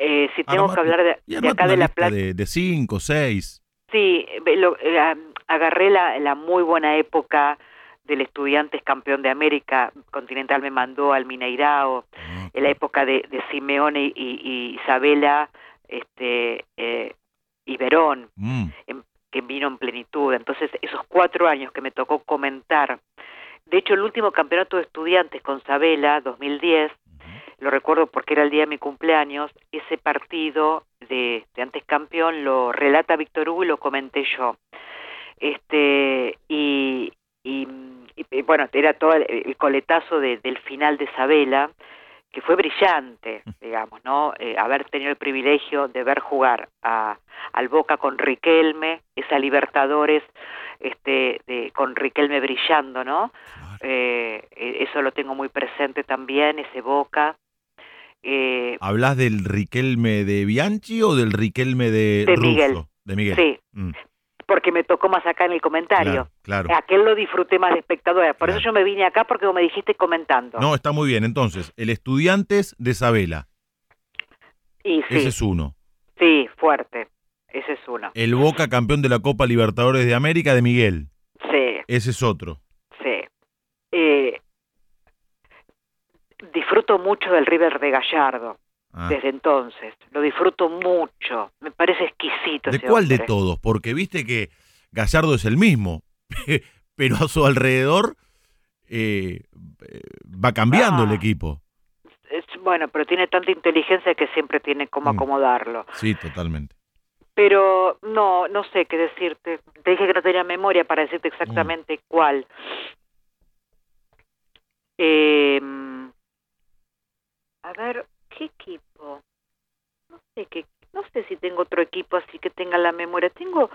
eh, si tengo Armate- que hablar de, acá de La Plata, De, de cinco, seis. Sí, lo- eh, agarré la, la muy buena época del Estudiantes campeón de América, Continental me mandó al Mineirao, en la época de, de Simeone y, y Isabela este, eh, y Verón, Mm, que vino en plenitud. Entonces, esos cuatro años que me tocó comentar, de hecho, el último campeonato de estudiantes con Sabela, 2010, lo recuerdo porque era el día de mi cumpleaños, ese partido de, de antes campeón lo relata Víctor Hugo y lo comenté yo. Este, y, y, y, bueno, era todo el, el coletazo de- del final de Sabela, que fue brillante, digamos, ¿no? Eh, haber tenido el privilegio de ver jugar a, al Boca con Riquelme, esa Libertadores este, de, con Riquelme brillando, ¿no? Eh, eh, eso lo tengo muy presente también, ese Boca. Eh, ¿Hablas del Riquelme de Bianchi o del Riquelme de, De Russo? Miguel. De Miguel. sí, Mm, porque me tocó más acá en el comentario. claro, claro. Aquel lo disfruté más de espectadora, por Claro. eso yo me vine acá porque me dijiste comentando. No, está muy bien. Entonces, el Estudiantes de Sabela, y sí, ese es uno. sí, fuerte, ese es uno. El Boca campeón de la Copa Libertadores de América de Miguel, Sí, ese es otro. sí. Eh, disfruto mucho del River de Gallardo Ah. desde entonces, lo disfruto mucho, me parece exquisito. ¿De ese cuál de todos? Porque viste que Gallardo es el mismo, pero a su alrededor eh, eh, va cambiando el Ah. equipo. Es- bueno, pero tiene tanta inteligencia que siempre tiene cómo Mm. acomodarlo. Sí, totalmente. Pero no, no sé qué decirte. Te dije que no tenía memoria para decirte exactamente Mm. cuál. Eh, a ver, ¿qué equipo? No sé qué, no sé si tengo otro equipo así que tenga la memoria. Tengo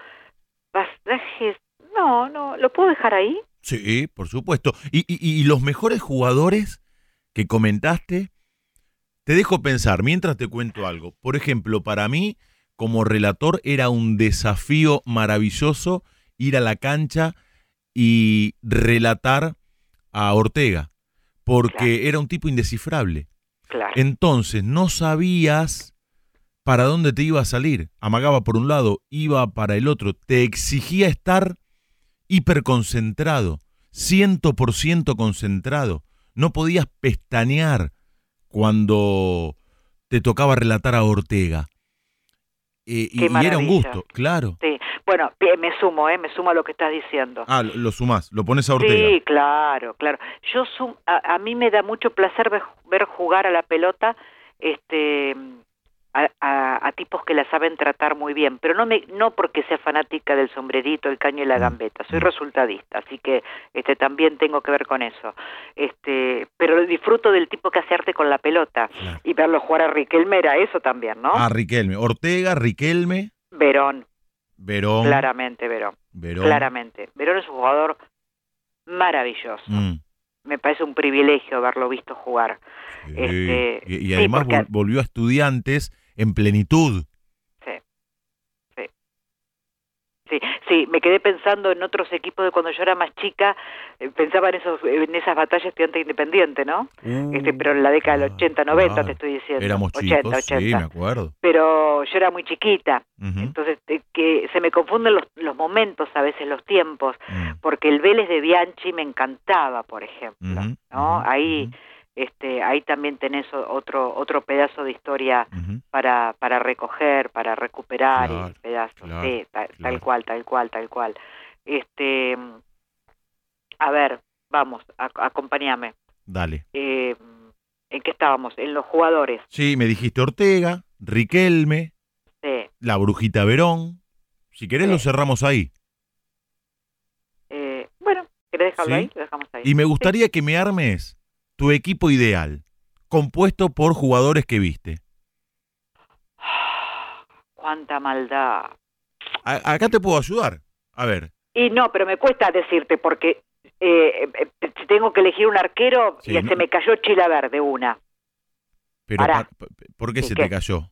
pasajes. No, no, ¿lo puedo dejar ahí? Sí, por supuesto. Y, y- y los mejores jugadores que comentaste, te dejo pensar mientras te cuento algo. Por ejemplo, para mí, como relator, era un desafío maravilloso ir a la cancha y relatar a Ortega, porque era un tipo indescifrable. Claro. Entonces, no sabías para dónde te iba a salir. Amagaba por un lado, iba para el otro. Te exigía estar hiperconcentrado, ciento por ciento concentrado. No podías pestañear cuando te tocaba relatar a Ortega. Eh, y, era un gusto, claro. Sí. Bueno, me sumo, ¿eh? Me sumo a lo que estás diciendo. Ah, lo, sumás, lo pones a Ortega. Sí, claro, claro. Yo sum- a, a mí me da mucho placer ver, ver jugar a la pelota este a, a- a tipos que la saben tratar muy bien, pero no me no porque sea fanática del sombrerito, el caño y la Mm, gambeta, soy mm. resultadista, así que este también tengo que ver con eso. Este, pero disfruto del tipo que hace arte con la pelota Claro. y verlo jugar a Riquelme era eso también, ¿no? Ah, Riquelme. Ortega, Riquelme, Verón, Verón. claramente Verón, Verón. claramente. Verón es un jugador maravilloso. Mm, me parece un privilegio haberlo visto jugar. sí. Este, y, y sí, además porque- volvió a estudiantes en plenitud. Sí, sí. Sí, sí, me quedé pensando en otros equipos de cuando yo era más chica, eh, pensaba en esos en esas batallas estudiante independiente, ¿no? Este, pero en la década del Ah, 80, 90 claro. te estoy diciendo. Éramos 80, chicos, sí, 80. me acuerdo. Pero yo era muy chiquita, entonces eh, que se me confunden los, los momentos, a veces los tiempos, mm, porque el Vélez de Bianchi me encantaba, por ejemplo, ¿no? Ahí este ahí también tenés otro otro pedazo de historia para, para recoger, para recuperar Claro, pedazos, claro, sí, ta- tal, claro. cual, tal cual, tal cual. Este, a ver, vamos, ac- acompáñame. Dale. Eh, ¿En qué estábamos? En los jugadores. Sí, me dijiste Ortega, Riquelme, Sí, la Brujita Verón. Si querés Sí. lo cerramos ahí. eh, bueno, ¿Querés dejarlo ahí? Lo dejamos ahí. Y me gustaría que me armes tu equipo ideal, compuesto por jugadores que viste. Cuánta maldad. A- acá te puedo ayudar. A ver. Y no, pero me cuesta decirte porque eh, eh, tengo que elegir un arquero Sí, y no- se me cayó Chilaver de una. Pero Pará. ¿por qué se ¿qué? te cayó?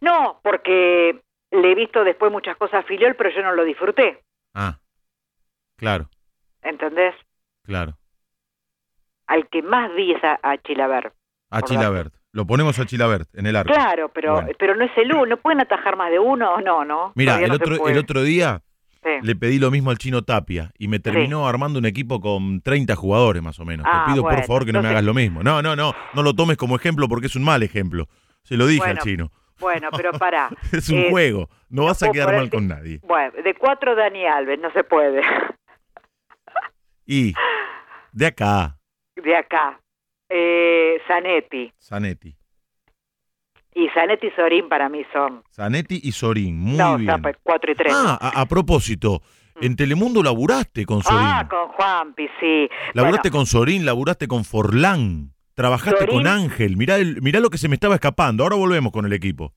No, porque le he visto después muchas cosas a Filiol, pero yo no lo disfruté, Ah, claro, ¿entendés? claro. Al que más vi es a, a Chilaver. A Chilabert. Lo ponemos a Chilabert en el arco. Claro, pero Bueno. pero no es el uno. ¿No pueden atajar más de uno? No, no. Mira, el no otro, el otro día Sí. le pedí lo mismo al chino Tapia y me terminó armando un equipo con 30 jugadores más o menos. Ah, Te pido bueno, por favor que no me hagas lo mismo. No, no, no, no lo tomes como ejemplo porque es un mal ejemplo. Se lo dije Bueno, al chino. Bueno, pero pará. Es un eh, juego, no vas a quedar mal con nadie. Bueno, de cuatro Dani Alves, no se puede. Y de acá, De acá. Eh, Zanetti. Zanetti. Y Zanetti y Sorín para mí son. Zanetti y Sorín, muy no, bien. 4 y 3. Ah, a, a propósito, en Telemundo laburaste con Sorín. Ah, con Juanpi, sí. laburaste Bueno, con Sorín, laburaste con Forlán. Trabajaste Sorín- con Ángel. Mirá, el- mirá lo que se me estaba escapando. Ahora volvemos con el equipo.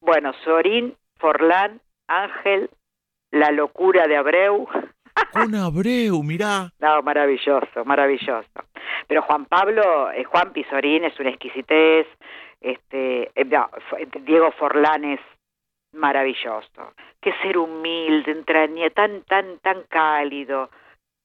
bueno, Sorín, Forlán, Ángel, La locura de Abreu. Con Abreu, mirá. No, maravilloso, maravilloso. Pero Juan Pablo, eh, Juan Pizorín es una exquisitez. Este, eh, no, Diego Forlán es maravilloso. Qué ser humilde, entraña, tan, tan, tan cálido,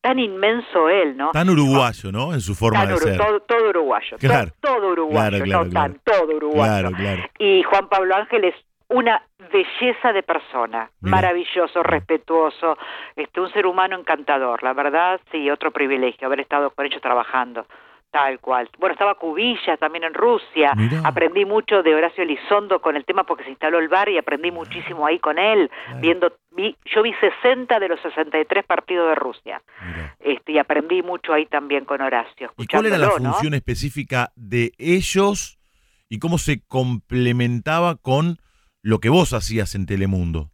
tan inmenso él, ¿no? Tan uruguayo, ¿no? En su forma Tan de ser. todo, todo uruguayo, Claro. todo, uruguayo, Claro, claro, no claro. tan, todo uruguayo. Claro, claro. Y Juan Pablo Ángel es una belleza de persona, maravilloso, respetuoso, este, un ser humano encantador, la verdad, sí, otro privilegio haber estado con ellos trabajando, tal cual. Bueno, estaba Cubilla también en Rusia, Mirá. aprendí mucho de Horacio Elizondo con el tema porque se instaló el bar y aprendí muchísimo ahí con él, viendo, vi, yo vi 60 de los 63 partidos de Rusia, Mirá. este, y aprendí mucho ahí también con Horacio. ¿Y cuál era la función específica de ellos y cómo se complementaba con lo que vos hacías en Telemundo?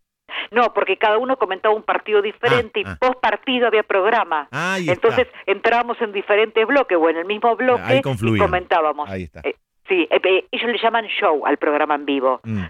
No, porque cada uno comentaba un partido diferente Ah, ah. y post partido había programa. Ahí Entonces está. entrábamos en diferentes bloques o en el mismo bloque Ahí y comentábamos. Ahí está. Eh, sí, eh, eh, ellos le llaman show al programa en vivo. Mm.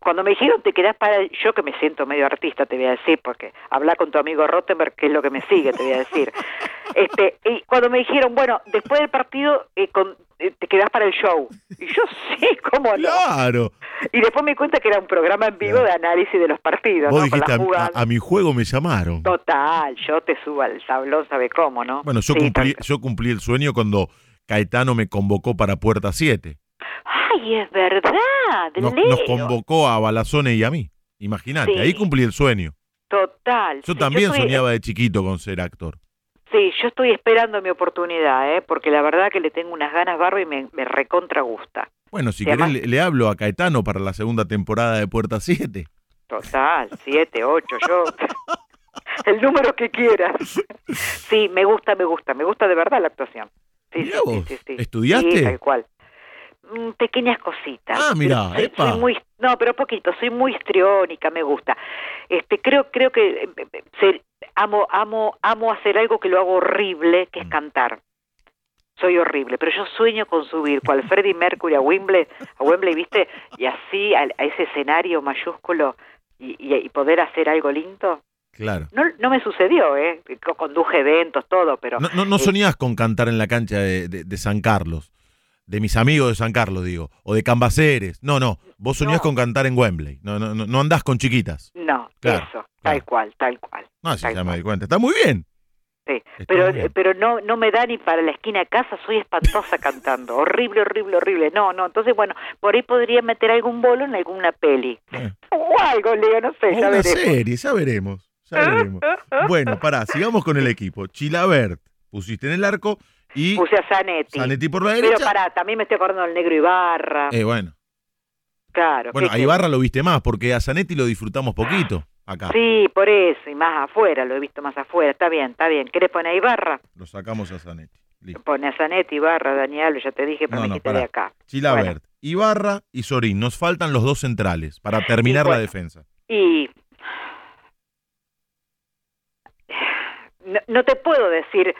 Cuando me dijeron te quedás para el- yo que me siento medio artista te voy a decir porque habla con tu amigo Rottenberg que es lo que me sigue te voy a decir este y cuando me dijeron bueno después del partido eh, con- eh, te quedás para el show y yo sí cómo no Claro. y después me di cuenta que era un programa en vivo Claro. de análisis de los partidos Vos ¿no? dijiste, a, mi juego me llamaron. total yo te subo al tablón sabe cómo no Bueno, yo Sí, cumplí, yo cumplí el sueño cuando Caetano me convocó para Puerta 7. Ay es verdad Nos, Leo. nos convocó a Balazone y a mí. Imagínate, Sí. ahí cumplí el sueño. total Yo también estoy- soñaba de chiquito con ser actor. Sí, yo estoy esperando mi oportunidad, ¿eh? porque la verdad que le tengo unas ganas barro y me, me recontra gusta. Bueno, si querés le, le hablo a Caetano para la segunda temporada de Puerta 7. Total, siete, ocho, yo. El número que quieras. Sí, me gusta, me gusta, me gusta de verdad la actuación. Sí, sí, sí, sí. ¿estudiaste? Sí, tal cual. Mm, Pequeñas cositas. Ah, Soy- epa. soy muy, no, pero poquito, soy muy histriónica, me gusta. Este, creo, creo que eh, eh, ser- amo, amo, amo hacer algo que lo hago horrible, que es Mm. cantar. Soy horrible, pero yo sueño con subir cual Freddie Mercury a Wembley, a Wembley, ¿viste? Y así a, a ese escenario mayúsculo y, y- y poder hacer algo lindo. Claro. No, no me sucedió, ¿eh? Co- Conduje eventos, todo, pero No, no, no eh, soñás con cantar en la cancha de, de- de San Carlos, de mis amigos de San Carlos, digo, o de Cambaceres. No, no, vos soñás No. con cantar en Wembley. No, no, no, no andás con chiquitas. no, Claro, eso, tal cual, tal cual. No, si Tal ya me cual. di cuenta. Está muy bien. Sí, Está pero, bien. pero no, no me da ni para la esquina de casa, soy espantosa cantando, horrible, horrible, horrible. No, no, entonces bueno, por ahí podría meter algún bolo en alguna peli. Eh. O algo, Leo, no sé, O ya una veremos. serie, ya veremos. Ya veremos. Bueno, pará, sigamos con el equipo. Chilabert, pusiste en el arco y Puse a Zanetti. Zanetti por la Pero derecha. pará, también me estoy acordando del negro Ibarra. Eh, bueno. claro. Bueno, a Ibarra lo viste más, porque a Zanetti lo disfrutamos poquito acá. Sí, por eso, y más afuera, lo he visto más afuera. Está bien, está bien. ¿Querés poner a Ibarra? Lo sacamos a Zanetti. Listo. Pone a Zanetti, Ibarra, Daniel, ya te dije, pero No, me no, de acá. Chilabert, Ibarra y Sorín. Nos faltan los dos centrales para terminar la bueno. defensa. Y no, no te puedo decir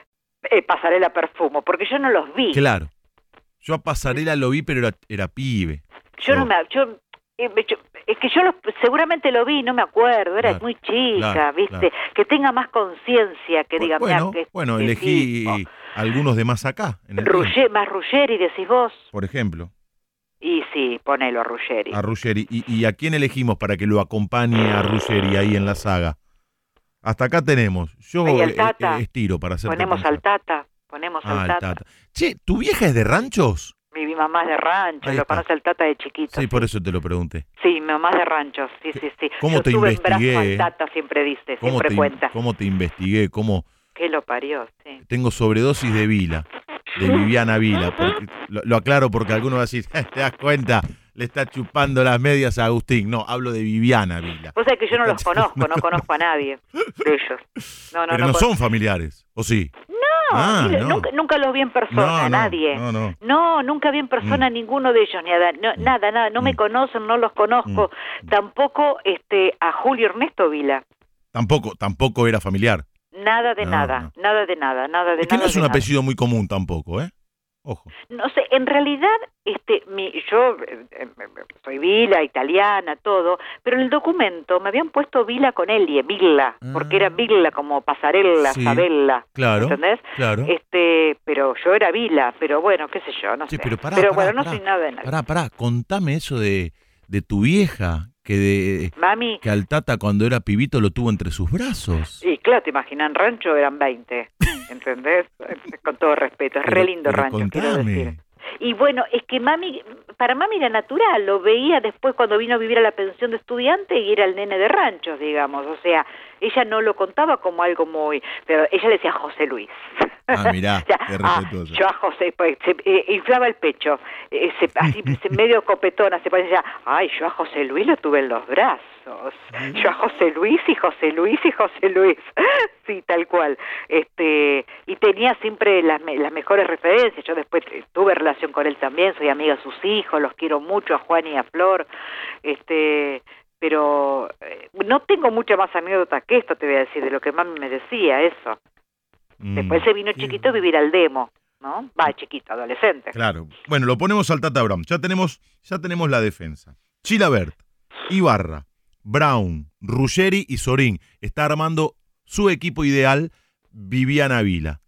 eh, pasarela perfumo, porque yo no los vi. Claro. Yo a Pasarela lo vi, pero era, era pibe. Yo no me... Yo, eh, yo- es que yo los- seguramente lo vi, no me acuerdo, era Claro, muy chica, claro, ¿viste? claro. Que tenga más conciencia, que diga, bueno, que bueno, que elegí algunos de más acá, en el más Ruggeri, decís vos. por ejemplo, Y sí, ponelo a Ruggeri. a Ruggeri. ¿Y, y a quién elegimos para que lo acompañe a Ruggeri ahí en la saga? Hasta acá tenemos. Yo eh, Tata. eh, estiro para hacer ponemos al Tata, ponemos Ah, al Tata. Tata. Che, ¿tu vieja es de ranchos? Mi, mi mamá es de rancho, Ahí lo está. conoce al Tata de chiquito. Sí, por eso te lo pregunté. Sí, mi mamá es de rancho, sí, sí, sí. cómo Yo te investigué, al Tata, siempre dice, ¿Cómo siempre te, cuenta. ¿Cómo te investigué? ¿Cómo Que lo parió, sí. tengo sobredosis de Vila? De Viviana Vila. Porque, lo, lo aclaro porque alguno va a decir, "Eh, ¿te das cuenta? Le está chupando las medias a Agustín. No, hablo de Viviana Vila. Vos sabés que yo no los conozco, no conozco a nadie de ellos. No, no, Pero no, son familiares, ¿o sí? No, Ah, no. Nunca, nunca los vi en persona, no, nadie. no, no. No, nunca vi en persona a ninguno de ellos, ni a- no, nada, nada, no me Mm. conocen, no los conozco. Tampoco este a Julio Ernesto Vila. Tampoco, tampoco era familiar. Nada de nada, nada de nada, nada de Es que no nada es un nada. apellido muy común tampoco, ¿eh? Ojo. No sé, en realidad, este, mi, yo eh, eh, soy Vila, italiana, todo, pero en el documento me habían puesto Vila con Elie, Villa, porque era Villa como pasarela, Ah. Sí, Sabella, Claro. ¿entendés? Claro. Este, pero yo era Vila, pero bueno, qué sé yo, no Sí, sé. pero pará, pero pará, bueno, no soy nada de nada. Pará, pará, contame eso de, de tu vieja, que de Mami, que al Tata cuando era pibito lo tuvo entre sus brazos. y claro, te imaginas, en rancho eran 20, ¿entendés? Con todo respeto, es re lindo rancho, quiero contame. decir. Y bueno, es que mami, para mami era natural, lo veía después cuando vino a vivir a la pensión de estudiante y era el nene de ranchos, digamos, o sea, ella no lo contaba como algo muy, pero ella le decía José Luis. Ah, mirá, O sea, qué ah, yo a José, pues, se eh, inflaba el pecho, eh, se- así medio copetona, se parecía, ay, yo a José Luis lo tuve en los brazos, yo a José Luis y José Luis y José Luis, sí, tal cual, este, y tenía siempre las, las mejores referencias, yo después tuve relación con él también, soy amiga de sus hijos, los quiero mucho, a Juan y a Flor, este, pero eh, no tengo mucha más anécdota que esto, te voy a decir, de lo que mami me decía, eso. Mm, Después se vino chiquito a vivir al demo, ¿no? Va, chiquito, adolescente. Claro. Bueno, lo ponemos al Tata Brown. Ya tenemos, ya tenemos la defensa. Chilabert, Ibarra, Brown, Ruggeri y Sorín. Está armando su equipo ideal, Viviana Vila.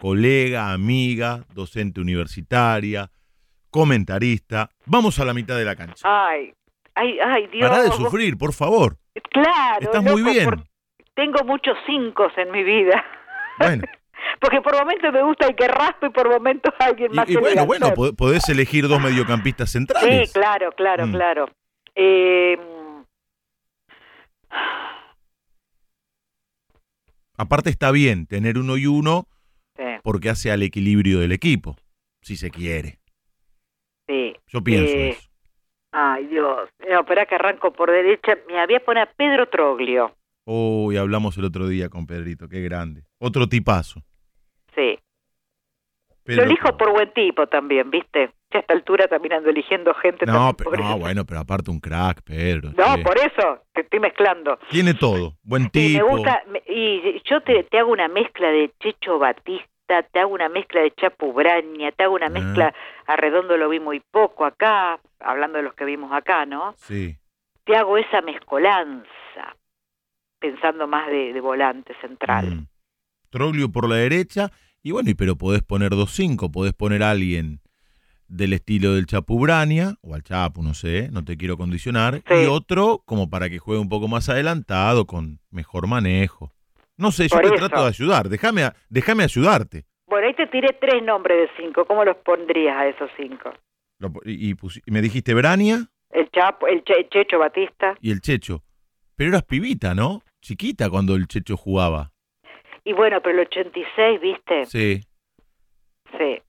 Colega, amiga, docente universitaria, comentarista. Vamos a la mitad de la cancha. Ay, ay, ay, Dios. Pará de sufrir, por favor. Claro, Estás muy bien. Tengo muchos cinco en mi vida. Bueno, Porque por momentos me gusta el que raspa y por momentos alguien más y, y bueno, bueno, po- podés elegir dos mediocampistas centrales. Sí, claro, claro, Mm. claro. Eh, Aparte está bien tener uno y uno sí, porque hace al equilibrio del equipo, si se quiere. sí. Yo pienso Eh, eso. Ay, Dios. No, espera que arranco por derecha. Me había poner a Pedro Troglio. Uy, hablamos el otro día con Pedrito, qué grande. Otro tipazo. Lo elijo por buen tipo también, ¿viste? Ya a esta altura también ando eligiendo gente No, pero, no, bueno, pero aparte un crack, Pedro. No, por eso, te estoy mezclando. Tiene todo. Buen Y tipo. me gusta, y yo te, te hago una mezcla de Checho Batista, te hago una mezcla de Chapu Braña, te hago una Ah. mezcla, a Redondo lo vi muy poco acá, hablando de los que vimos acá, ¿no? Sí. Te hago esa mezcolanza, pensando más de, de volante central. Mm. Troglio por la derecha. Y bueno, y pero podés poner dos cinco, podés poner a alguien del estilo del Chapubrania, o al Chapu, no sé, no te quiero condicionar, Sí. y otro como para que juegue un poco más adelantado, con mejor manejo. No sé, yo te eso. trato de ayudar, déjame, ayudarte. Bueno, ahí te tiré tres nombres de cinco, ¿cómo los pondrías a esos cinco? Lo- y, y me dijiste Brania El Chapo, el, Che- Checho Batista, y el Checho. Pero eras pibita, ¿no? Chiquita cuando el Checho jugaba. Y bueno, pero el 86, ¿viste? Sí. Sí.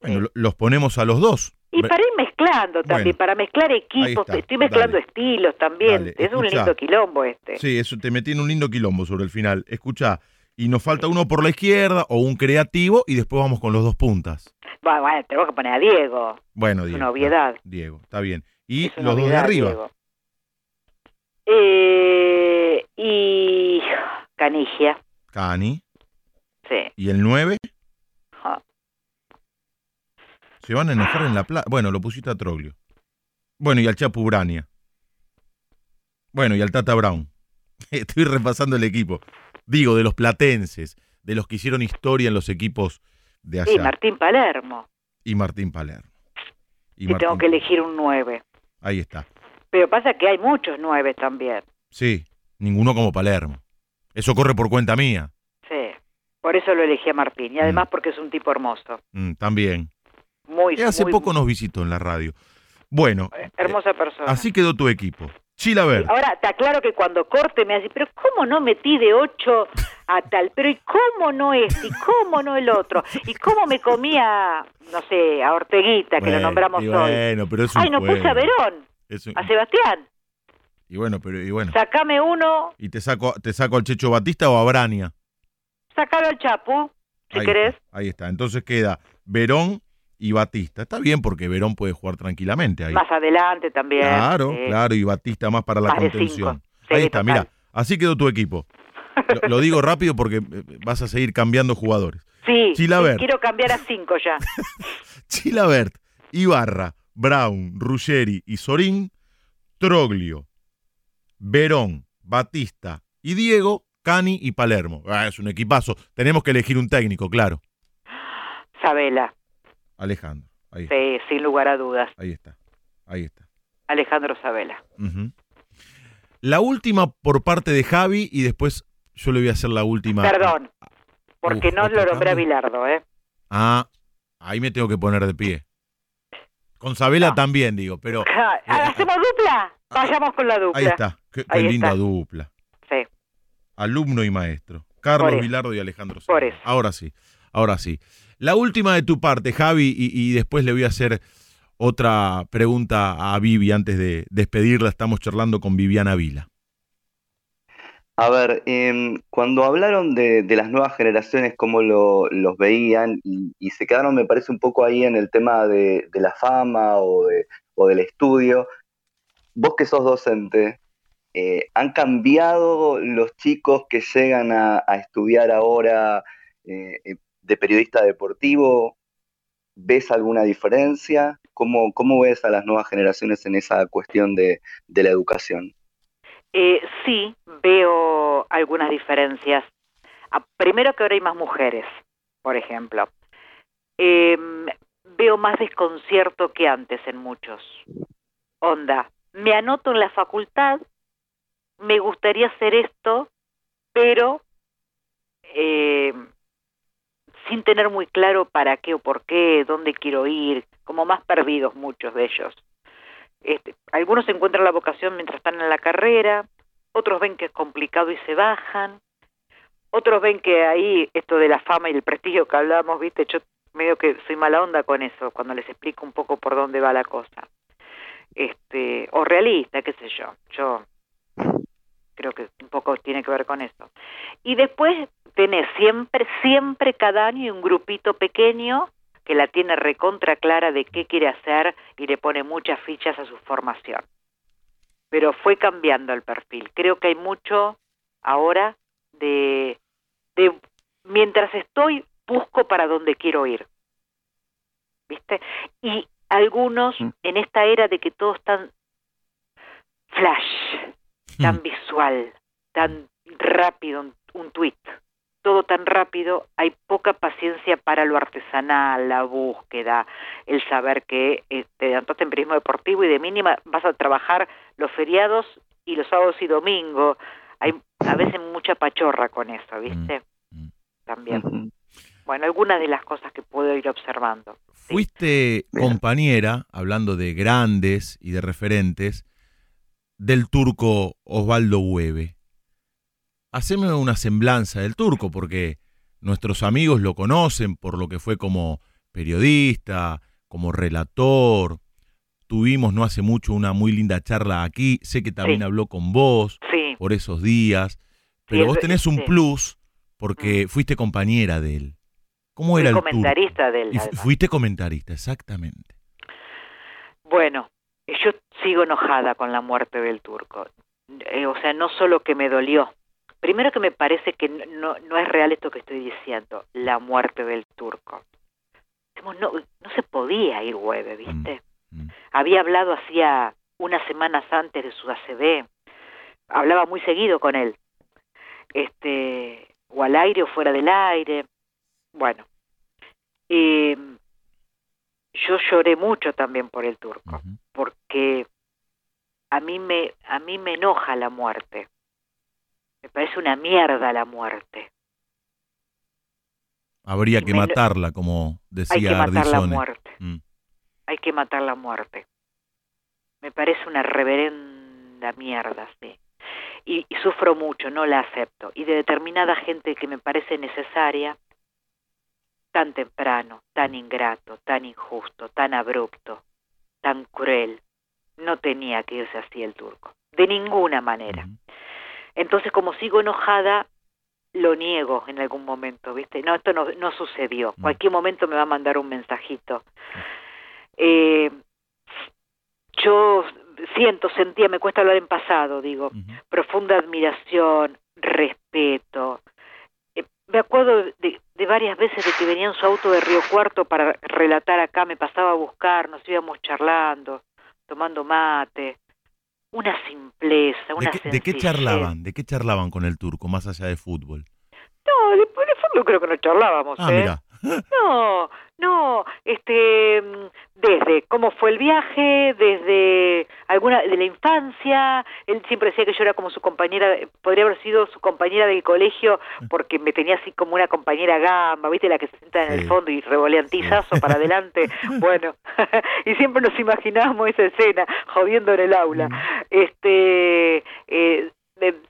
Bueno, lo- los ponemos a los dos. Y para ir mezclando también, Bueno, para mezclar equipos, está, estoy mezclando dale. estilos también, Dale, es un lindo quilombo este. Sí, eso te metí en un lindo quilombo sobre el final. Escucha, y nos falta uno por la izquierda o un creativo y después vamos con los dos puntas. Bueno, bueno, tenemos que poner a Diego, Bueno, es Diego. una obviedad. Diego, está bien. Y es los dos de arriba. Eh, y Canigia, Cani. Sí. ¿Y el 9? Ah. Se van a enojar en la plaza. Bueno, lo pusiste a Troglio. Bueno, y al Chapu Brania. Bueno, y al Tata Brown. Estoy repasando el equipo. Digo, de los platenses, de los que hicieron historia en los equipos de allá. Sí, Martín Palermo. y Martín Palermo. Y Y tengo que elegir un 9. Ahí está. Pero pasa que hay muchos 9 también. Sí, ninguno como Palermo. Eso corre por cuenta mía. Sí. Por eso lo elegí a Martín. Y además Mm. porque es un tipo hermoso. Mm, también. Muy, Eh, hace muy poco nos visitó en la radio. Bueno, eh, hermosa persona. así quedó tu equipo. Chilaver. Ahora, te aclaro que cuando corte me hace, pero ¿cómo no metí de 8 a tal? Pero ¿y cómo no este? ¿Y cómo no el otro? ¿Y cómo me comía, no sé, a Orteguita, que lo nombramos y hoy? Bueno, pero es un Ay, no puse a. Verón, un- a Sebastián. Y bueno, pero y bueno. Sacame uno, Y te saco, te saco al Checho Batista o a Brania. sacalo al Chapu, si ahí querés. Está, ahí está. Entonces queda Verón y Batista. Está bien porque Verón puede jugar tranquilamente ahí. Más adelante también. Claro, sí. claro, y Batista más para la Más contención. cinco. Sí, ahí está, total. mira, así quedó tu equipo. Lo, lo digo rápido porque eh, vas a seguir cambiando jugadores. Sí, Chilaver. sí, quiero cambiar a 5 ya. Chilabert, Ibarra, Brown, Ruggeri y Sorín, Troglio, Verón, Batista y Diego, Cani y Palermo. Ah, es un equipazo. Tenemos que elegir un técnico, claro. Sabela, Alejandro. Ahí, sí, sin lugar a dudas. ahí está. Ahí está. Alejandro Sabela. La última por parte de Javi y después yo le voy a hacer la última. Perdón, porque Uf, no lo nombré a. Bilardo, ¿eh? Ah, ahí me tengo que poner de pie. Con Sabela No. también, digo, pero Ja, ¿Hacemos dupla? Vayamos con la dupla. ahí está. Qué, linda está. dupla. Sí. Alumno y maestro. Carlos. Vilardo y Alejandro Por eso. Ahora sí, ahora sí. La última de tu parte, Javi, y, y después le voy a hacer otra pregunta a Vivi antes de despedirla. Estamos charlando con Viviana Vila. A ver, em, cuando hablaron de, de las nuevas generaciones, cómo lo- los veían y, y se quedaron, me parece, un poco ahí en el tema de, de la fama o, de- o del estudio, vos que sos docente, eh, ¿han cambiado los chicos que llegan a, a estudiar ahora eh, eh, de periodista deportivo? ¿Ves alguna diferencia? ¿Cómo, ves a las nuevas generaciones en esa cuestión de, la educación? Sí, veo algunas diferencias. Primero que ahora hay más mujeres, por ejemplo. Em, veo más desconcierto que antes en muchos. Onda, me anoto en la facultad, me gustaría hacer esto, pero eh, sin tener muy claro para qué o por qué, dónde quiero ir, como más perdidos muchos de ellos. Este, algunos encuentran la vocación mientras están en la carrera, otros ven que es complicado y se bajan, otros ven que ahí esto de la fama y el prestigio que hablábamos, viste, yo medio que soy mala onda con eso cuando les explico un poco por dónde va la cosa. Este, o realista, qué sé yo. Yo creo que un poco tiene que ver con eso. Y después tenés siempre, siempre cada año un grupito pequeño que la tiene recontra clara de qué quiere hacer y le pone muchas fichas a su formación. Pero fue cambiando el perfil. Creo que hay mucho ahora de, de mientras estoy, busco para dónde quiero ir. ¿Viste? Y algunos Mm. en esta era de que todo es tan flash, tan visual, tan rápido, un, un tweet, todo tan rápido, hay poca paciencia para lo artesanal, la búsqueda, el saber que eh, te anotaste en periodismo deportivo y de mínima vas a trabajar los feriados y los sábados y domingos. Hay a veces mucha pachorra con eso, ¿viste? mm. También. Bueno, algunas de las cosas que puedo ir observando. Fuiste compañera, hablando de grandes y de referentes, del turco Osvaldo Hueve. Haceme una semblanza del turco, porque nuestros amigos lo conocen por lo que fue como periodista, como relator. Tuvimos no hace mucho una muy linda charla aquí. Sé que también Sí. habló con vos Sí, por esos días. Pero vos tenés un plus porque fuiste compañera de él. ¿Cómo fui era el turco? comentarista del... Y fu- fuiste comentarista, exactamente. Bueno, yo sigo enojada con la muerte del turco. Eh, o sea, no solo que me dolió, Primero que me parece que no, no es real esto que estoy diciendo, la muerte del turco. No, no se podía ir Hueve, ¿viste? Mm, mm. Había hablado hacía unas semanas antes de su ACB, hablaba muy seguido con él, este, o al aire o fuera del aire. Bueno, eh, yo lloré mucho también por el turco, porque a mí me a mí me enoja la muerte. Me parece una mierda la muerte. Habría que matarla, como decía Hay que matar la muerte. Mm. Hay que matar la muerte. Me parece una reverenda mierda, sí. y sufro mucho, no la acepto. Y de determinada gente que me parece necesaria, tan temprano, tan ingrato, tan injusto, tan abrupto, tan cruel. No tenía que irse así el turco, de ninguna manera. Entonces, como sigo enojada, lo niego en algún momento, ¿viste? No, esto no, no sucedió. Cualquier momento me va a mandar un mensajito. Eh, yo siento, sentía, me cuesta hablar en pasado, digo, profunda admiración, respeto, me acuerdo de, varias veces de que venía en su auto de Río Cuarto para relatar acá, me pasaba a buscar, nos íbamos charlando, tomando mate. Una simpleza, una ¿De qué, ¿De qué charlaban? ¿De qué charlaban con el turco, más allá de fútbol? No, de, de fútbol creo que no charlábamos, ah, ¿eh? No, no, este, desde cómo fue el viaje, desde alguna de la infancia, él siempre decía que yo era como su compañera, podría haber sido su compañera del colegio porque me tenía así como una compañera gamba, ¿viste? La que se sienta en el fondo y revolean tizazo para adelante. Bueno, y siempre nos imaginábamos esa escena jodiendo en el aula. Este, eh,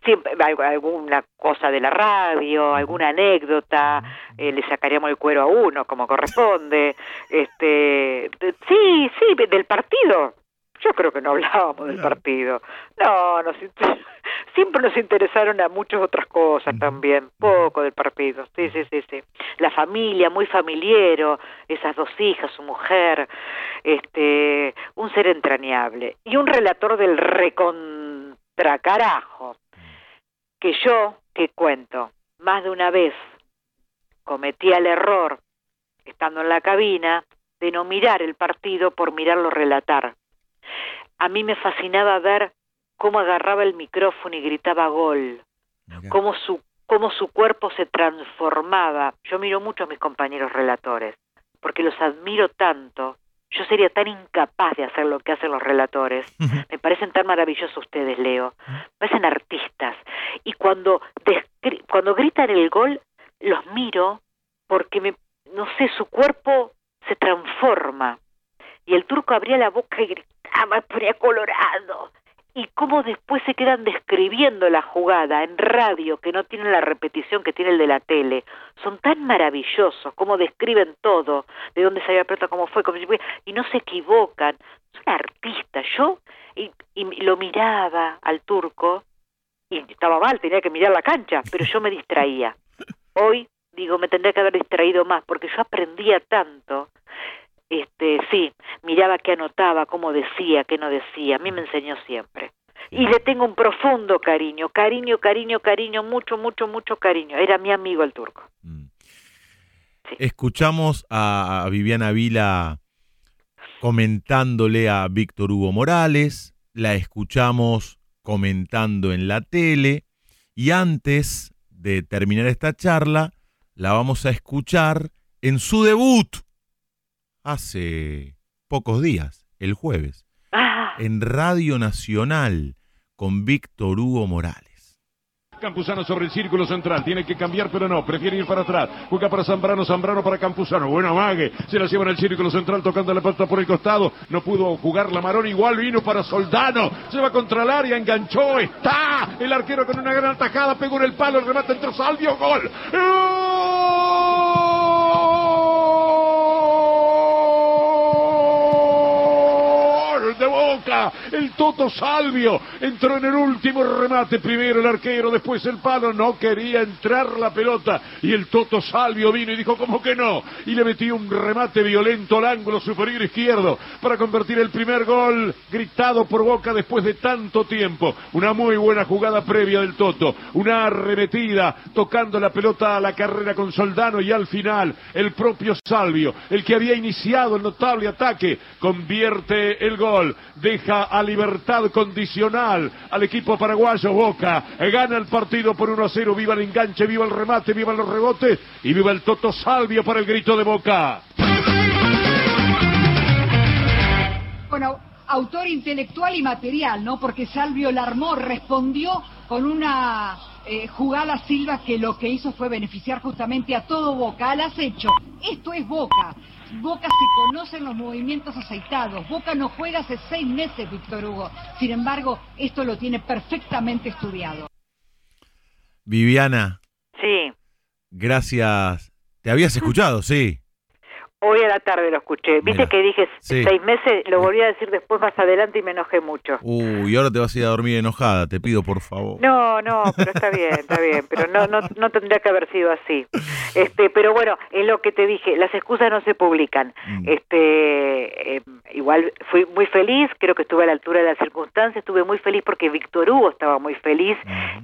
siempre alguna cosa de la radio, alguna anécdota, eh, le sacaríamos el cuero a uno como corresponde, este, sí, sí, del partido. Yo creo que no hablábamos del partido. No, nos, siempre nos interesaron a muchas otras cosas también, poco del partido. Sí, sí, sí, sí. La familia, muy familiero, esas dos hijas, su mujer, este, un ser entrañable y un relator del recon carajo, que yo, que cuento, más de una vez cometí el error, estando en la cabina, de no mirar el partido por mirarlo relatar. A mí me fascinaba ver cómo agarraba el micrófono y gritaba gol, cómo su, cómo su cuerpo se transformaba. Yo miro mucho a mis compañeros relatores, porque los admiro tanto yo sería tan incapaz de hacer lo que hacen los relatores. Me parecen tan maravillosos ustedes, Leo. Me parecen artistas. Y cuando, cuando gritan el gol, los miro porque, me, no sé, su cuerpo se transforma. Y el turco abría la boca y gritaba, ponía colorado y cómo después se quedan describiendo la jugada en radio, que no tienen la repetición que tiene el de la tele. Son tan maravillosos, cómo describen todo, de dónde salió la pelota, cómo fue, cómo fue, y no se equivocan. Son artistas. Yo y, y lo miraba al turco, y estaba mal, tenía que mirar la cancha, pero yo me distraía. Hoy, digo, me tendría que haber distraído más, porque yo aprendía tanto este, sí, miraba qué anotaba, cómo decía, qué no decía, a mí me enseñó siempre. Y le tengo un profundo cariño, cariño, cariño, cariño, mucho, mucho, mucho cariño. Era mi amigo el turco. Mm. Escuchamos a Viviana Vila comentándole a Víctor Hugo Morales, la escuchamos comentando en la tele y antes de terminar esta charla, la vamos a escuchar en su debut hace pocos días, el jueves, ah. en Radio Nacional con Víctor Hugo Morales. Campuzano sobre el círculo central, tiene que cambiar pero no, prefiere ir para atrás, juega para Zambrano, Zambrano para Campuzano, bueno mague, se la lleva en el círculo central tocando la pelota por el costado, no pudo jugar la Marón, igual vino para Soldano, se va contra el área, enganchó, está el arquero con una gran atajada, pegó en el palo, el remate entró Salvio, gol. De Boca, el Toto Salvio, entró en el último remate, primero el arquero, después el palo, no quería entrar la pelota. Y el Toto Salvio vino y dijo, ¿cómo que no? Y le metió un remate violento al ángulo superior izquierdo para convertir el primer gol gritado por Boca después de tanto tiempo. Una muy buena jugada previa del Toto, una arremetida tocando la pelota a la carrera con Soldano y al final el propio Salvio, el que había iniciado el notable ataque, convierte el gol, deja a libertad condicional al equipo paraguayo Boca, gana el partido por 1 a 0, viva el enganche, viva el remate, viva los rebotes y viva el Toto Salvio para el grito de Boca. Bueno, autor intelectual y material, ¿no? Porque Salvio Larmó respondió con una eh, jugada Silva que lo que hizo fue beneficiar justamente a todo Boca, al acecho. Esto es Boca. Boca se conocen los movimientos aceitados. Boca no juega hace seis meses, Víctor Hugo. Sin embargo, esto lo tiene perfectamente estudiado. Viviana, Sí, gracias. ¿Te habías escuchado? Sí. Hoy a la tarde lo escuché. Viste Mira, que dije sí. seis meses, lo volví a decir después más adelante y me enojé mucho. Uy, ahora te vas a ir a dormir enojada, te pido por favor. No, no, pero está bien, está bien, pero no, no, no tendría que haber sido así. Este, pero bueno, es lo que te dije, las excusas no se publican. Mm. Este, eh, igual fui muy feliz, creo que estuve a la altura de las circunstancias, estuve muy feliz porque Víctor Hugo estaba muy feliz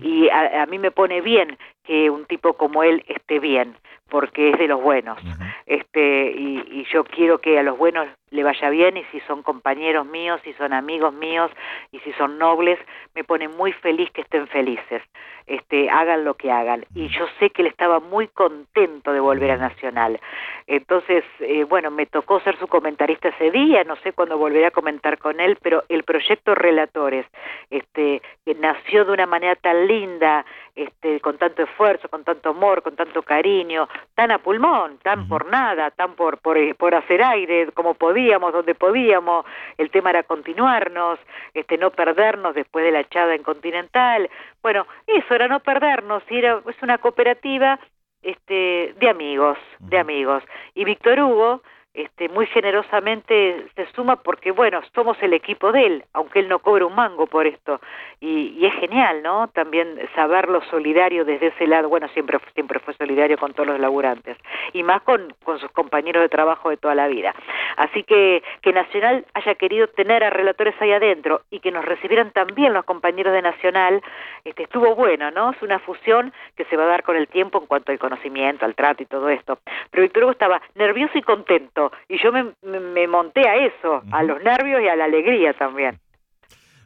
y a, a mí me pone bien que un tipo como él esté bien, porque es de los buenos. Este y, y yo quiero que a los buenos le vaya bien y si son compañeros míos, si son amigos míos y si son nobles, me pone muy feliz que estén felices. Este, hagan lo que hagan. Y yo sé que él estaba muy contento de volver a Nacional. Entonces, eh, bueno, me tocó ser su comentarista ese día, no sé cuándo volveré a comentar con él, pero el proyecto Relatores, este, que nació de una manera tan linda, este, con tanto esfuerzo, con tanto amor, con tanto cariño, tan a pulmón, tan por nada, tan por, por, por hacer aire, como podíamos, donde podíamos, el tema era continuarnos, este, no perdernos después de la echada en Continental, bueno, eso era no perdernos, y era, es una cooperativa este, de amigos, de amigos, y Víctor Hugo, este, muy generosamente se suma porque, bueno, somos el equipo de él, aunque él no cobre un mango por esto. Y, y es genial, ¿no? También saberlo solidario desde ese lado. Bueno, siempre, siempre fue solidario con todos los laburantes. Y más con, con sus compañeros de trabajo de toda la vida. Así que que Nacional haya querido tener a relatores ahí adentro y que nos recibieran también los compañeros de Nacional, este, estuvo bueno, ¿no? Es una fusión que se va a dar con el tiempo en cuanto al conocimiento, al trato y todo esto. Pero Víctor Hugo estaba nervioso y contento y yo me, monté a eso, a los nervios y a la alegría también.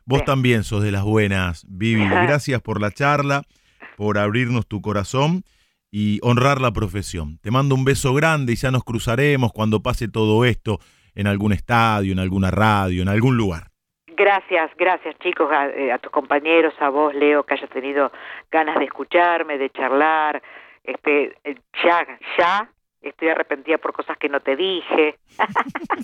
Vos Sí. también sos de las buenas, Vivi. Gracias por la charla, por abrirnos tu corazón y honrar la profesión. Te mando un beso grande y ya nos cruzaremos cuando pase todo esto en algún estadio, en alguna radio, en algún lugar. Gracias, gracias chicos, a, eh, a tus compañeros, a vos Leo, que hayas tenido ganas de escucharme, de charlar. Este, eh, ya, ya estoy arrepentida por cosas que no te dije.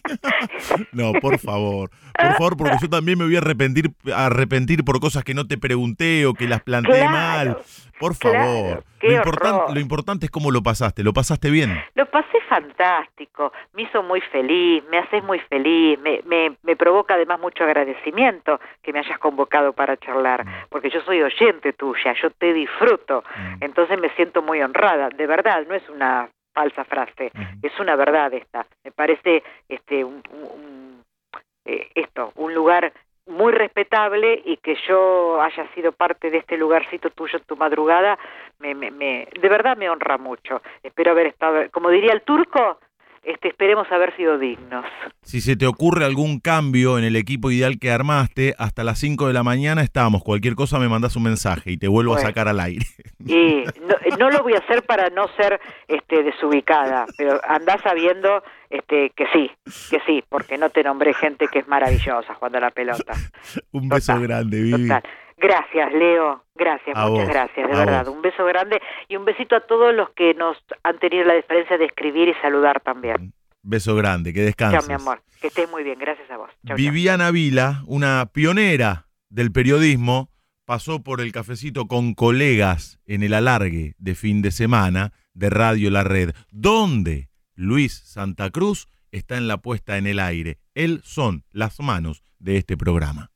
No, por favor, por favor, porque yo también me voy a arrepentir, arrepentir por cosas que no te pregunté o que las planteé Claro, mal. Por favor. lo, importan- horror. lo importante es cómo lo pasaste. ¿Lo pasaste bien? Lo pasé fantástico, me hizo muy feliz, me haces muy feliz, me, me, me provoca además mucho agradecimiento que me hayas convocado para charlar, porque yo soy oyente tuya, yo te disfruto, Mm. entonces me siento muy honrada, de verdad, no es una falsa frase, es una verdad esta, me parece este un, un- un- eh, esto, un lugar muy respetable y que yo haya sido parte de este lugarcito tuyo en tu madrugada, me, me, me- de verdad me honra mucho. Espero haber estado, como diría el turco, este, esperemos haber sido dignos. Si se te ocurre algún cambio en el equipo ideal que armaste, hasta las 5 de la mañana estamos. Cualquier cosa me mandas un mensaje y te vuelvo Bueno. a sacar al aire. Y no, no lo voy a hacer para no ser este, desubicada, pero andá sabiendo este, que sí, que sí, porque no te nombré gente que es maravillosa jugando a la pelota. un beso Total, grande, Vivi. Total. Gracias, Leo. Gracias, A muchas vos, gracias, de verdad. vos. Un beso grande y un besito a todos los que nos han tenido la diferencia de escribir y saludar también. Beso grande, que Chao, descanses. mi amor. Que estés muy bien. Gracias a vos. Chao, chao. Viviana Vila, una pionera del periodismo, pasó por el cafecito con colegas en el alargue de fin de semana de Radio La Red, donde Luis Santa Cruz está en la puesta en el aire. Él son las manos de este programa.